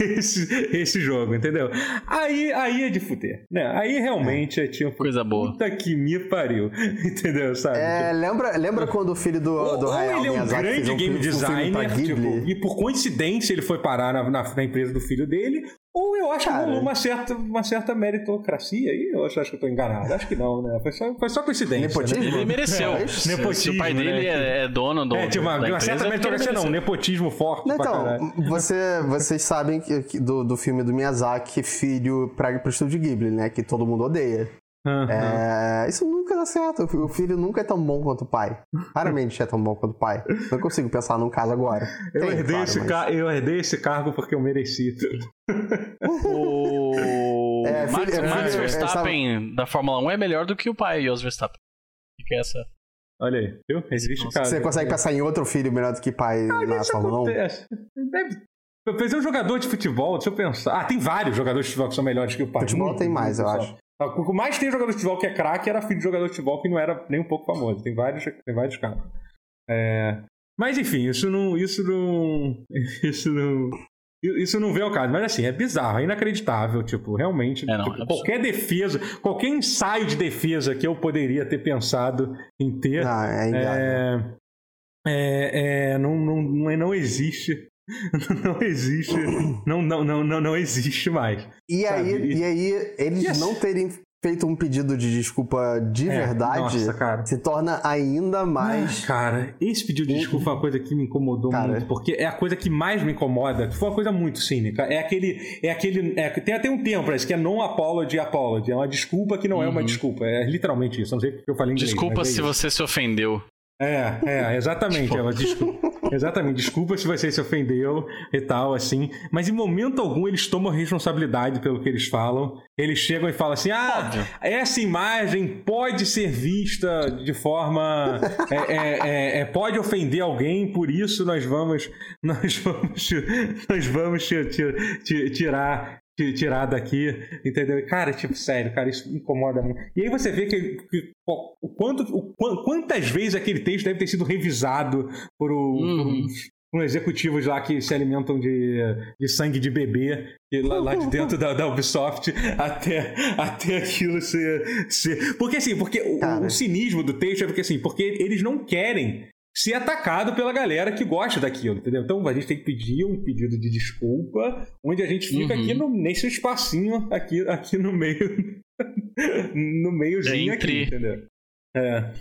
esse, esse jogo, entendeu? Aí, aí é de fuder, né? Aí realmente é, tipo... Coisa boa. Puta que me pariu, entendeu? Sabe? É, tipo, lembra, lembra quando o filho do, do ou, Hayao ele é um grande um game designer, tipo, e por coincidência coincidência ele foi parar na, na, na empresa do filho dele, ou eu acho Cara. uma certa, uma certa meritocracia aí. Eu acho, acho que eu tô enganado. Acho que não, né? Foi só, foi só coincidência. Nepotismo? Né? Ele mereceu. É, nepotismo, Se o pai dele né? é, dono do. É, tipo, uma, uma certa meritocracia, não. Nepotismo forte. Então, você, vocês sabem que, do, do filme do Miyazaki, filho para pro estúdio Ghibli, né? Que todo mundo odeia. Uhum. É, isso nunca dá certo. O filho nunca é tão bom quanto o pai. Raramente é tão bom quanto o pai. Não consigo pensar num caso agora. Eu, Tem, herdei, claro, esse mas... eu herdei esse cargo porque eu mereci. o é, filho, Max, é, Max Verstappen da Fórmula 1 é melhor do que o pai, Jos Verstappen. Fica essa. Olha aí, viu? Existe caso. Você consegue pensar em outro filho melhor do que pai ah, na Fórmula 1? Deve Fazer um jogador de futebol, deixa eu pensar. Ah, tem vários jogadores de futebol que são melhores que o pai. Futebol tem mais, eu acho. O que mais tem jogador de futebol que é craque era filho de jogador de futebol que não era nem um pouco famoso. Tem vários, tem vários casos. É... Mas enfim, isso não. Isso não. Isso não. Isso não vê o caso, mas assim, é bizarro, é inacreditável, tipo, realmente, é, não, tipo, é qualquer defesa, qualquer ensaio de defesa que eu poderia ter pensado em ter, não, é, é, é, é não, não, não, não existe não existe. Não, não, não, não, não existe mais. E sabe? aí, e aí eles não terem feito um pedido de desculpa de É, verdade, Nossa, cara. se torna ainda mais. Ah, Cara, esse pedido de desculpa foi uma coisa que me incomodou Cara. muito, porque é a coisa que mais me incomoda. Foi uma coisa muito cínica. É aquele. É aquele. é- tem até um termo pra isso, que é non apology apology. É uma desculpa que não é uma Uhum. desculpa. É literalmente isso. Eu não sei porque eu falei inglês. Desculpa é se isso. você se ofendeu. É, é, exatamente. Tipo- uma desculpa. Exatamente. Desculpa se você se ofendeu e tal, assim. Mas em momento algum eles tomam responsabilidade pelo que eles falam. Eles chegam e falam assim: ah, Óbvio. essa imagem pode ser vista de forma. é, é, é, é, pode ofender alguém, por isso nós vamos. Nós vamos. Nós vamos ti- ti- ti- tirar. Ti- Tirar daqui, entendeu? Cara, tipo, sério, cara, isso incomoda muito. E aí você vê que, que o quanto, o, quan- quantas vezes aquele texto deve ter sido revisado por, o, por Uhum. uns, por executivos lá que se alimentam de, de sangue de bebê e lá, lá de dentro da, da Ubisoft até, até aquilo ser, ser. Porque assim, porque o, o cinismo do texto é porque assim, porque eles não querem ser atacado pela galera que gosta daquilo, entendeu? Então a gente tem que pedir um pedido de desculpa, onde a gente fica Uhum. aqui no, nesse espacinho aqui, aqui no meio, no meiozinho Entre- aqui, entendeu? É.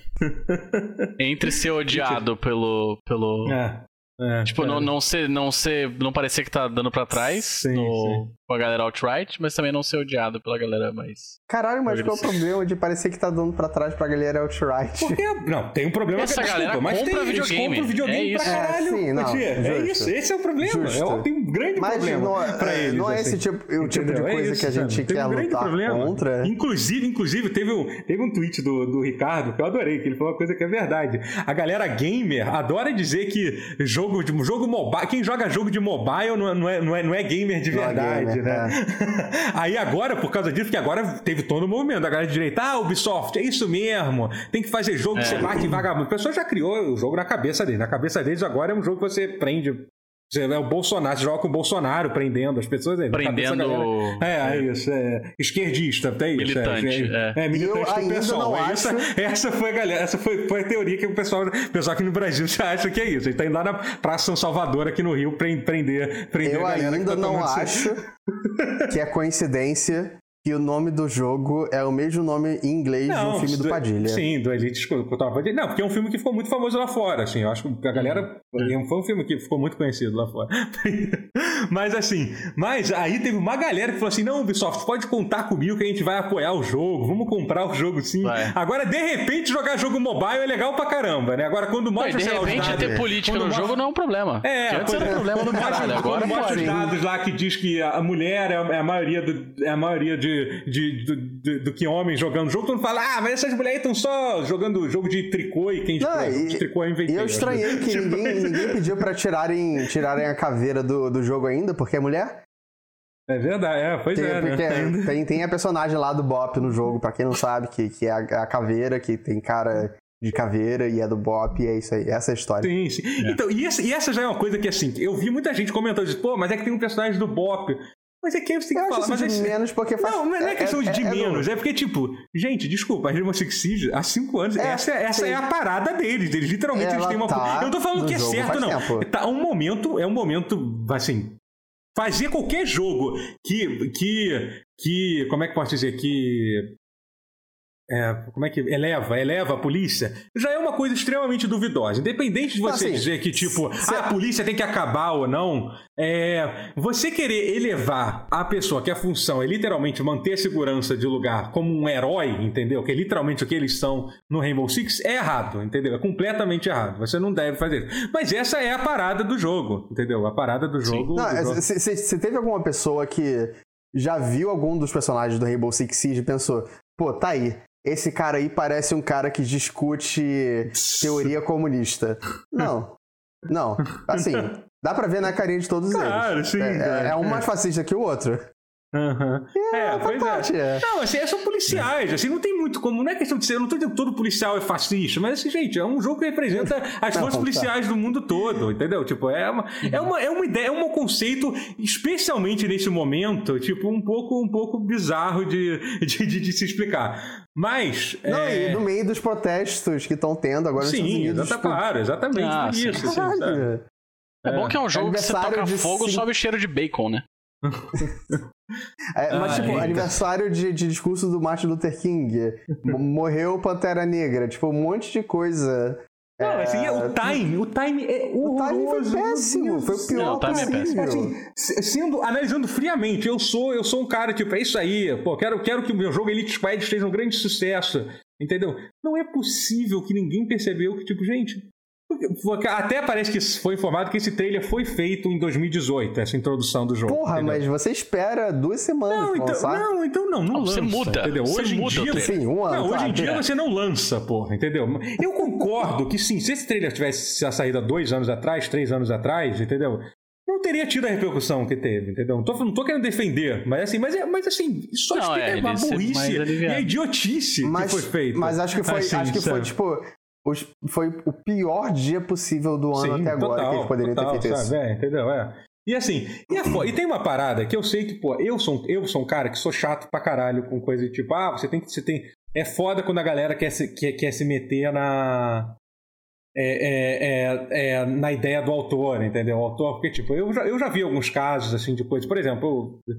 Entre ser odiado pelo. pelo... É. é, Tipo, é. não, não ser, não ser. Não parecer que tá dando pra trás Sim, no- sim. com a galera outright, mas também não ser odiado pela galera mais. Caralho, mas qual é o problema de parecer que tá dando pra trás pra galera outright? Porque, não, tem um problema Essa com a desculpa, galera mas compra tem, eles videogame, compram videogame é pra isso. caralho. É, sim, não, é justo. isso, esse é o problema. Justo. É, tem um grande Mas problema não, é- pra eles. não é assim. esse tipo, o tipo de? É coisa isso, que a gente sabe? Tem quer um grande lutar problema. contra. Inclusive, inclusive teve, um, teve um tweet do, do Ricardo que eu adorei, que ele falou uma coisa que é verdade. A galera gamer adora dizer que jogo de jogo mobile, quem joga jogo de mobile não é, não é, não é, não é gamer de Não é verdade, gamer, né? Aí agora, por causa disso, que agora teve todo o movimento, a galera de direita, ah, Ubisoft, é isso mesmo, tem que fazer jogo que É. você bate em vagabundo. A pessoa já criou o jogo na cabeça deles. Na cabeça deles agora é um jogo que você prende. Você é o Bolsonaro, você joga com o Bolsonaro prendendo as pessoas aí. na cabeça da Prendendo. galera. É, é isso, é esquerdista, é isso. Militante, é, é. é, militante E eu do ainda pessoal. não é essa, acho- essa foi a galera, essa foi, foi a teoria que o pessoal, pessoal aqui no Brasil já acha que é isso. A gente tá indo lá na Praça São Salvador aqui no Rio pre- prender, prender Eu a galera que ainda tá não acho que é coincidência que o nome do jogo é o mesmo nome em inglês de um filme do Padilha. Sim, do Elite contra o Padilha. Não, porque é um filme que ficou muito famoso lá fora, assim. Eu acho que a galera. Uhum. Foi um filme que ficou muito conhecido lá fora. mas assim, mas aí teve uma galera que falou assim: não, Ubisoft, pode contar comigo que a gente vai apoiar o jogo, vamos comprar o jogo sim. Vai. Agora, de repente, jogar jogo mobile é legal pra caramba, né? Agora, quando Não, mostra, de lá, os repente dados- ter política no mostra- jogo não é um problema. é, Que antes quando- era um problema do caralho, agora quando mostra os dados lá que diz que a mulher é a, é a maioria, do, é a maioria de, de- do, do- do que homens jogando jogo, todo mundo fala, ah, mas essas mulheres estão só jogando jogo de tricô e quem de, Não, pô, e- de tricô eu inventei. E eu estranhei que Tipo, ninguém, ninguém pediu pra tirarem, tirarem a caveira do, do jogo ainda, porque é mulher. É verdade, é, pois Tem, é, porque né? tem, tem a personagem lá do Bop no jogo, pra quem não sabe, que, que é a, a caveira, que tem cara de caveira e é do Bop, e é isso aí. Essa é a história. Sim, sim. Então, e essa, e essa já é uma coisa que, assim, eu vi muita gente comentando, pô, mas é que tem um personagem do Bop. Mas é que você tem que Eu acho falar, isso mas de é- menos porque faz... Não, mas não é questão de, de é no- menos, é porque, tipo, gente, desculpa, a Rainbow Six Siege, há cinco anos, É, essa, essa sim. é a parada deles. Eles literalmente eles têm uma. tá eu não tô falando que é certo, não. tempo. Tá um momento, é um momento, assim. Fazer qualquer jogo que. que. que. Como é que posso dizer? Que. É, como é que eleva, eleva a polícia, já é uma coisa extremamente duvidosa. Independente de você Assim, dizer que, tipo, se- ah, a polícia tem que acabar ou não, é, você querer elevar a pessoa que a função é literalmente manter a segurança de lugar como um herói, entendeu? Que é literalmente o que eles são no Rainbow Six, é errado, entendeu? É completamente errado. Você não deve fazer isso. Mas essa é a parada do jogo, entendeu? A parada do jogo. Do é, teve alguma pessoa que já viu algum dos personagens do Rainbow Six Siege e pensou, pô, tá aí, esse cara aí parece um cara que discute teoria comunista. Não. Não. Assim, dá pra ver na carinha de todos Claro, eles. sim, é, é, é um mais fascista que o outro. Aham. É, faz pois é. parte, é. Não, assim, é, são policiais, assim, não tem muito como. Não é questão de ser. Eu não tô dizendo que todo policial é fascista, mas assim, gente, é um jogo que representa as forças tá. policiais do mundo todo, entendeu? Tipo, é uma, é uma, é uma ideia, é um conceito, especialmente nesse momento, tipo, um pouco, um pouco bizarro de, de, de- de se explicar. Mas. Não, é... e no meio dos protestos que estão tendo agora nos Estados Sim, Unidos. exata, tipo, claro, exatamente Ah, sim. isso. assim. É bom que é um jogo que você toca de fogo cinco- sobe o cheiro de bacon, né? É, mas, Ah, tipo, eita. aniversário de, de discurso do Martin Luther King. morreu Pantera Negra. Tipo, um monte de coisa. Não, assim, É, o time, o time é O timing foi péssimo. Foi o pior Não, o timing é possível. Assim, se- sendo, analisando friamente, eu sou, eu sou um cara, tipo, é isso aí, pô, quero, quero que o meu jogo Elite Squad esteja um grande sucesso, entendeu? Não é possível que ninguém percebeu que, tipo, gente. Até parece que foi informado que esse trailer foi feito em 2018, essa introdução do jogo. Porra, entendeu? mas você espera duas semanas Não, pra então lançar. não, então não, não Não, você lança, muda, entendeu? você Hoje em muda o dia. Sim, um ano. não, hoje em claro. dia você não lança, porra, entendeu? Eu concordo que sim, se esse trailer tivesse saído há dois anos atrás, três anos atrás, entendeu? Não teria tido a repercussão que teve, entendeu? Não tô, não tô querendo defender, mas assim, mas, é, mas assim, só Não, explica é, a ele ia ser burrice e aliviado. a idiotice Mas, que foi feita. mas acho que foi, Assim, acho que foi tipo, os- foi o pior dia possível do ano Sim, até agora total, que eles poderiam total, ter feito isso. sabe? É, entendeu? É. E assim, e, é e tem uma parada que eu sei que, pô, eu sou, um- eu sou um cara que sou chato pra caralho com coisa de tipo, ah, você tem que. Você tem, é foda quando a galera quer se, quer, quer se meter na. é, é, é, é, na ideia do autor, entendeu? O autor, porque, tipo, eu já, eu já vi alguns casos assim de coisas. Por exemplo, eu,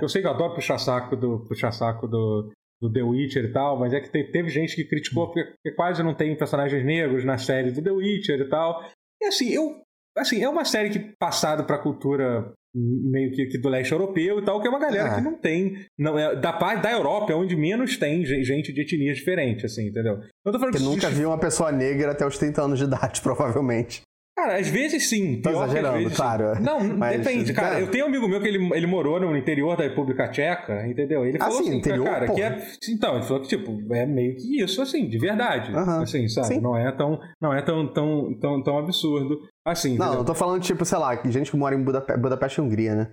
eu sei que eu adoro puxar saco do, puxar saco do, do The Witcher e tal, mas é que te- teve gente que criticou porque, quase não tem personagens negros na série do The Witcher e tal. E assim, eu. Assim, é uma série que passado pra cultura meio que, que do leste europeu e tal, que é uma galera É. que não tem. Não, é, da parte da Europa é onde menos tem ge- gente de etnias diferentes, assim, entendeu? Eu tô falando Porque que nunca vi uma pessoa negra até os 30 anos de idade, provavelmente. Cara, às vezes sim. Tô que exagerando, vezes, sim. claro. Não, Mas, depende, cara. é. Eu tenho um amigo meu que ele, ele morou no interior da República Tcheca, entendeu? Ele Ah, falou sim, assim, interior, cara, que porra. é. Então, ele falou que, tipo, é meio que isso, assim, de verdade. Aham, Assim, sabe? sim. Não é tão, não é tão, tão, tão, tão absurdo assim. Não, entendeu? eu tô falando, tipo, sei lá, gente que mora em Budape Budapeste e Hungria, né?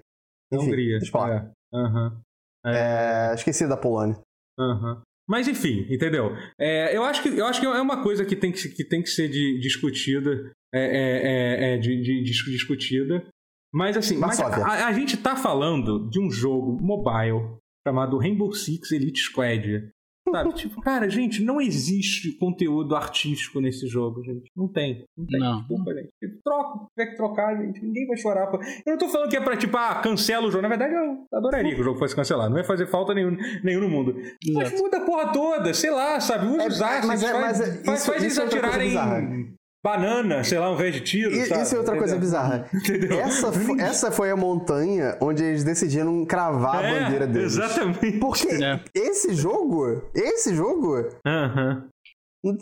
Enfim, Hungria. Deixa eu falar. É. Aham. É, esqueci da Polônia. Aham. Mas enfim, entendeu? É, eu, acho que, eu acho que é uma coisa que tem que, que, tem que ser de- discutida. É, é, é, é, de, de- dis- discutida. Mas assim, mas a, a gente tá falando de um jogo mobile chamado Rainbow Six Elite Squad. Sabe? tipo, cara, gente, não existe conteúdo artístico nesse jogo, gente. Não tem. Não tem. Não. Desculpa, gente. Tipo, troca, tiver que trocar, gente. Ninguém vai chorar. por- Eu não tô falando que é pra, tipo, ah, cancela o jogo. Na verdade, eu adoraria que o jogo fosse cancelado. Não ia fazer falta nenhum, nenhum no mundo. Mas Exato. muda a porra toda, sei lá, sabe? Usa É, os é, assets, mas é- faz, mas é- faz, isso- faz eles isso é outra coisa atirarem. Banana, sei lá, ao invés de tiro, E- sabe? isso é outra coisa Entendeu? bizarra. Entendeu? Essa, essa foi a montanha onde eles decidiram cravar a É, bandeira deles. Exatamente. Porque É. esse jogo, esse jogo, Aham.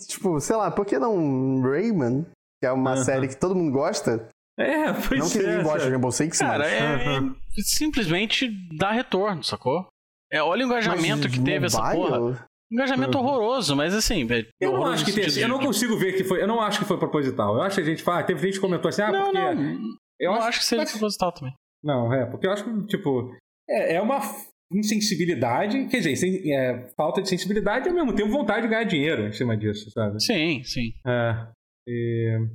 tipo, sei lá, por que não Rayman, que é uma Aham. série que todo mundo gosta? É, pois não que é. ninguém gosta de? Rainbow Six, Cara, mas... é, é Aham. simplesmente dá retorno, sacou? É, olha o engajamento Mas que teve essa mobile? porra. Engajamento Uhum. horroroso, mas assim, velho. Eu não acho que sido. Eu não consigo ver que foi. Eu não acho que foi proposital. Eu acho que a gente fala. Teve gente que comentou assim, ah, Não, porque. não. Eu Eu acho, acho que seja mas- proposital também. Não, é, porque eu acho que, tipo, é, é uma insensibilidade, quer dizer, sem- é, falta de sensibilidade e ao mesmo tempo vontade de ganhar dinheiro em cima disso, sabe? Sim, sim. É, e-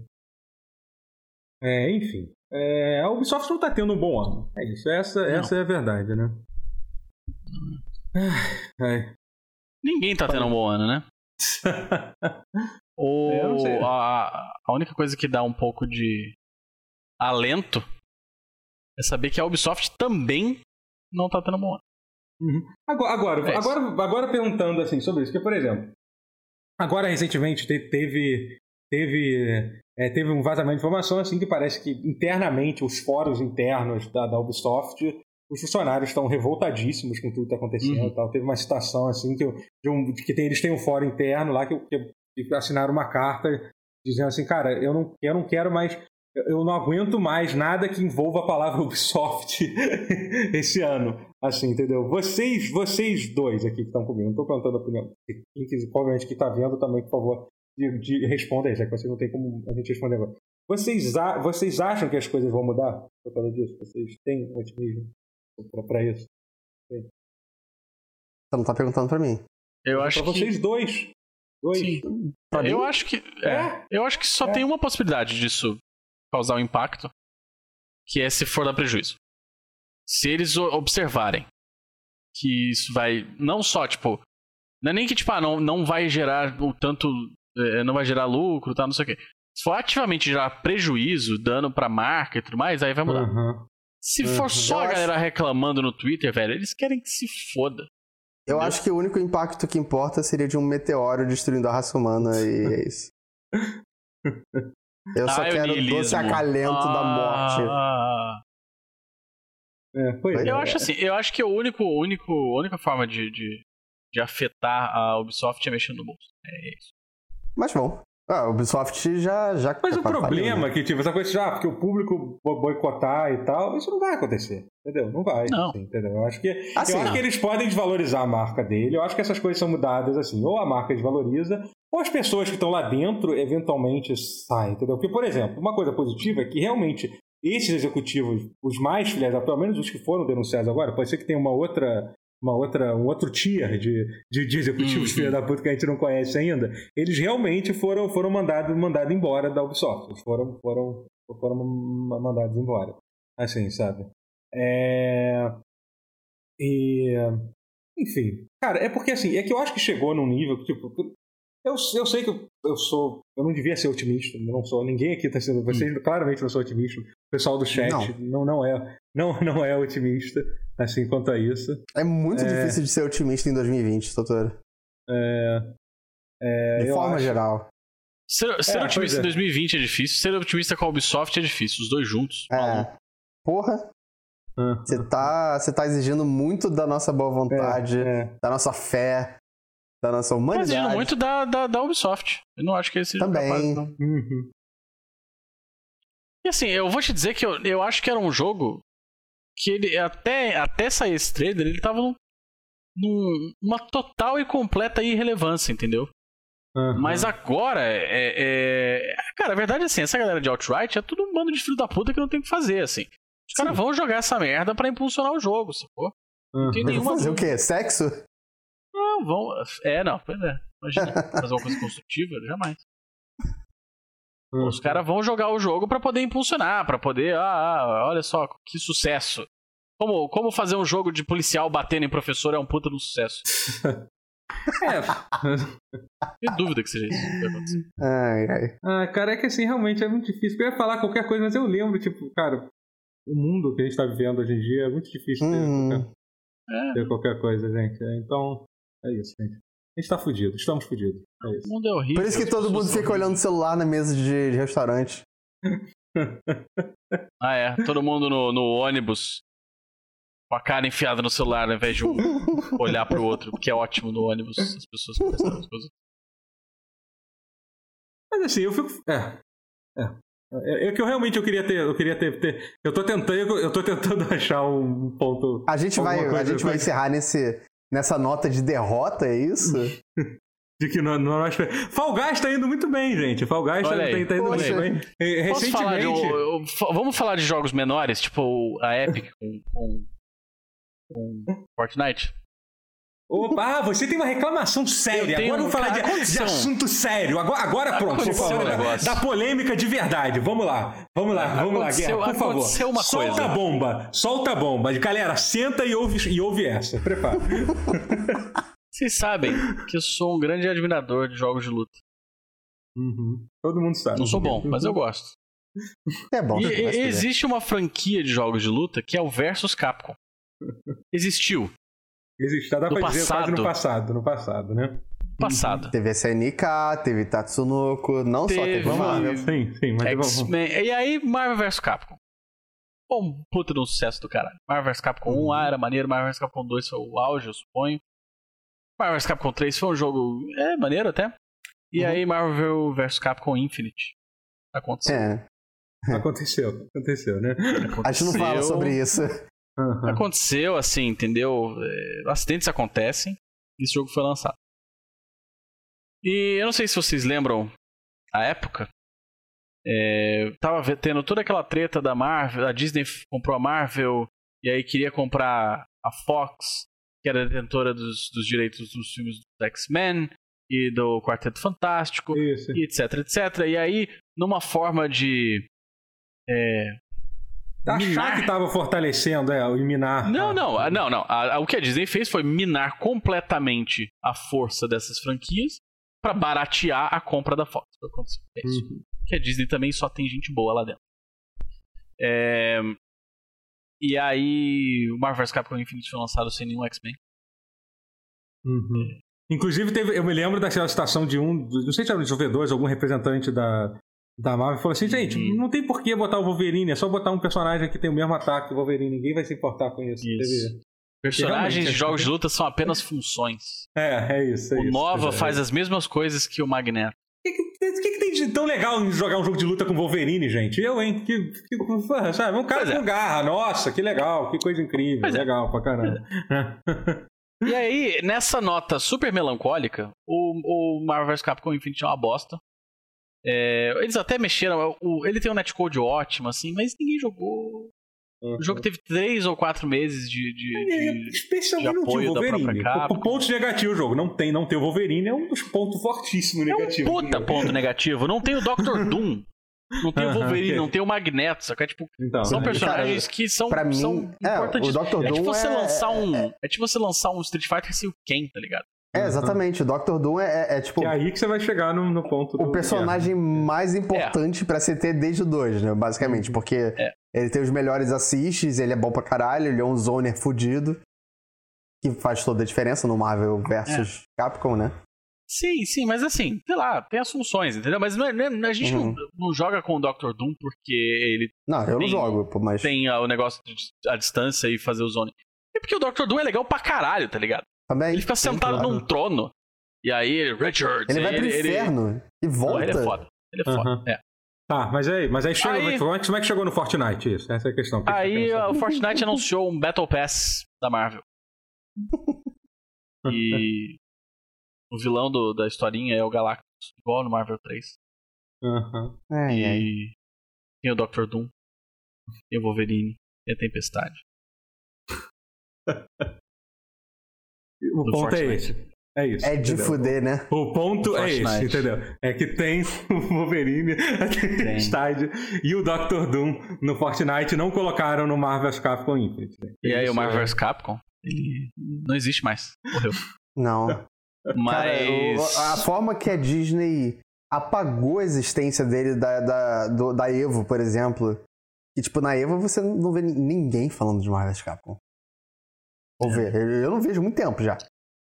é, enfim. É, a Ubisoft não tá tendo um bom ano. É isso, essa, essa é a verdade, né? Ai, Ninguém tá tendo um bom ano, né? O, É, sei. a, a única coisa que dá um pouco de alento é saber que a Ubisoft também não tá tendo um bom ano. Uhum. Agora, agora, É agora, agora perguntando assim sobre isso, que por exemplo, agora recentemente te- teve teve é, teve um vazamento de informação assim que parece que internamente os fóruns internos da, da Ubisoft os funcionários estão revoltadíssimos com tudo que está acontecendo Uhum. e tal. Teve uma citação assim que, eu- de um, que tem, eles têm um fórum interno lá que, que, que assinaram uma carta dizendo assim, cara, eu não, eu não quero mais eu- não aguento mais nada que envolva a palavra Ubisoft esse ano. Assim, entendeu? Vocês, vocês dois aqui que estão comigo, não estou perguntando a opinião. Quem quiser, obviamente, que está vendo também, por favor, de, de, responda aí, já que você não tem como a gente responder agora. Vocês, a- vocês acham que as coisas vão mudar por causa disso? Vocês têm otimismo para isso? Você não tá perguntando pra mim. Eu acho Para que. vocês dois. Dois. Sim. Pra Eu mim? acho que. É, É. eu acho que só É. tem uma possibilidade disso causar um impacto, que é se for dar prejuízo. Se eles observarem que isso vai. Não só, tipo. Não é nem que, tipo, ah, não, não vai gerar o tanto. é, não vai gerar lucro, tá, não sei o quê. Se for ativamente gerar prejuízo, dano pra marca e tudo mais, aí vai mudar. Aham. Se for Uhum. só a galera reclamando no Twitter, velho, eles querem que se foda. Eu Entendeu? acho que o único impacto que importa seria de um meteoro destruindo a raça humana e é isso. Eu só Ah, quero o doce acalento da morte. Ah, É, Pois é. Eu acho assim, eu acho que o único, único, a única forma de, de, de afetar a Ubisoft é mexendo no bolso. É isso. Mas bom. Ah, o Ubisoft já. já Mas o quase problema é né? que, tipo, essa coisa de, ah, porque o público bo- boicotar e tal, isso não vai acontecer. Entendeu? Não vai. Não. assim, entendeu? Eu acho que, Assim, eu acho não. que eles podem desvalorizar a marca dele. Eu acho que essas coisas são mudadas assim. Ou a marca desvaloriza, ou as pessoas que estão lá dentro eventualmente saem, entendeu? Porque, por exemplo, uma coisa positiva é que realmente esses executivos, os mais filhas, pelo menos os que foram denunciados agora, pode ser que tenha uma outra. Uma outra, um outro tier de, de, de executivos Uhum. filha da puta que a gente não conhece ainda. Eles realmente foram, foram mandados mandado embora da Ubisoft. Eles foram, foram, foram ma- mandados embora. Assim, sabe? É... E. Enfim. Cara, é porque assim, é que eu acho que chegou num nível que, tipo. Eu, eu sei que eu, eu sou. Eu não devia ser otimista, não sou. Ninguém aqui tá sendo. Vocês claramente não são otimistas. O pessoal do chat não, não, é, não, não é otimista, assim, quanto a isso. É muito É. difícil de ser otimista em 2020, doutor. É, é, De eu forma acho- geral. Ser, ser É, otimista é. em 2020 é difícil, ser otimista com a Ubisoft é difícil, os dois juntos. maluco. É. Porra, você tá, você tá exigindo muito da nossa boa vontade, é. da nossa fé, da nossa Tá humanidade. exigindo muito da, da, da Ubisoft. Eu não acho que eles sejam Também. capazes, não. Uhum. E assim, eu vou te dizer que eu, eu acho que era um jogo que ele, até, até sair esse trailer, ele tava num, num- numa total e completa irrelevância, entendeu? Uhum. Mas agora, é, é- Cara, a verdade é assim, essa galera de Outright é tudo um bando de filho da puta que não tem o que fazer, assim. Os caras vão jogar essa merda pra impulsionar o jogo, sacou? Uhum. tem Mas nenhuma fazer o quê? Sexo? Não, vão. É, não, pois é. Imagina, fazer uma coisa construtiva, jamais. Uhum. Os caras vão jogar o jogo pra poder impulsionar, pra poder. Ah, ah, olha só, que sucesso. Como, como fazer um jogo de policial batendo em professor é um puta de um sucesso. É. Tem dúvida que seja isso que acontecer. Ai, ai. Ah, cara, é que assim, realmente é muito difícil. Eu ia falar qualquer coisa, mas eu lembro, tipo, cara, o mundo que a gente tá vivendo hoje em dia é muito difícil ter, Hum. qualquer, É, ter qualquer coisa, gente. Então, é isso, gente. A gente tá fudido, estamos fudidos. É o mundo é horrível. Por isso que todo mundo fica olhando o celular na mesa de, de restaurante. Ah, é. Todo mundo no, no ônibus com a cara enfiada no celular ao invés de um olhar pro outro, que é ótimo no ônibus. As pessoas conversando as coisas. Mas assim, eu fico. É. É. É, é que eu realmente eu queria ter. Eu queria ter. ter- eu tô tentando. Eu tô tentando achar um ponto. A gente vai, a gente vai encerrar nesse, nessa nota de derrota, é isso? De que não, não nós... Fall Guys tá indo muito bem, gente. Fall Guys tá, tá- indo Poxa. muito bem. E, Posso falar de, Recentemente. eu- fa- vamos falar de jogos menores, tipo a Epic com, com, com Fortnite? Opa, ah, você tem uma reclamação séria. Agora vamos falar de, de assunto sério. Agora, agora pronto, por favor. um da-. Da polêmica de verdade. Vamos lá. Vamos lá, vamos lá, Guerra, por favor. uma solta coisa. a bomba. Solta a bomba. Galera, senta e ouve, e ouve essa. Prepara. Vocês sabem que eu sou um grande admirador de jogos de luta. Uhum. Todo mundo sabe. Não sou bom, mas eu gosto. É bom. E, existe uma franquia de jogos de luta que é o Versus Capcom. Existiu. Existe, dá No pra dizer quase no passado. passado, no passado, né? Passado. Teve SNK, teve Tatsunoko, não só teve Teve- Marvel. Sim, sim, mas. X-Men. E aí, Marvel vs Capcom. Pô, um puta de um sucesso do caralho. Marvel vs Capcom 1 Uhum. ah, era maneiro, Marvel vs Capcom 2 foi o auge, eu suponho. Marvel vs Capcom 3 foi um jogo. É, maneiro até. E Uhum. aí, Marvel vs Capcom Infinite. Aconteceu. É, Aconteceu, aconteceu, né? a gente não fala Aconteceu. sobre isso. Uhum. Aconteceu, assim, entendeu? É, acidentes acontecem. E esse jogo foi lançado. E eu não sei se vocês lembram a época. É, tava tendo toda aquela treta da Marvel. A Disney comprou a Marvel. E aí queria comprar a Fox, que era detentora dos, dos direitos dos filmes do X-Men e do Quarteto Fantástico Isso. etc, etc. E aí, numa forma de. É, Achar Minar. que tava fortalecendo, é, o minar. Não, não, ah, não, não. A- a- o que a Disney fez foi minar completamente a força dessas franquias pra baratear a compra da Fox. Foi. É isso. Uhum. Que a Disney também só tem gente boa lá dentro. É, E aí, o Marvel vs Capcom Infinite foi lançado sem nenhum X-Men. Uhum. Inclusive, teve, eu me lembro daquela citação de um, não sei se era um desenvolvedor, algum representante da, da Marvel, falou assim: gente, Uhum. não tem por que botar o Wolverine, é só botar um personagem que tem o mesmo ataque que o Wolverine, ninguém vai se importar com isso. Isso. Personagens de jogos de luta são apenas funções. É, é isso. É o isso. Nova É. faz as mesmas coisas que o Magneto. O que, que- que que tem de tão legal em jogar um jogo de luta com Wolverine, gente? Eu, hein? Que, que, sabe? Um cara Pois é. com garra. Nossa, que legal, que coisa incrível. Pois é. legal pra caramba. E aí, nessa nota super melancólica, o, o Marvel vs Capcom Infinite é uma bosta. É, eles até mexeram. o- ele tem um netcode ótimo, assim, mas ninguém jogou. O jogo teve três ou quatro meses de. de- de- Especialmente de não tinha apoio o da Wolverine. própria. O, o ponto negativo do jogo, não tem não ter o Wolverine é um dos pontos fortíssimos É um negativos. puta ponto negativo. Não tem o Dr. Doom. Não tem o Wolverine, não tem o Magneto, sacou? É tipo, Então, são né? personagens que são, pra mim, são é, importantes. o Dr. É tipo Doom você é- lançar um. É tipo você lançar um Street Fighter sem o Ken, tá ligado? É, exatamente. O Dr. Doom é, é, é, tipo é aí que você vai chegar no, no ponto do o personagem mais importante pra se ter desde o 2, né? Basicamente. Porque É. ele tem os melhores assists, ele é bom pra caralho, ele é um zoner fudido. Que faz toda a diferença no Marvel versus É. Capcom, né? Sim, sim, mas assim, sei lá, tem as funções, entendeu? Mas não é- não é- a gente Uhum. não, não joga com o Dr. Doom porque ele Não, eu não Tem- jogo, pô, mas. tem o negócio de a distância e fazer o zone. É porque o Dr. Doom é legal pra caralho, tá ligado? Também. Ele fica sim, sentado claro. num trono. E aí, ele, Richard. Ele vai pro inferno e Pô, volta. ele é foda. Ele é foda. Aham. É. Tá, mas aí, mas aí chega, Aí- como, é que, como é que chegou no Fortnite isso? Essa é a questão. Que que Aí ah, o Fortnite anunciou um Battle Pass da Marvel. E o vilão do- da historinha é o Galactus, igual no Marvel 3. Aham. Ai, ai. E tem o Dr. Doom, tem o Wolverine, tem a Tempestade. O ponto é Fortnite. esse. É isso. É de entendeu? fuder, né? O ponto é esse, entendeu? É que tem o Wolverine, a Tempestade e o Dr. Doom no Fortnite não colocaram no Marvel vs Capcom Infinite. né? E aí Isso o Marvel é- vs Capcom, ele não existe mais. Morreu. Não. Cara, o- Mas. a forma que a Disney apagou a existência dele da, da, do- da Evo, por exemplo. E, tipo, na Evo você não vê ni- ninguém falando de Marvel vs Capcom. Ou vê, eu não vejo muito tempo já.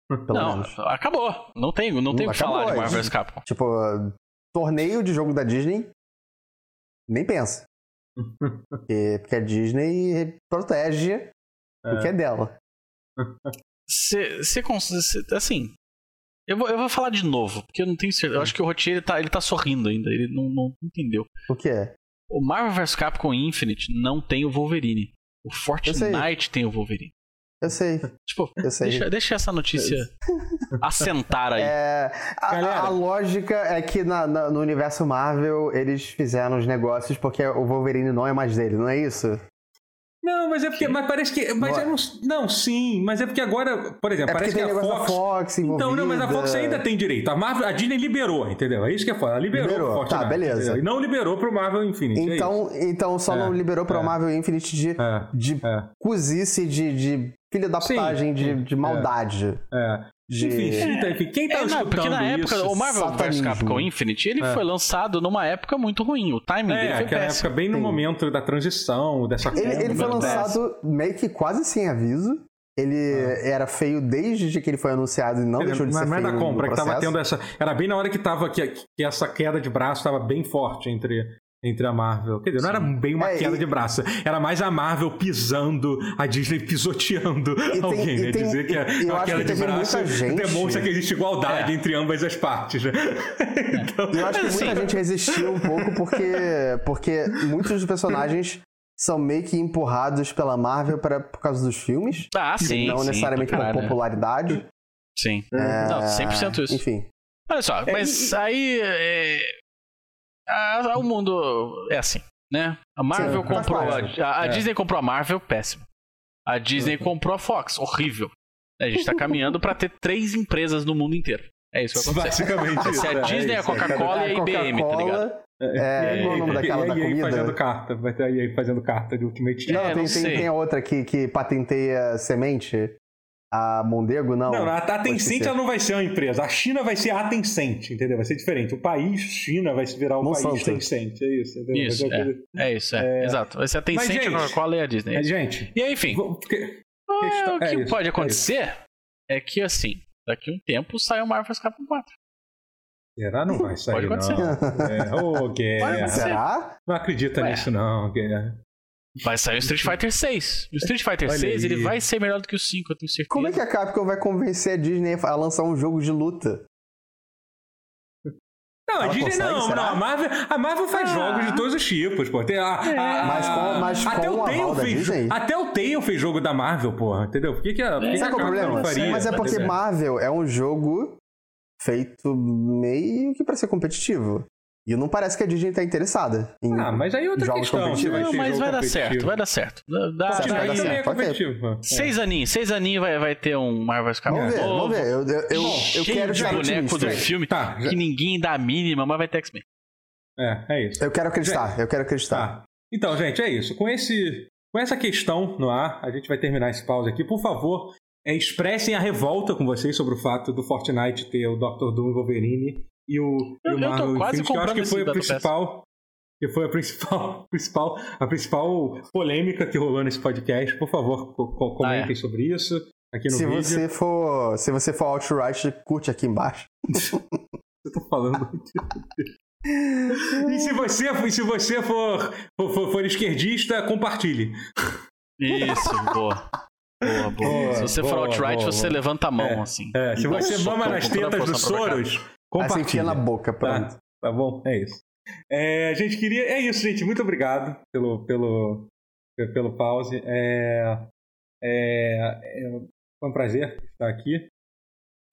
Pelo Não, menos. acabou. Não tem, não tem o que falar de é. Marvel vs Capcom. Tipo, torneio de jogo da Disney, nem pensa. porque, porque a Disney protege o que é dela. Você Assim. Eu vou, eu vou falar de novo, porque eu não tenho certeza. Eu acho que o Rotier ele tá, ele tá sorrindo ainda. Ele não, não entendeu. O que é? O Marvel vs Capcom Infinite não tem o Wolverine. O Fortnite tem o Wolverine. Eu sei, Tipo, eu sei. deixa, deixa essa notícia assentar aí. É, a, Galera. a lógica é que na- na- no universo Marvel eles fizeram os negócios porque o Wolverine não é mais dele, não é isso? Não, mas é porque. Mas parece que. Mas Não é. eu não, não, sim, mas é porque agora, por exemplo, É parece que a Fox. Fox envolvida. Então, não, mas a Fox ainda tem direito. A, Marvel, a Disney liberou, entendeu? É isso que é foda. Ela liberou, Liberou, pro Fortnite. tá, beleza. entendeu? E não liberou pro Marvel Infinite. é Então, então só É, não liberou pra é. Marvel Infinite de, É, de é, cozice, de, de filha da putagem, de, de é. maldade. é. De... Enfim, então, enfim, quem tá É, não, escutando porque na época, isso... o Marvel vs. Capcom Infinite, ele É. foi lançado numa época muito ruim. O timing dele É, foi aquela péssimo. época bem no Sim. momento da transição, dessa Ele, compra, ele foi da- lançado meio que quase sem aviso. Ele era feio desde que ele foi anunciado e não dizer, deixou de mas ser não é feio da no compra, que tava tendo essa. Era bem na hora que tava que, que essa queda de braço tava bem forte entre, entre a Marvel. Quer dizer, não era bem uma É, queda e- de braço, era mais a Marvel pisando, a Disney pisoteando tem- alguém, e né? tem- Dizer que a, e eu a acho queda que de braço muita gente- demonstra que existe igualdade É. entre ambas as partes. Né? então, E eu acho que muita assim- gente resistiu um pouco porque, porque muitos dos personagens são meio que empurrados pela Marvel pra, por causa dos filmes. Ah, sim. não sim, necessariamente por caralho. popularidade. Sim. É, Não, 100% isso. Enfim. Olha só, mas aí. É, a- o mundo é assim, né? A Marvel Sim, comprou. parte. A, a É. Disney comprou a Marvel, péssimo. A Disney Uhum. comprou a Fox, horrível. A gente tá caminhando pra ter três empresas no mundo inteiro. É isso que vai acontecer. basicamente isso. Se a é, Disney, é a é, Coca-Cola e a IBM, tá ligado? É, qual é o nome daquela e da a comida? fazendo carta, vai ter a EA fazendo carta de Ultimate É, Não, Team. tem, não tem, tem a outra que, que patenteia semente. A Mondego, não. Não, a, a Pode Tencent ela não vai ser uma empresa. A China vai ser a Tencent, entendeu? Vai ser diferente. O país China vai se virar o Monsanto. país Tencent. É isso, entendeu? Isso, coisa- É isso, é. Exato. Vai ser a Tencent, gente- a Coca-Cola e a Disney. Mas, gente, E aí, enfim. vou- porque- ah, o que é isso, pode é acontecer é, que, assim, daqui a um tempo sai o Marvel's Capcom 4. será não vai sair, Pode não? acontecer. É, Ô, Guerra. Pode. Será? Não acredita Ué. nisso, não, Guerra. Vai sair o Street Fighter 6. O Street Fighter Olha 6 aí. ele vai ser melhor do que o 5, eu tenho certeza. Como é que a Capcom vai convencer a Disney a lançar um jogo de luta? Não, a Disney consegue, não, será? não. A Marvel, a Marvel faz Ah. jogos de todos os tipos, pô. Tem a, a- Mas com- mas até com o o Tail fez? Até o Tail fez jogo da Marvel, porra. Entendeu? Por que, que a, por que que Sabe a qual é o problema? não faria? Mas é porque? Marvel é um jogo feito meio que pra ser competitivo. E não parece que a Disney tá interessada em Ah, mas aí é outra jogos questão. competitivos. Não, mas vai dar certo, vai dar certo. Dá, dá, Certo, vai dar certo. É. Seis aninhos, seis aninhos vai, vai ter um Marvel's Capcom Vamos ver, novo, vamos ver. Eu, eu, eu, eu cheio quero de boneco do filme Tá, já- que ninguém dá a mínima, mas vai ter X-Men. É, é isso. Eu quero acreditar, eu quero acreditar. Tá. Então, gente, é isso. Com, esse, com essa questão no ar, a gente vai terminar esse pause aqui. Por favor, é, expressem a revolta com vocês sobre o fato do Fortnite ter o Dr. Doom e Wolverine e o, e Eu- o eu tô Marvel quase Infinite, que eu acho que foi a principal. Que foi a principal, principal, a principal polêmica que rolou nesse podcast. Por favor, co- co- comentem Ah, é. sobre isso aqui no Se vídeo. você for, se você for outright, curte aqui embaixo. Eu tô falando. e se você, e se você for, for, for- for esquerdista, compartilhe. Isso, boa. Boa, boa. Boa, Se você for boa, outright, boa, você boa. levanta a mão, É, assim. É, se E você mama nas tetas do força Aí você compartilhe. enfia na boca, pronto. Tá, tá bom? É isso. É, gente, queria. É isso, gente. Muito obrigado pelo, pelo, pelo pause. É, é, é, foi um prazer estar aqui.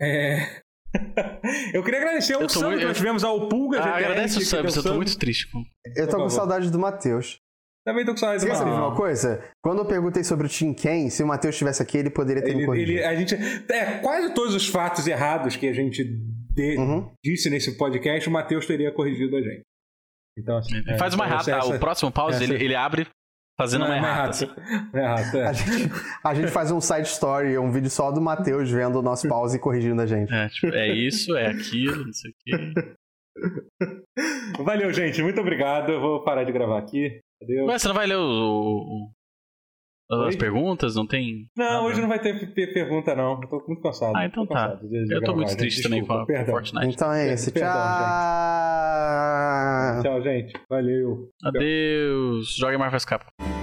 É, eu queria agradecer tô sub muito- que nós tivemos ao Pulga. Ah, agradece o deu eu tô sub. muito triste. com- Eu tô com saudade do Matheus. Também tô com saudade Você do quer saber de Matheus. uma coisa? Quando eu perguntei sobre o Tim Ken, se o Matheus estivesse aqui, ele poderia ter me Ele, corrigido. ele- a gente, é, quase todos os fatos errados que a gente de- Uhum. disse nesse podcast, o Matheus teria corrigido a gente. Então, assim, é, Faz uma errata. essa- O próximo pause, essa- ele, ele abre fazendo uma é uma errata. errata. É errata, é. A gente, a gente faz um side story, um vídeo só do Matheus vendo o nosso pause e corrigindo a gente. É, tipo, é isso, é aquilo, não sei o quê. Valeu, gente. Muito obrigado. Eu vou parar de gravar aqui. Adeus. Ué, você não vai ler o, o- o- as Oi? perguntas? Não tem. Não, nada? hoje não vai ter pe- pergunta, não. Eu tô muito cansado. Ah, então Tô tá. de- de Eu tô gravar, muito gente. triste também com, a, Desculpa, com perdão. Fortnite. Então é isso. Perdão, Tchau. Tchau, gente. Valeu. Adeus. Joga Marvel's Capcom.